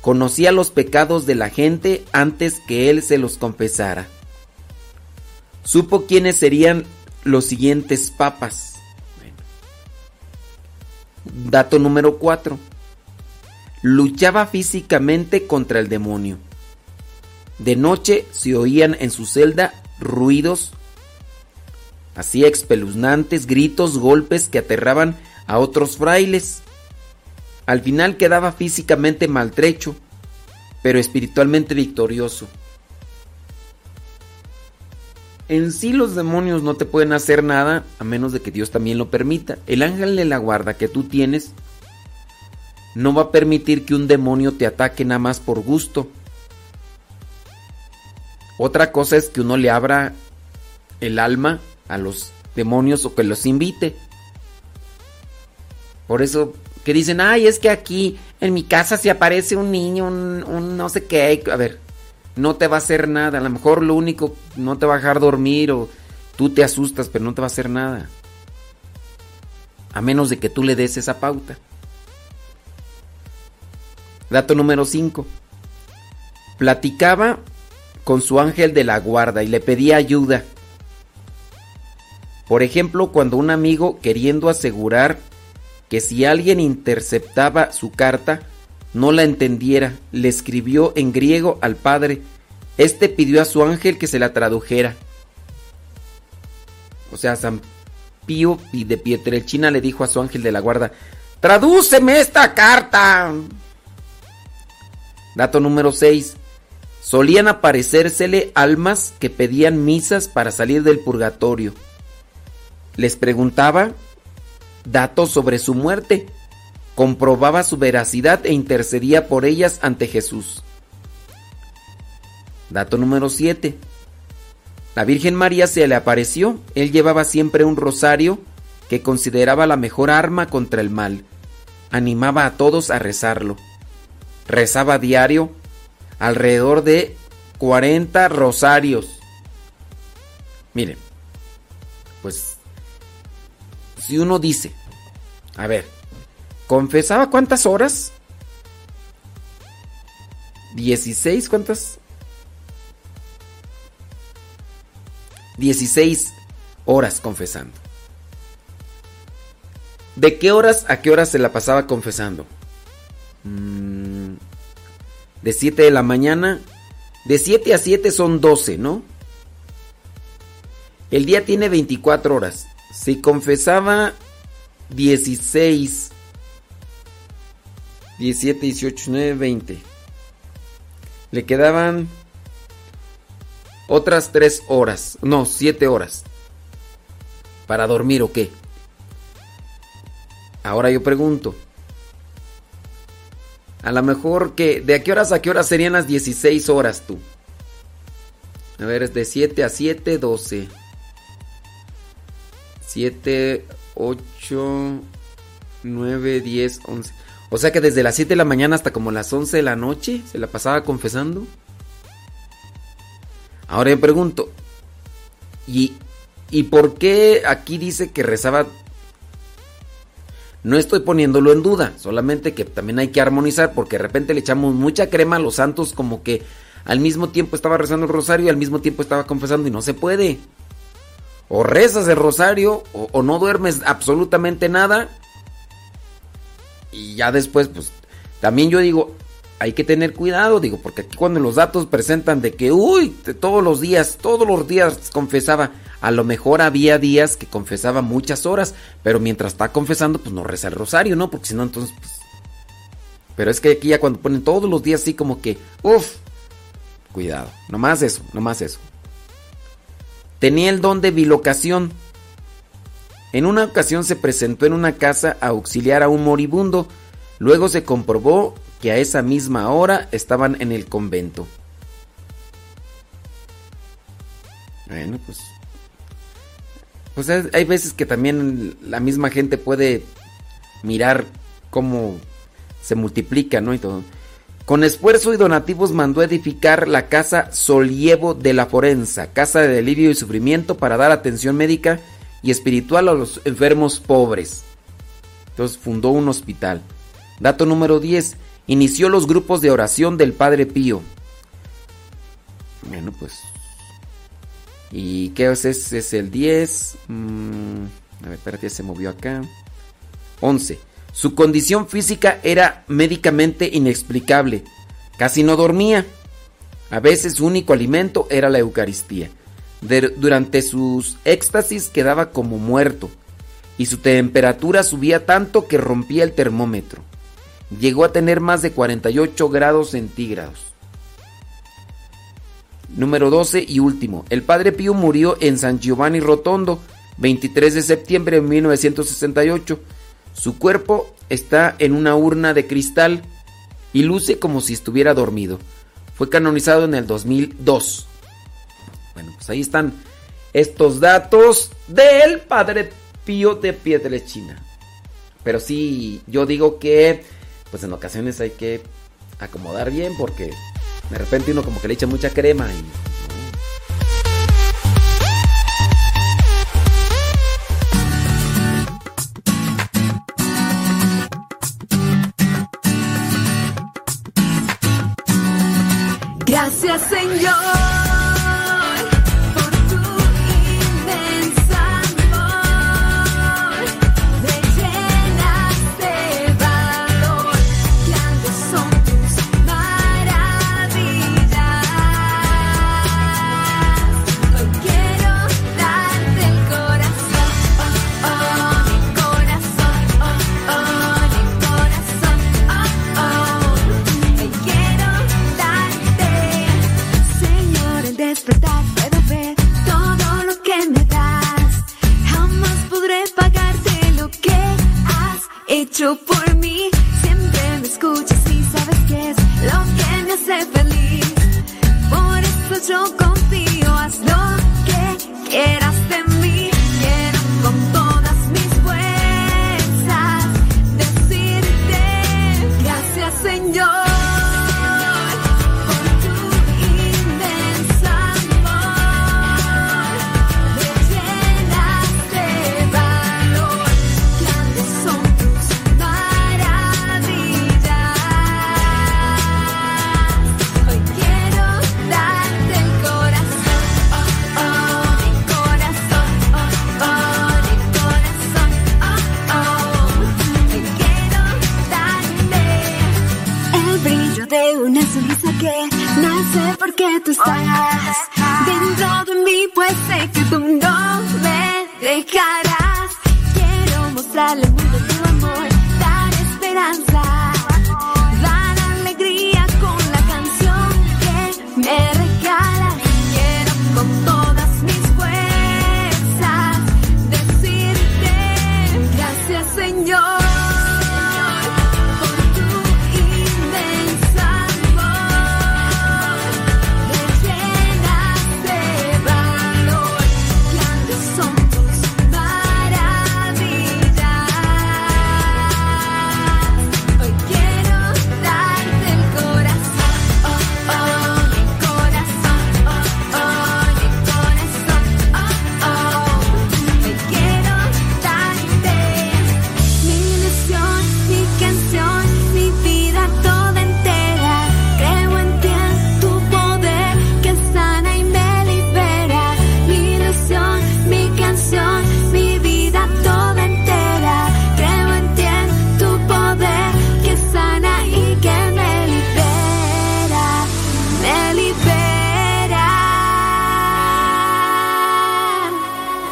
Conocía los pecados de la gente antes que él se los confesara. Supo quiénes serían los siguientes papas. Dato número 4. Luchaba físicamente contra el demonio. De noche se oían en su celda ruidos así espeluznantes, gritos, golpes que aterraban a otros frailes. Al final quedaba físicamente maltrecho, pero espiritualmente victorioso. En sí los demonios no te pueden hacer nada a menos de que Dios también lo permita. El ángel de la guarda que tú tienes no va a permitir que un demonio te ataque nada más por gusto. Otra cosa es que uno le abra el alma a los demonios o que los invite. Por eso que dicen, ay, es que aquí en mi casa si aparece un niño, un, no sé qué, a ver, no te va a hacer nada. A lo mejor lo único, no te va a dejar dormir o tú te asustas, pero no te va a hacer nada. A menos de que tú le des esa pauta. Dato número 5. Platicaba con su ángel de la guarda y le pedía ayuda. Por ejemplo, cuando un amigo queriendo asegurar que si alguien interceptaba su carta, no la entendiera, le escribió en griego al padre. Este pidió a su ángel que se la tradujera. O sea, San Pío de Pietrelchina le dijo a su ángel de la guarda, ¡Tradúceme esta carta! Dato número 6. Solían aparecérsele almas que pedían misas para salir del purgatorio les preguntaba datos sobre su muerte, comprobaba su veracidad e intercedía por ellas ante Jesús. Dato número 7. La Virgen María se le apareció, él llevaba siempre un rosario que consideraba la mejor arma contra el mal. Animaba a todos a rezarlo. Rezaba diario alrededor de 40 rosarios. Miren, pues, si uno dice, a ver, ¿confesaba cuántas horas? 16, ¿cuántas? 16 horas confesando. ¿De qué horas a qué horas se la pasaba confesando? Mm, de 7 de la mañana. De 7 a 7 son 12, ¿no? El día tiene 24 horas. Si confesaba 16, 17, 18, 19, 20. Le quedaban otras 3 horas. No, 7 horas. ¿Para dormir o qué? Ahora yo pregunto. A lo mejor que... ¿De a qué horas a qué horas serían las 16 horas tú? A ver, es de 7 a 7, 12. 7, 8, 9, 10, 11. O sea que desde las 7 de la mañana hasta como las 11 de la noche se la pasaba confesando. Ahora yo pregunto, ¿y, ¿y por qué aquí dice que rezaba? No estoy poniéndolo en duda, solamente que también hay que armonizar porque de repente le echamos mucha crema a los santos como que al mismo tiempo estaba rezando el rosario y al mismo tiempo estaba confesando y no se puede. O rezas el rosario o, no duermes absolutamente nada y ya después pues también yo digo, hay que tener cuidado, digo, porque aquí cuando los datos presentan de que, uy, todos los días, todos los días confesaba, a lo mejor había días que confesaba muchas horas, pero mientras está confesando, pues no reza el rosario, ¿no? Porque si no, entonces, pues... Pero es que aquí ya cuando ponen todos los días así como que, uff, cuidado, nomás eso, nomás eso. Tenía el don de bilocación. En una ocasión se presentó en una casa a auxiliar a un moribundo, luego se comprobó que a esa misma hora estaban en el convento. Bueno, pues. Pues hay veces que también la misma gente puede mirar cómo se multiplica, ¿no? Y todo. Con esfuerzo y donativos mandó edificar la casa Solievo de la Forenza, casa de delirio y sufrimiento para dar atención médica y espiritual a los enfermos pobres. Entonces fundó un hospital. Dato número 10 inició los grupos de oración del Padre Pío. Bueno, pues. ¿Y qué es? Es, el 10. Mm, a ver, espérate, se movió acá. 11. Su condición física era médicamente inexplicable. Casi no dormía. A veces su único alimento era la Eucaristía. Durante sus éxtasis quedaba como muerto. Y su temperatura subía tanto que rompía el termómetro llegó a tener más de 48 grados centígrados. Número 12 y último. El Padre Pío murió en San Giovanni Rotondo, 23 de septiembre de 1968. Su cuerpo está en una urna de cristal y luce como si estuviera dormido. Fue canonizado en el 2002. Bueno, pues ahí están estos datos del Padre Pío de Pietrelcina. Pero sí, yo digo que pues en ocasiones hay que acomodar bien porque de repente uno como que le echa mucha crema y Señor Por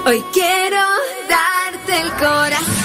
Hoy quiero darte el corazón.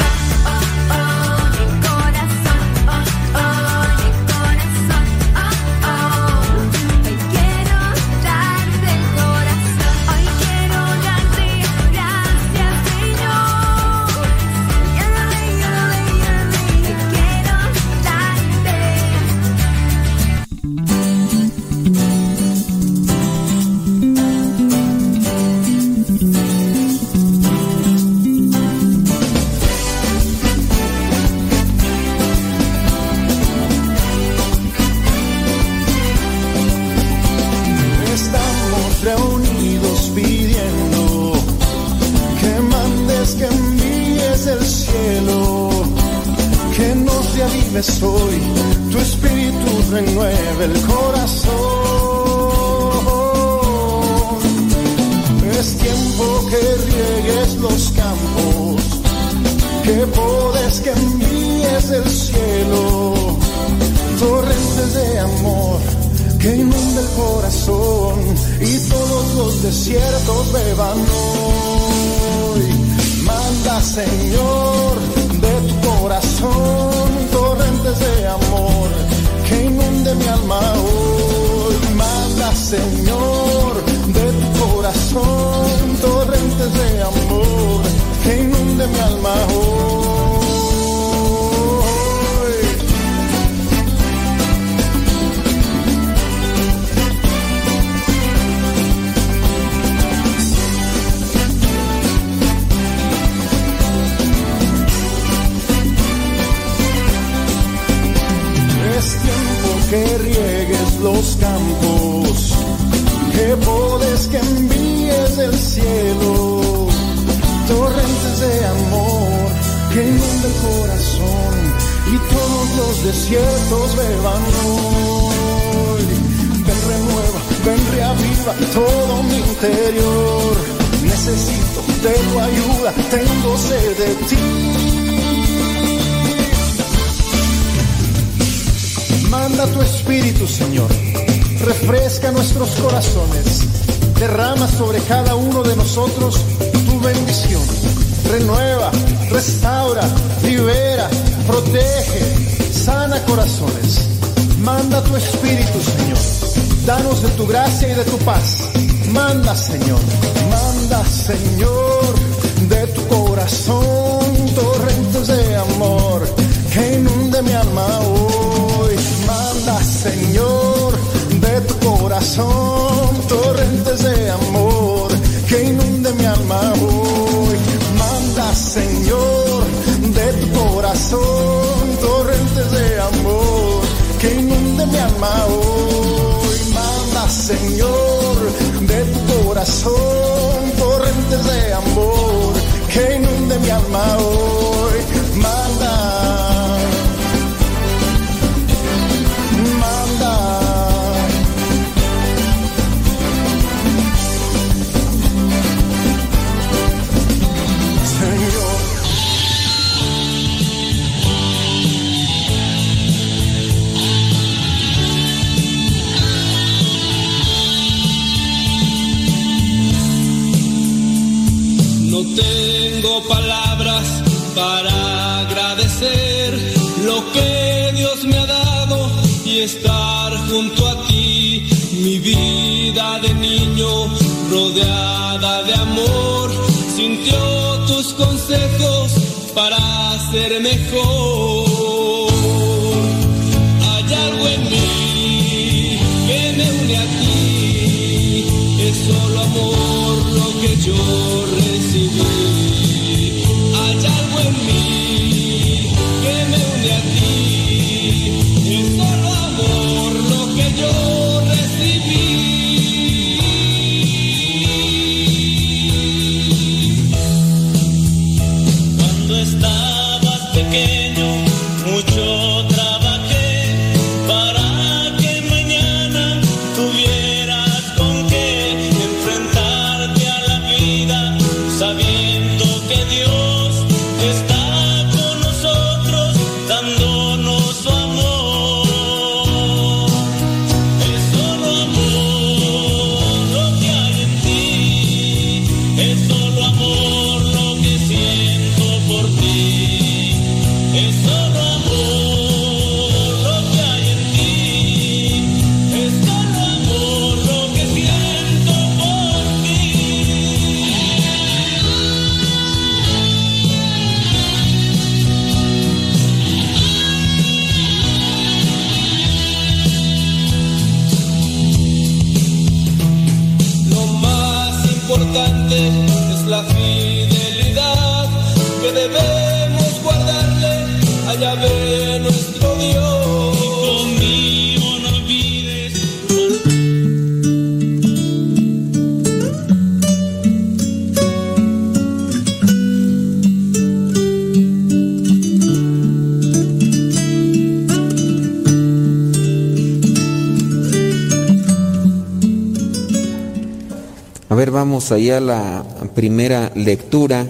A ver, vamos allá a la primera lectura.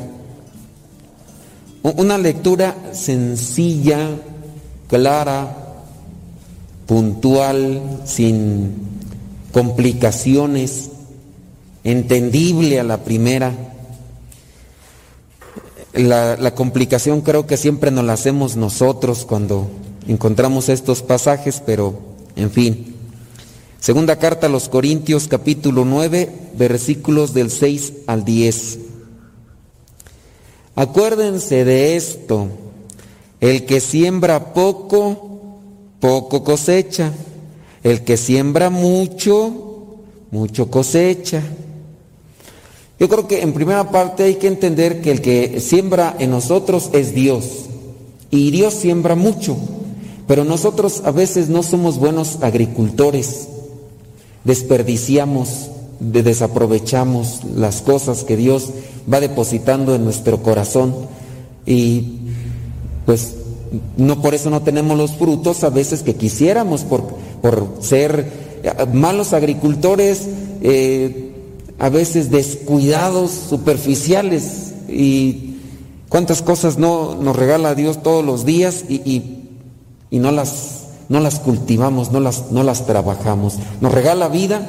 Una lectura sencilla, clara, puntual, sin complicaciones, entendible a la primera. La, la complicación creo que siempre nos la hacemos nosotros cuando encontramos estos pasajes, pero en fin. Segunda carta a los Corintios capítulo 9 versículos del 6 al 10. Acuérdense de esto, el que siembra poco, poco cosecha, el que siembra mucho, mucho cosecha. Yo creo que en primera parte hay que entender que el que siembra en nosotros es Dios. Y Dios siembra mucho, pero nosotros a veces no somos buenos agricultores desperdiciamos, de- desaprovechamos las cosas que Dios va depositando en nuestro corazón. Y pues no por eso no tenemos los frutos a veces que quisiéramos por, por ser eh, malos agricultores, eh, a veces descuidados, superficiales. Y cuántas cosas no nos regala Dios todos los días y- y no las no las cultivamos, no las, no las trabajamos. Nos regala vida,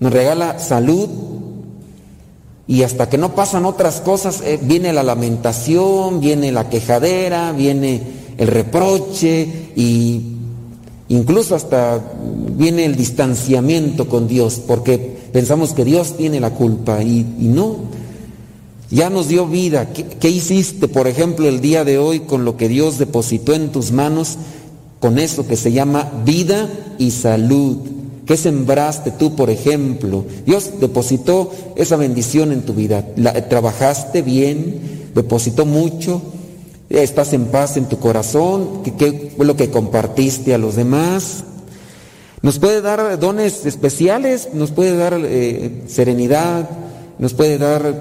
nos regala salud y hasta que no pasan otras cosas eh, viene la lamentación, viene la quejadera, viene el reproche y incluso hasta viene el distanciamiento con Dios porque pensamos que Dios tiene la culpa y, no. Ya nos dio vida. ¿Qué, qué hiciste, por ejemplo, el día de hoy con lo que Dios depositó en tus manos? Con eso que se llama vida y salud. ¿Qué sembraste tú, por ejemplo? Dios depositó esa bendición en tu vida. Trabajaste bien, depositó mucho, estás en paz en tu corazón. ¿Qué, qué fue lo que compartiste a los demás? Nos puede dar dones especiales, nos puede dar eh, serenidad, nos puede dar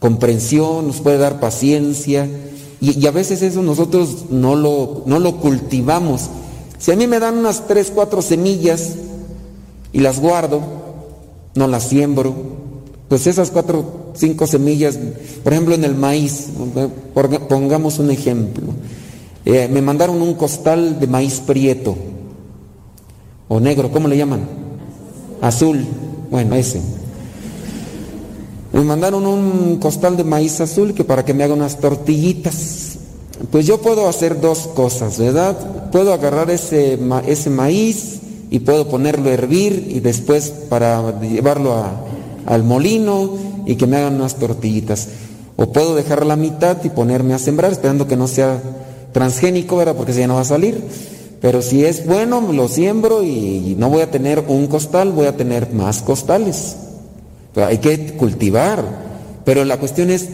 comprensión, nos puede dar paciencia. Y, a veces eso nosotros no lo, no lo cultivamos. Si a mí me dan unas tres, cuatro semillas y las guardo, no las siembro, pues esas cuatro, cinco semillas, por ejemplo en el maíz, pongamos un ejemplo, Eh, me mandaron un costal de maíz prieto o negro, ¿cómo le llaman? Azul, bueno, ese. Me mandaron un costal de maíz azul que para que me haga unas tortillitas. Pues yo puedo hacer dos cosas, ¿verdad? Puedo agarrar ese, ma- ese maíz y puedo ponerlo a hervir y después para llevarlo a- al molino y que me hagan unas tortillitas. O puedo dejar la mitad y ponerme a sembrar esperando que no sea transgénico, ¿verdad? Porque si ya no va a salir. Pero si es bueno, lo siembro y no voy a tener un costal, voy a tener más costales. Hay que cultivar. Pero la cuestión es,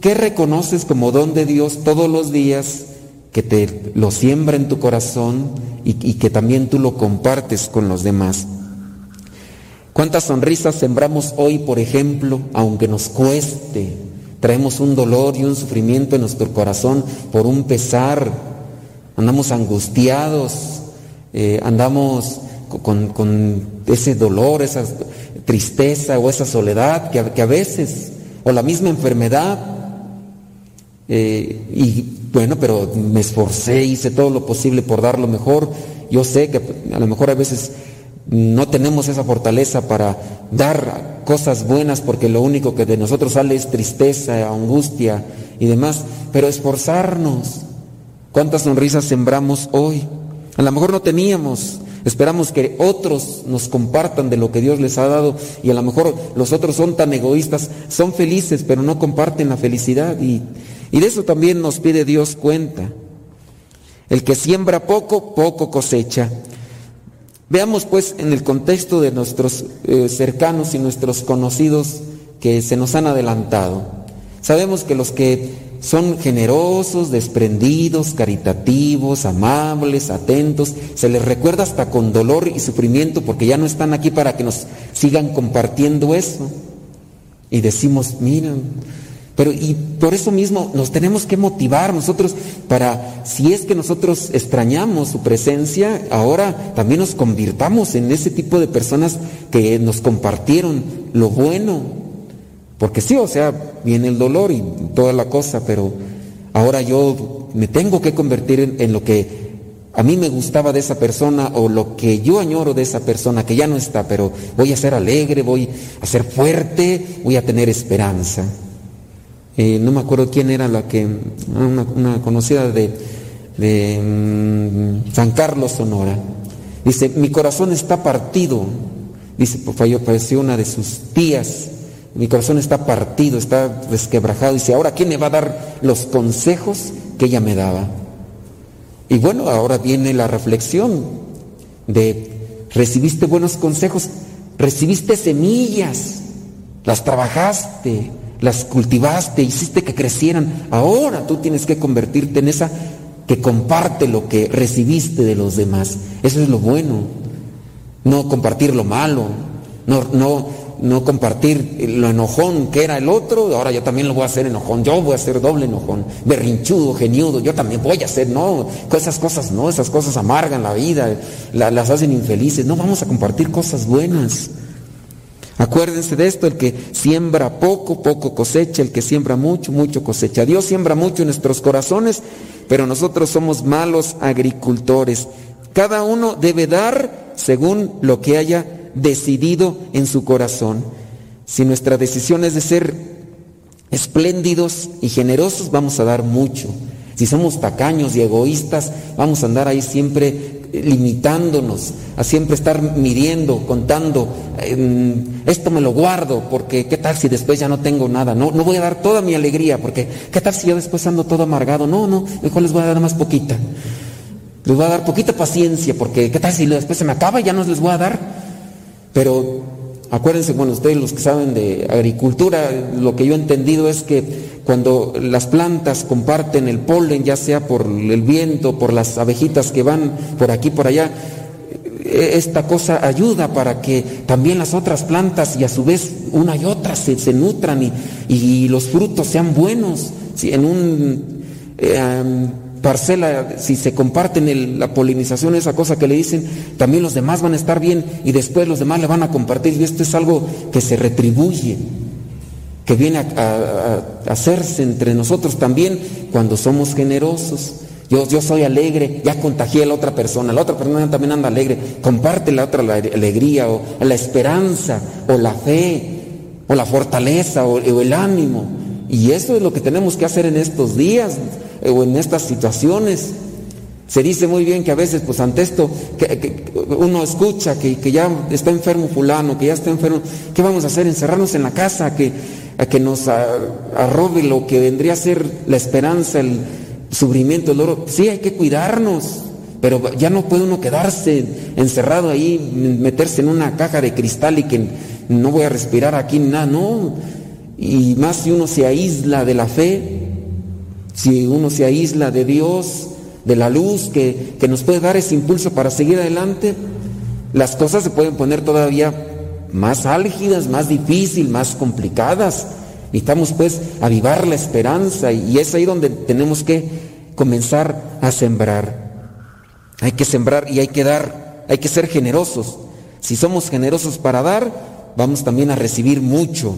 ¿qué reconoces como don de Dios todos los días que te lo siembra en tu corazón y, que también tú lo compartes con los demás? ¿Cuántas sonrisas sembramos hoy, por ejemplo, aunque nos cueste? Traemos un dolor y un sufrimiento en nuestro corazón por un pesar. Andamos angustiados, eh, andamos con, con ese dolor, esa tristeza o esa soledad que a, que a veces, o la misma enfermedad. Eh, y bueno, pero me esforcé, hice todo lo posible por dar lo mejor. Yo sé que a lo mejor a veces no tenemos esa fortaleza para dar cosas buenas porque lo único que de nosotros sale es tristeza, angustia y demás, pero esforzarnos. ¿Cuántas sonrisas sembramos hoy? A lo mejor no teníamos, esperamos que otros nos compartan de lo que Dios les ha dado y a lo mejor los otros son tan egoístas, son felices pero no comparten la felicidad y, de eso también nos pide Dios cuenta. El que siembra poco, poco cosecha. Veamos pues en el contexto de nuestros eh, cercanos y nuestros conocidos que se nos han adelantado. Sabemos que los que son generosos, desprendidos, caritativos, amables, atentos, se les recuerda hasta con dolor y sufrimiento porque ya no están aquí para que nos sigan compartiendo eso. Y decimos, miren, pero y por eso mismo nos tenemos que motivar nosotros para, si es que nosotros extrañamos su presencia, ahora también nos convirtamos en ese tipo de personas que nos compartieron lo bueno. Porque sí, o sea, viene el dolor y toda la cosa, pero ahora yo me tengo que convertir en, lo que a mí me gustaba de esa persona o lo que yo añoro de esa persona que ya no está, pero voy a ser alegre, voy a ser fuerte, voy a tener esperanza. Eh, no me acuerdo quién era la que, una, conocida de, mm, San Carlos Sonora. Dice, mi corazón está partido. Dice, pues, falleció una de sus tías. Mi corazón está partido, está desquebrajado. Dice, ahora ¿quién me va a dar los consejos que ella me daba? Y bueno, ahora viene la reflexión de, recibiste buenos consejos, recibiste semillas, las trabajaste, las cultivaste, hiciste que crecieran. Ahora tú tienes que convertirte en esa que comparte lo que recibiste de los demás. Eso es lo bueno. No compartir lo malo, no, no, no compartir lo enojón que era el otro, ahora yo también lo voy a hacer enojón, yo voy a ser doble enojón, berrinchudo, geniudo, yo también voy a hacer, no, esas cosas no, esas cosas amargan la vida, la- las hacen infelices, no vamos a compartir cosas buenas. Acuérdense de esto, el que siembra poco, poco cosecha, el que siembra mucho, mucho cosecha. Dios siembra mucho en nuestros corazones, pero nosotros somos malos agricultores. Cada uno debe dar según lo que haya decidido en su corazón. Si nuestra decisión es de ser espléndidos y generosos, vamos a dar mucho. Si somos tacaños y egoístas, vamos a andar ahí siempre eh, limitándonos, a siempre estar midiendo, contando, em, esto me lo guardo, porque qué tal si después ya no tengo nada, no, no voy a dar toda mi alegría, porque qué tal si yo después ando todo amargado, no, no, mejor les voy a dar más poquita. Les voy a dar poquita paciencia, porque qué tal si después se me acaba y ya no les voy a dar. Pero acuérdense, bueno, ustedes los que saben de agricultura, lo que yo he entendido es que cuando las plantas comparten el polen, ya sea por el viento, por las abejitas que van por aquí, por allá, eh, esta cosa ayuda para que también las otras plantas y a su vez una y otra se, nutran y, los frutos sean buenos. Si en un eh, parcela, si se comparten la polinización, esa cosa que le dicen, también los demás van a estar bien y después los demás le van a compartir. Y esto es algo que se retribuye, que viene a, hacerse entre nosotros también cuando somos generosos. Yo, yo soy alegre, ya contagié a la otra persona, la otra persona también anda alegre, comparte la otra la alegría o la esperanza o la fe o la fortaleza o, o el ánimo. Y eso es lo que tenemos que hacer en estos días o en estas situaciones. Se dice muy bien que a veces, pues ante esto, que, uno escucha que, que, ya está enfermo fulano, que ya está enfermo, ¿qué vamos a hacer? Encerrarnos en la casa, que, que nos arrobe lo que vendría a ser la esperanza, el sufrimiento, el oro. Sí, hay que cuidarnos, pero ya no puede uno quedarse encerrado ahí, meterse en una caja de cristal y que no voy a respirar aquí nada, no. Y más si uno se aísla de la fe, si uno se aísla de Dios, de la luz que, que, nos puede dar ese impulso para seguir adelante, las cosas se pueden poner todavía más álgidas, más difíciles, más complicadas. Necesitamos pues avivar la esperanza y es ahí donde tenemos que comenzar a sembrar. Hay que sembrar y hay que dar, hay que ser generosos. Si somos generosos para dar, vamos también a recibir mucho.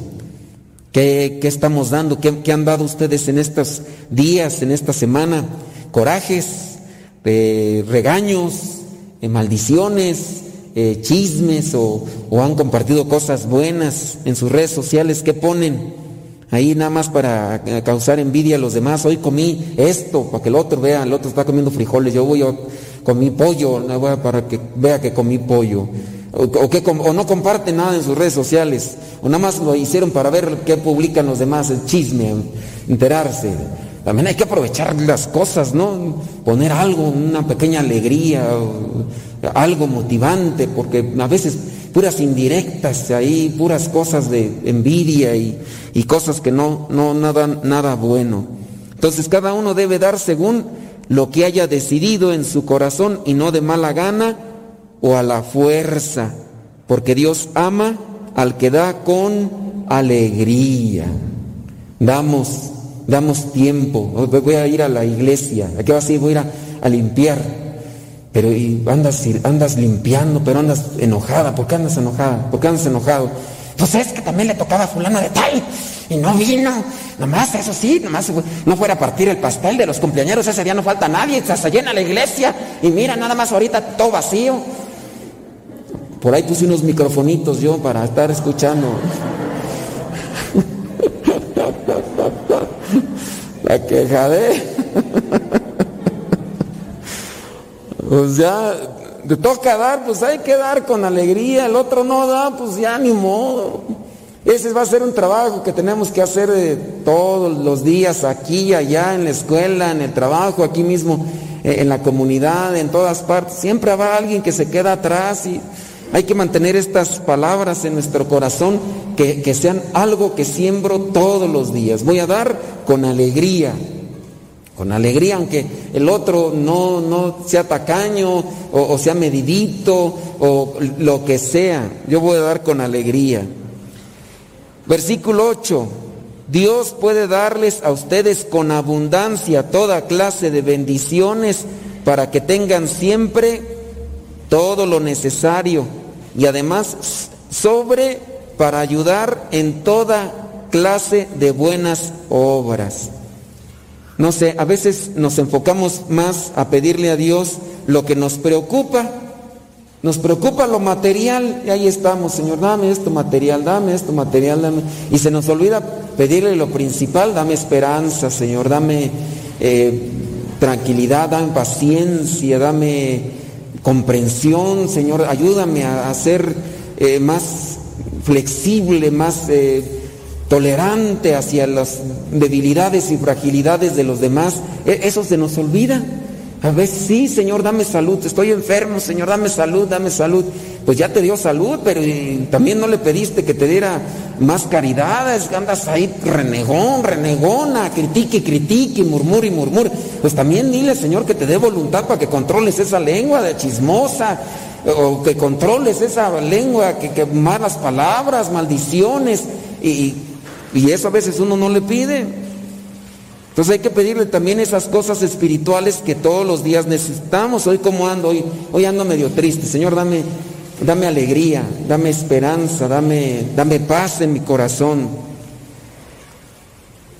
¿Qué, qué estamos dando? ¿Qué, ¿Qué, han dado ustedes en estos días, en esta semana? Corajes, eh, regaños, eh, maldiciones, eh, chismes o, o, han compartido cosas buenas en sus redes sociales. ¿Qué ponen? Ahí nada más para causar envidia a los demás. Hoy comí esto, para que el otro vea, el otro está comiendo frijoles, yo voy a comí pollo, para que vea que comí pollo o, que, o no comparten nada en sus redes sociales, o nada más lo hicieron para ver qué publican los demás, el chisme, enterarse. También hay que aprovechar las cosas, ¿no? Poner algo, una pequeña alegría, algo motivante, porque a veces puras indirectas ahí, puras cosas de envidia y, y cosas que no, no nada, nada bueno. Entonces cada uno debe dar según lo que haya decidido en su corazón y no de mala gana o a la fuerza, porque Dios ama al que da con alegría. Damos, damos tiempo. Voy a ir a la iglesia. ¿A qué vas a ir? Voy a ir a, limpiar. Pero y andas, andas limpiando, pero andas enojada. ¿Por qué andas enojada? ¿Por qué andas enojado? Pues es que también le tocaba a fulana de tal y no vino. Nomás, eso sí, nomás no fuera a partir el pastel de los cumpleaños. Ese día no falta nadie, se llena la iglesia y mira, nada más ahorita todo vacío. Por ahí puse unos microfonitos yo para estar escuchando. La queja de. (laughs) Pues ya, te toca dar, pues hay que dar con alegría. El otro no da, pues ya ni modo. Ese va a ser un trabajo que tenemos que hacer eh, todos los días, aquí, allá, en la escuela, en el trabajo, aquí mismo, eh, en la comunidad, en todas partes. Siempre habrá alguien que se queda atrás y hay que mantener estas palabras en nuestro corazón que, que, sean algo que siembro todos los días. Voy a dar con alegría, con alegría, aunque el otro no, no sea tacaño o, o sea medidito o lo que sea. Yo voy a dar con alegría. Versículo 8. Dios puede darles a ustedes con abundancia toda clase de bendiciones para que tengan siempre todo lo necesario y además sobre para ayudar en toda clase de buenas obras. No sé, a veces nos enfocamos más a pedirle a Dios lo que nos preocupa. Nos preocupa lo material y ahí estamos, Señor, dame esto material, dame esto material, dame. Y se nos olvida pedirle lo principal, dame esperanza, Señor, dame eh, tranquilidad, dame paciencia, dame comprensión, Señor, ayúdame a, ser eh, más flexible, más eh, tolerante hacia las debilidades y fragilidades de los demás. E eso se nos olvida. A veces sí, Señor, dame salud, estoy enfermo, Señor, dame salud, dame salud. Pues ya te dio salud, pero también no le pediste que te diera más caridad, es que andas ahí renegón, renegona, critique, critique, murmure y murmure. Pues también dile, Señor, que te dé voluntad para que controles esa lengua de chismosa, o que controles esa lengua, que, que malas palabras, maldiciones, y, y eso a veces uno no le pide. Entonces hay que pedirle también esas cosas espirituales que todos los días necesitamos. Hoy como ando, hoy, hoy ando medio triste. Señor, dame, dame alegría, dame esperanza, dame, dame paz en mi corazón.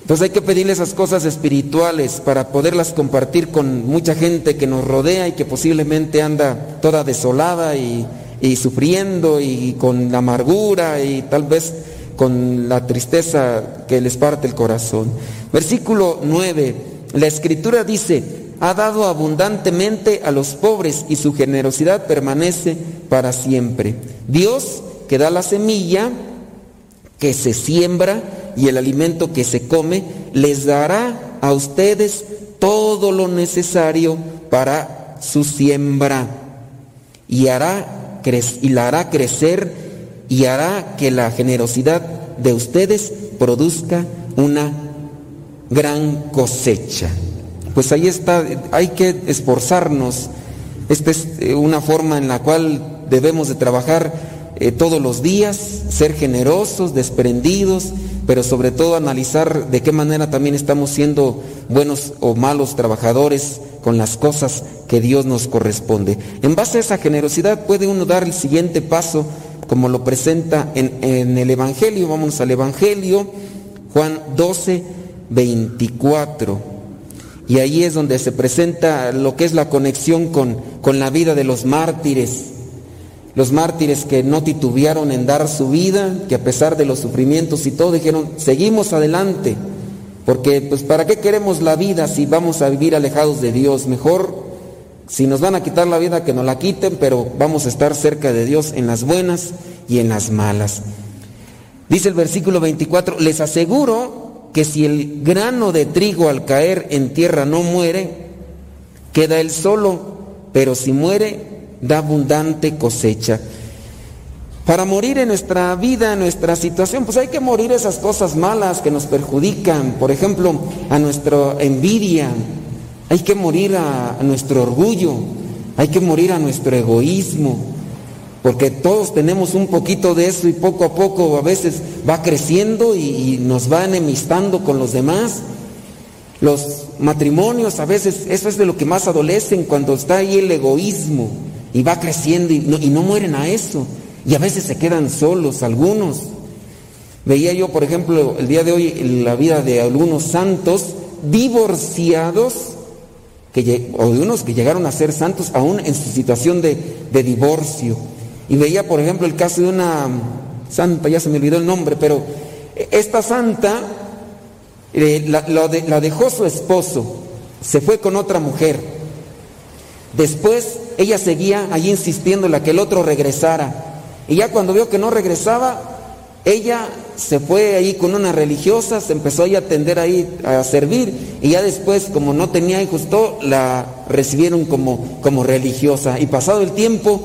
Entonces hay que pedirle esas cosas espirituales para poderlas compartir con mucha gente que nos rodea y que posiblemente anda toda desolada y, y sufriendo y con amargura y tal vez con la tristeza que les parte el corazón. Versículo 9, la escritura dice, ha dado abundantemente a los pobres y su generosidad permanece para siempre. Dios que da la semilla, que se siembra y el alimento que se come, les dará a ustedes todo lo necesario para su siembra y, hará, y la hará crecer y hará que la generosidad de ustedes produzca una gran cosecha. Pues ahí está, hay que esforzarnos. Esta es eh, una forma en la cual debemos de trabajar eh, todos los días, ser generosos, desprendidos, pero sobre todo analizar de qué manera también estamos siendo buenos o malos trabajadores con las cosas que Dios nos corresponde. En base a esa generosidad puede uno dar el siguiente paso, como lo presenta en, el Evangelio. Vamos al Evangelio, Juan 12, 24. Y ahí es donde se presenta lo que es la conexión con, con la vida de los mártires. Los mártires que no titubearon en dar su vida, que a pesar de los sufrimientos y todo dijeron, seguimos adelante. Porque pues ¿para qué queremos la vida si vamos a vivir alejados de Dios? Mejor si nos van a quitar la vida que nos la quiten, pero vamos a estar cerca de Dios en las buenas y en las malas. Dice el versículo 24, les aseguro que si el grano de trigo al caer en tierra no muere, queda él solo, pero si muere, da abundante cosecha. Para morir en nuestra vida, en nuestra situación, pues hay que morir esas cosas malas que nos perjudican, por ejemplo, a nuestra envidia, hay que morir a, nuestro orgullo, hay que morir a nuestro egoísmo, porque todos tenemos un poquito de eso y poco a poco a veces va creciendo y, y nos va enemistando con los demás. Los matrimonios a veces, eso es de lo que más adolecen cuando está ahí el egoísmo y va creciendo y no, y no mueren a eso. Y a veces se quedan solos algunos. Veía yo, por ejemplo, el día de hoy la vida de algunos santos divorciados que, o de unos que llegaron a ser santos aún en su situación de, divorcio. Y veía, por ejemplo, el caso de una santa, ya se me olvidó el nombre, pero esta santa eh, la, la de- la dejó su esposo, se fue con otra mujer. Después ella seguía allí insistiéndole a que el otro regresara. Y ya cuando vio que no regresaba, ella se fue ahí con una religiosa, se empezó ahí a atender ahí a servir y ya después como no tenía hijos la recibieron como, como religiosa. Y pasado el tiempo,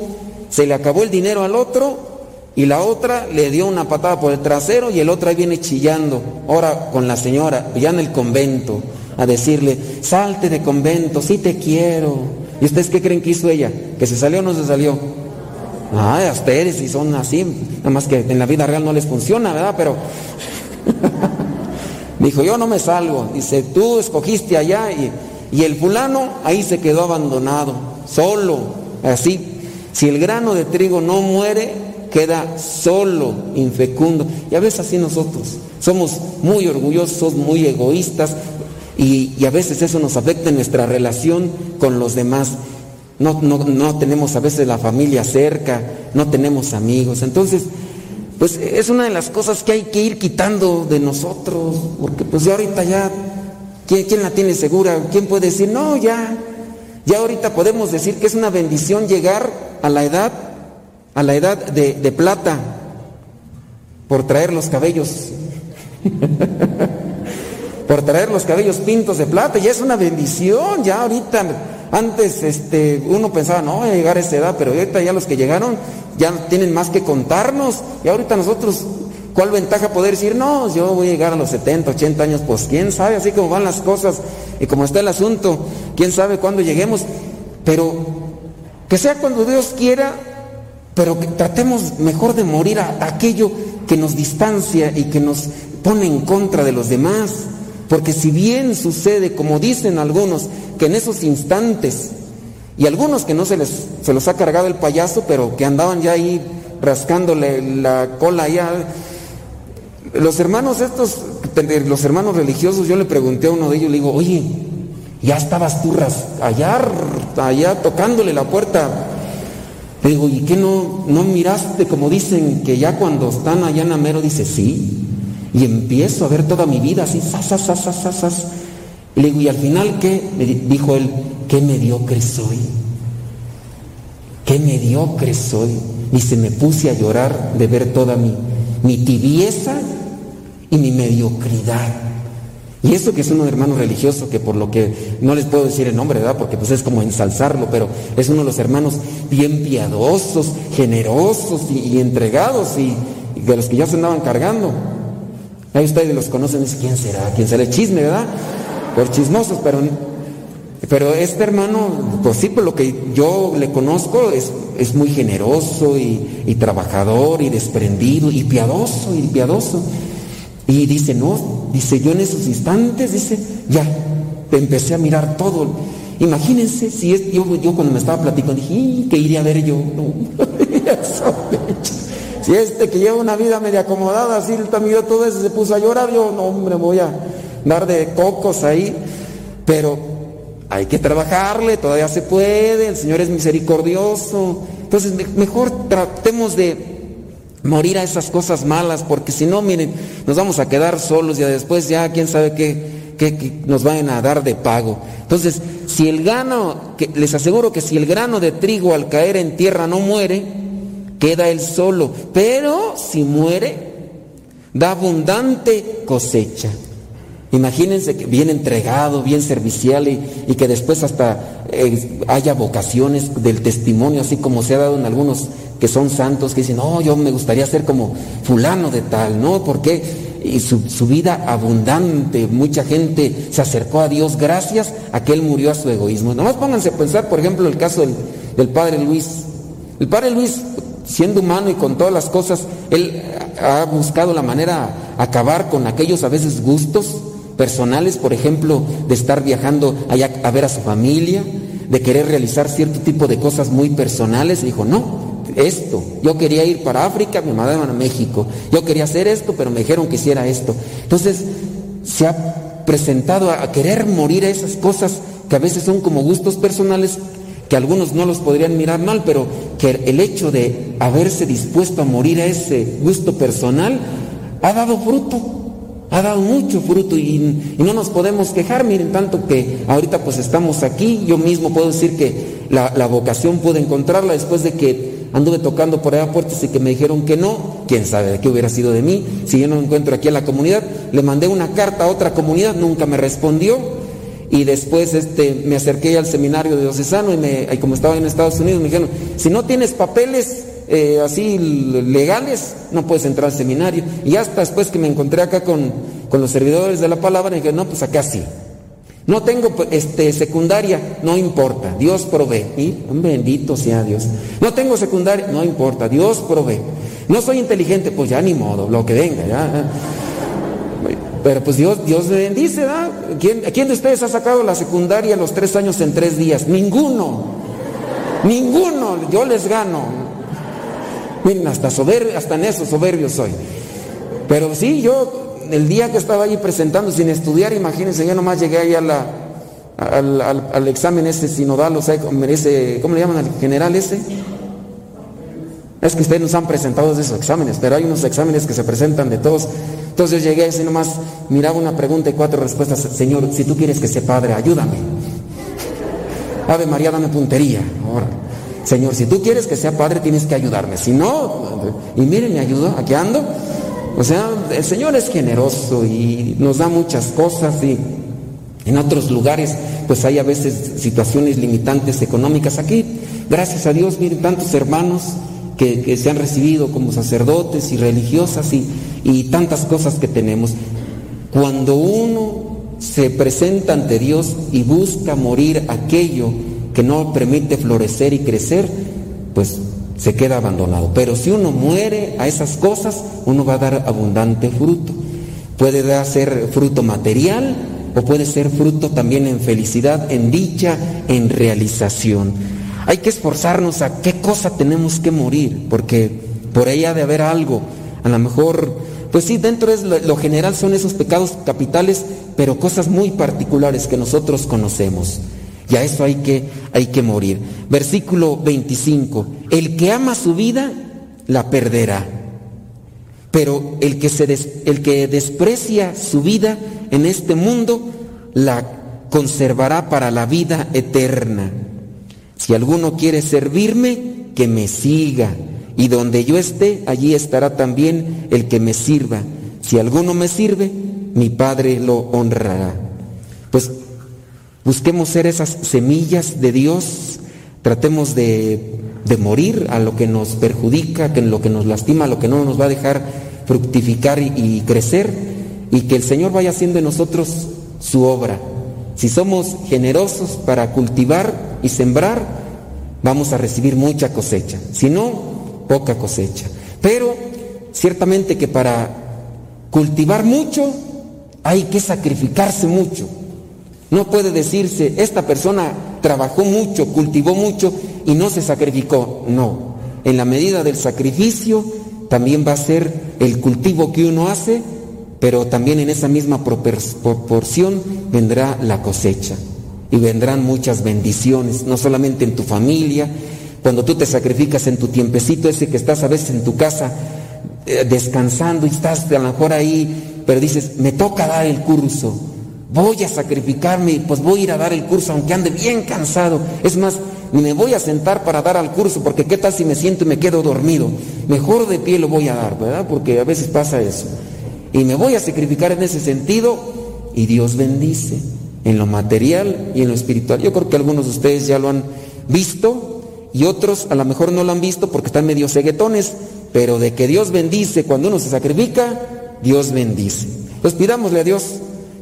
se le acabó el dinero al otro y la otra le dio una patada por el trasero y el otro ahí viene chillando, ahora con la señora, ya en el convento, a decirle, salte de convento, sí te quiero. ¿Y ustedes qué creen que hizo ella? ¿Que se salió o no se salió? Ah, a ustedes si son así, nada más que en la vida real no les funciona, ¿verdad? Pero (laughs) dijo, yo no me salgo. Dice, tú escogiste allá y, y el fulano ahí se quedó abandonado, solo, así. Si el grano de trigo no muere, queda solo, infecundo. Y a veces así nosotros somos muy orgullosos, muy egoístas y, y a veces eso nos afecta en nuestra relación con los demás. No, no, no tenemos a veces la familia cerca, no tenemos amigos. Entonces, pues es una de las cosas que hay que ir quitando de nosotros, porque pues ya ahorita ya, ¿quién, quién la tiene segura? ¿Quién puede decir, no, ya, ya ahorita podemos decir que es una bendición llegar a la edad, a la edad de, de plata, por traer los cabellos, (laughs) por traer los cabellos pintos de plata, ya es una bendición, ya ahorita antes este, uno pensaba, no, voy a llegar a esa edad, pero ahorita ya los que llegaron ya tienen más que contarnos. Y ahorita nosotros, ¿cuál ventaja poder decir, no, yo voy a llegar a los 70, 80 años? Pues quién sabe, así como van las cosas y como está el asunto, quién sabe cuándo lleguemos. Pero que sea cuando Dios quiera, pero que tratemos mejor de morir a, aquello que nos distancia y que nos pone en contra de los demás. Porque si bien sucede, como dicen algunos, que en esos instantes, y algunos que no se les se los ha cargado el payaso, pero que andaban ya ahí rascándole la cola ya. Los hermanos estos, los hermanos religiosos, yo le pregunté a uno de ellos, le digo, oye, ya estabas tú allá, allá tocándole la puerta. Le Le digo, ¿y qué no, no miraste como dicen que ya cuando están allá en Amero? Dice, sí. Y empiezo a ver toda mi vida así, sas, sas, sas, sas. Y le digo, ¿y al final qué? Me di- dijo él, qué mediocre soy. Qué mediocre soy. Y se me puse a llorar de ver toda mi, mi tibieza y mi mediocridad. Y eso que es un hermano religioso, que por lo que no les puedo decir el nombre, ¿verdad? Porque pues es como ensalzarlo, pero es uno de los hermanos bien piadosos, generosos y, entregados y de los que ya se andaban cargando. Ahí ustedes los conocen, dicen, ¿quién será? ¿Quién será? El chisme, ¿verdad? Por chismosos, pero, pero este hermano, pues sí, por lo que yo le conozco, es, es muy generoso y, trabajador y desprendido y piadoso y piadoso. Y dice, no, dice, yo en esos instantes, dice, ya, te empecé a mirar todo. Imagínense si es, yo, yo cuando me estaba platicando dije, "Y, ¿qué iría a ver yo? (laughs) No, (laughs) si este que lleva una vida media acomodada, así también todo eso se puso a llorar, yo, no, hombre, voy a dar de cocos ahí. Pero hay que trabajarle, todavía se puede, el Señor es misericordioso. Entonces, me- mejor tratemos de morir a esas cosas malas, porque si no, miren, nos vamos a quedar solos y después ya quién sabe qué, qué- qué nos van a dar de pago. Entonces, si el grano, que, les aseguro que si el grano de trigo al caer en tierra no muere, queda él solo, pero si muere, da abundante cosecha. Imagínense que bien entregado, bien servicial y, que después hasta eh, haya vocaciones del testimonio, así como se ha dado en algunos que son santos, que dicen, no, yo me gustaría ser como fulano de tal, ¿no? Porque y su, vida abundante, mucha gente se acercó a Dios gracias a que Él murió a su egoísmo. Nomás pónganse a pensar, por ejemplo, el caso del Padre Luis. El Padre Luis, siendo humano y con todas las cosas, Él ha buscado la manera de acabar con aquellos a veces gustos personales, por ejemplo, de estar viajando allá a ver a su familia, de querer realizar cierto tipo de cosas muy personales. Dijo, no, esto, yo quería ir para África, me mandaban a México, yo quería hacer esto, pero me dijeron que hiciera esto. Entonces, se ha presentado a querer morir a esas cosas que a veces son como gustos personales, que algunos no los podrían mirar mal, pero que el hecho de haberse dispuesto a morir a ese gusto personal ha dado fruto ha dado mucho fruto y, no nos podemos quejar, miren, tanto que ahorita pues estamos aquí, yo mismo puedo decir que la, la vocación pude encontrarla después de que anduve tocando por allá puertas y que me dijeron que no, quién sabe de qué hubiera sido de mí, si yo no me encuentro aquí en la comunidad, le mandé una carta a otra comunidad, nunca me respondió, y después este, me acerqué al seminario diocesano y, me, y como estaba en Estados Unidos me dijeron, si no tienes papeles eh, así legales, no puedes entrar al seminario. Y hasta después que me encontré acá con, con los servidores de la palabra, me dijeron, no, pues acá sí. No tengo este, secundaria, no importa, Dios provee. Y bendito sea Dios. No tengo secundaria, no importa, Dios provee. No soy inteligente, pues ya ni modo, lo que venga, ya. Pero pues Dios, Dios me bendice, ¿verdad? ¿Quién, ¿Quién de ustedes ha sacado la secundaria los tres años en tres días? Ninguno. Ninguno. Yo les gano. Miren, hasta, soberbio, hasta en eso soberbio soy. Pero sí, yo el día que estaba ahí presentando sin estudiar, imagínense, yo nomás llegué ahí la, al, al, al, examen ese sinodal, o sea, ese, ¿cómo le llaman al general ese? Es que ustedes nos han presentado esos exámenes, pero hay unos exámenes que se presentan de todos. Entonces yo llegué así nomás, miraba una pregunta y cuatro respuestas. Señor, si tú quieres que sea padre, ayúdame. Ave María, dame puntería. Ahora. Señor, si tú quieres que sea padre, tienes que ayudarme. Si no, y miren, me ayudó, aquí ando. O sea, el Señor es generoso y nos da muchas cosas y en otros lugares pues hay a veces situaciones limitantes económicas. Aquí, gracias a Dios, miren tantos hermanos que, se han recibido como sacerdotes y religiosas y, y tantas cosas que tenemos. Cuando uno se presenta ante Dios y busca morir aquello que no permite florecer y crecer, pues se queda abandonado. Pero si uno muere a esas cosas, uno va a dar abundante fruto. Puede ser fruto material o puede ser fruto también en felicidad, en dicha, en realización. Hay que esforzarnos a qué cosa tenemos que morir, porque por ahí ha de haber algo. A lo mejor, pues sí, dentro de lo, general son esos pecados capitales, pero cosas muy particulares que nosotros conocemos. Y a eso hay que hay que morir. Versículo 25. El que ama su vida, la perderá. Pero el que, se el que desprecia su vida en este mundo, la conservará para la vida eterna. Si alguno quiere servirme, que me siga. Y donde yo esté, allí estará también el que me sirva. Si alguno me sirve, mi Padre lo honrará. Pues busquemos ser esas semillas de Dios, tratemos de, de morir a lo que nos perjudica, que lo que nos lastima, a lo que no nos va a dejar fructificar y, y crecer, y que el Señor vaya haciendo en nosotros su obra. Si somos generosos para cultivar y sembrar, vamos a recibir mucha cosecha. Si no, poca cosecha. Pero ciertamente que para cultivar mucho hay que sacrificarse mucho. No puede decirse, esta persona trabajó mucho, cultivó mucho y no se sacrificó. No, en la medida del sacrificio también va a ser el cultivo que uno hace, pero también en esa misma propor- proporción vendrá la cosecha y vendrán muchas bendiciones, no solamente en tu familia, cuando tú te sacrificas en tu tiempecito ese que estás a veces en tu casa eh, descansando y estás a lo mejor ahí, pero dices, me toca dar el curso, voy a sacrificarme pues voy a ir a dar el curso aunque ande bien cansado. Es más, me voy a sentar para dar al curso porque qué tal si me siento y me quedo dormido. Mejor de pie lo voy a dar, ¿verdad? Porque a veces pasa eso. Y me voy a sacrificar en ese sentido y Dios bendice en lo material y en lo espiritual. Yo creo que algunos de ustedes ya lo han visto y otros a lo mejor no lo han visto porque están medio ceguetones, pero de que Dios bendice cuando uno se sacrifica, Dios bendice. Pues pidámosle a Dios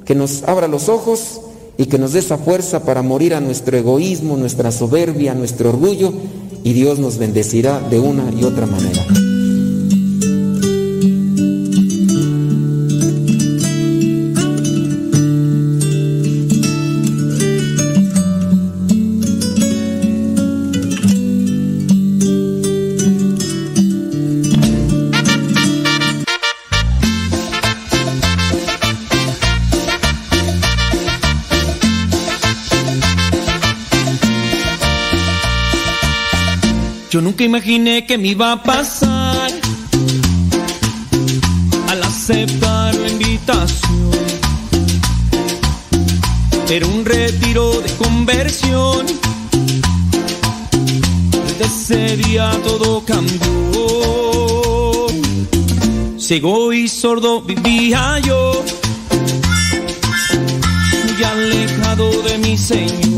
que nos abra los ojos y que nos dé esa fuerza para morir a nuestro egoísmo, nuestra soberbia, nuestro orgullo, y Dios nos bendecirá de una y otra manera. Imaginé que me iba a pasar al aceptar la invitación. Era un retiro de conversión. Desde ese día todo cambió. Ciego y sordo vivía yo, muy alejado de mi Señor.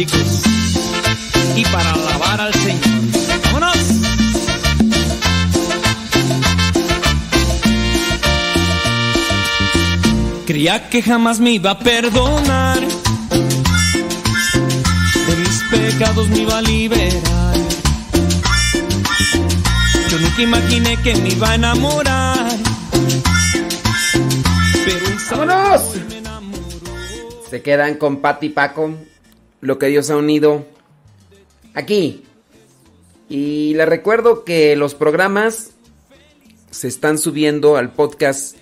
Y para alabar al Señor. ¡Vámonos! Creía que jamás me iba a perdonar, de mis pecados me iba a liberar. Yo nunca imaginé que me iba a enamorar, pero ¡Vámonos! Se quedan con Pati y Paco, lo que Dios ha unido aquí. Y les recuerdo que los programas se están subiendo al podcast.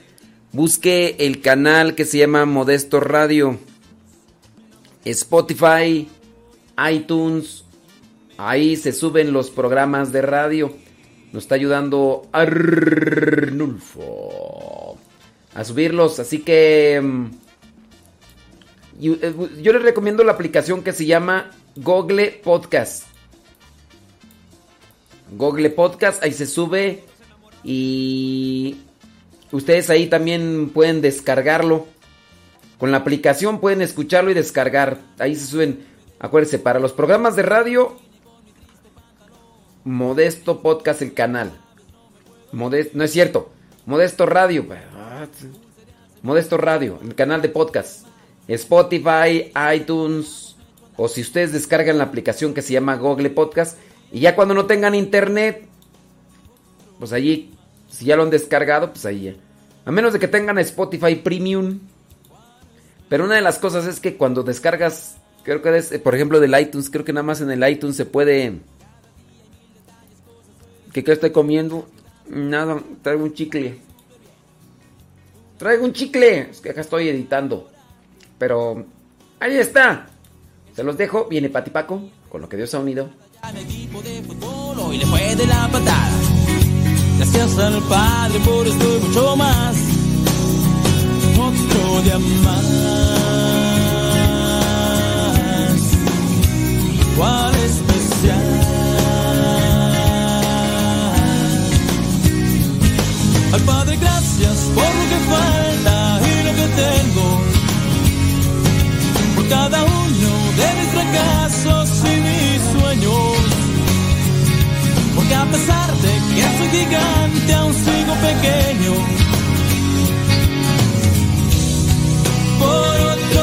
Busque el canal que se llama Modesto Radio. Spotify, iTunes. Ahí se suben los programas de radio. Nos está ayudando Arnulfo. a subirlos. Así que mm, yo les recomiendo la aplicación que se llama Google Podcast. Google Podcast, ahí se sube y ustedes ahí también pueden descargarlo. Con la aplicación pueden escucharlo y descargar. Ahí se suben, acuérdense, para los programas de radio, Modesto Podcast el canal. Modesto, no es cierto, Modesto Radio. Modesto Radio, el canal de podcast. Spotify, iTunes, o si ustedes descargan la aplicación que se llama Google Podcast, y ya cuando no tengan internet, pues allí, si ya lo han descargado, pues ahí. A menos de que tengan Spotify Premium. Pero una de las cosas es que cuando descargas, creo que por ejemplo, del iTunes, creo que nada más en el iTunes se puede... ¿Qué, qué estoy comiendo? Nada, traigo un chicle. Traigo un chicle. Es que acá estoy editando. Pero ahí está. Se los dejo. Viene Patipaco con lo que Dios ha unido. Gracias al Padre por esto y mucho más. Otro día más. ¿Cuál especial? Al Padre, gracias por lo que falta y lo que tengo cada uno de mis fracasos y mis sueños. Porque a pesar de que soy gigante, aún sigo pequeño. Por otra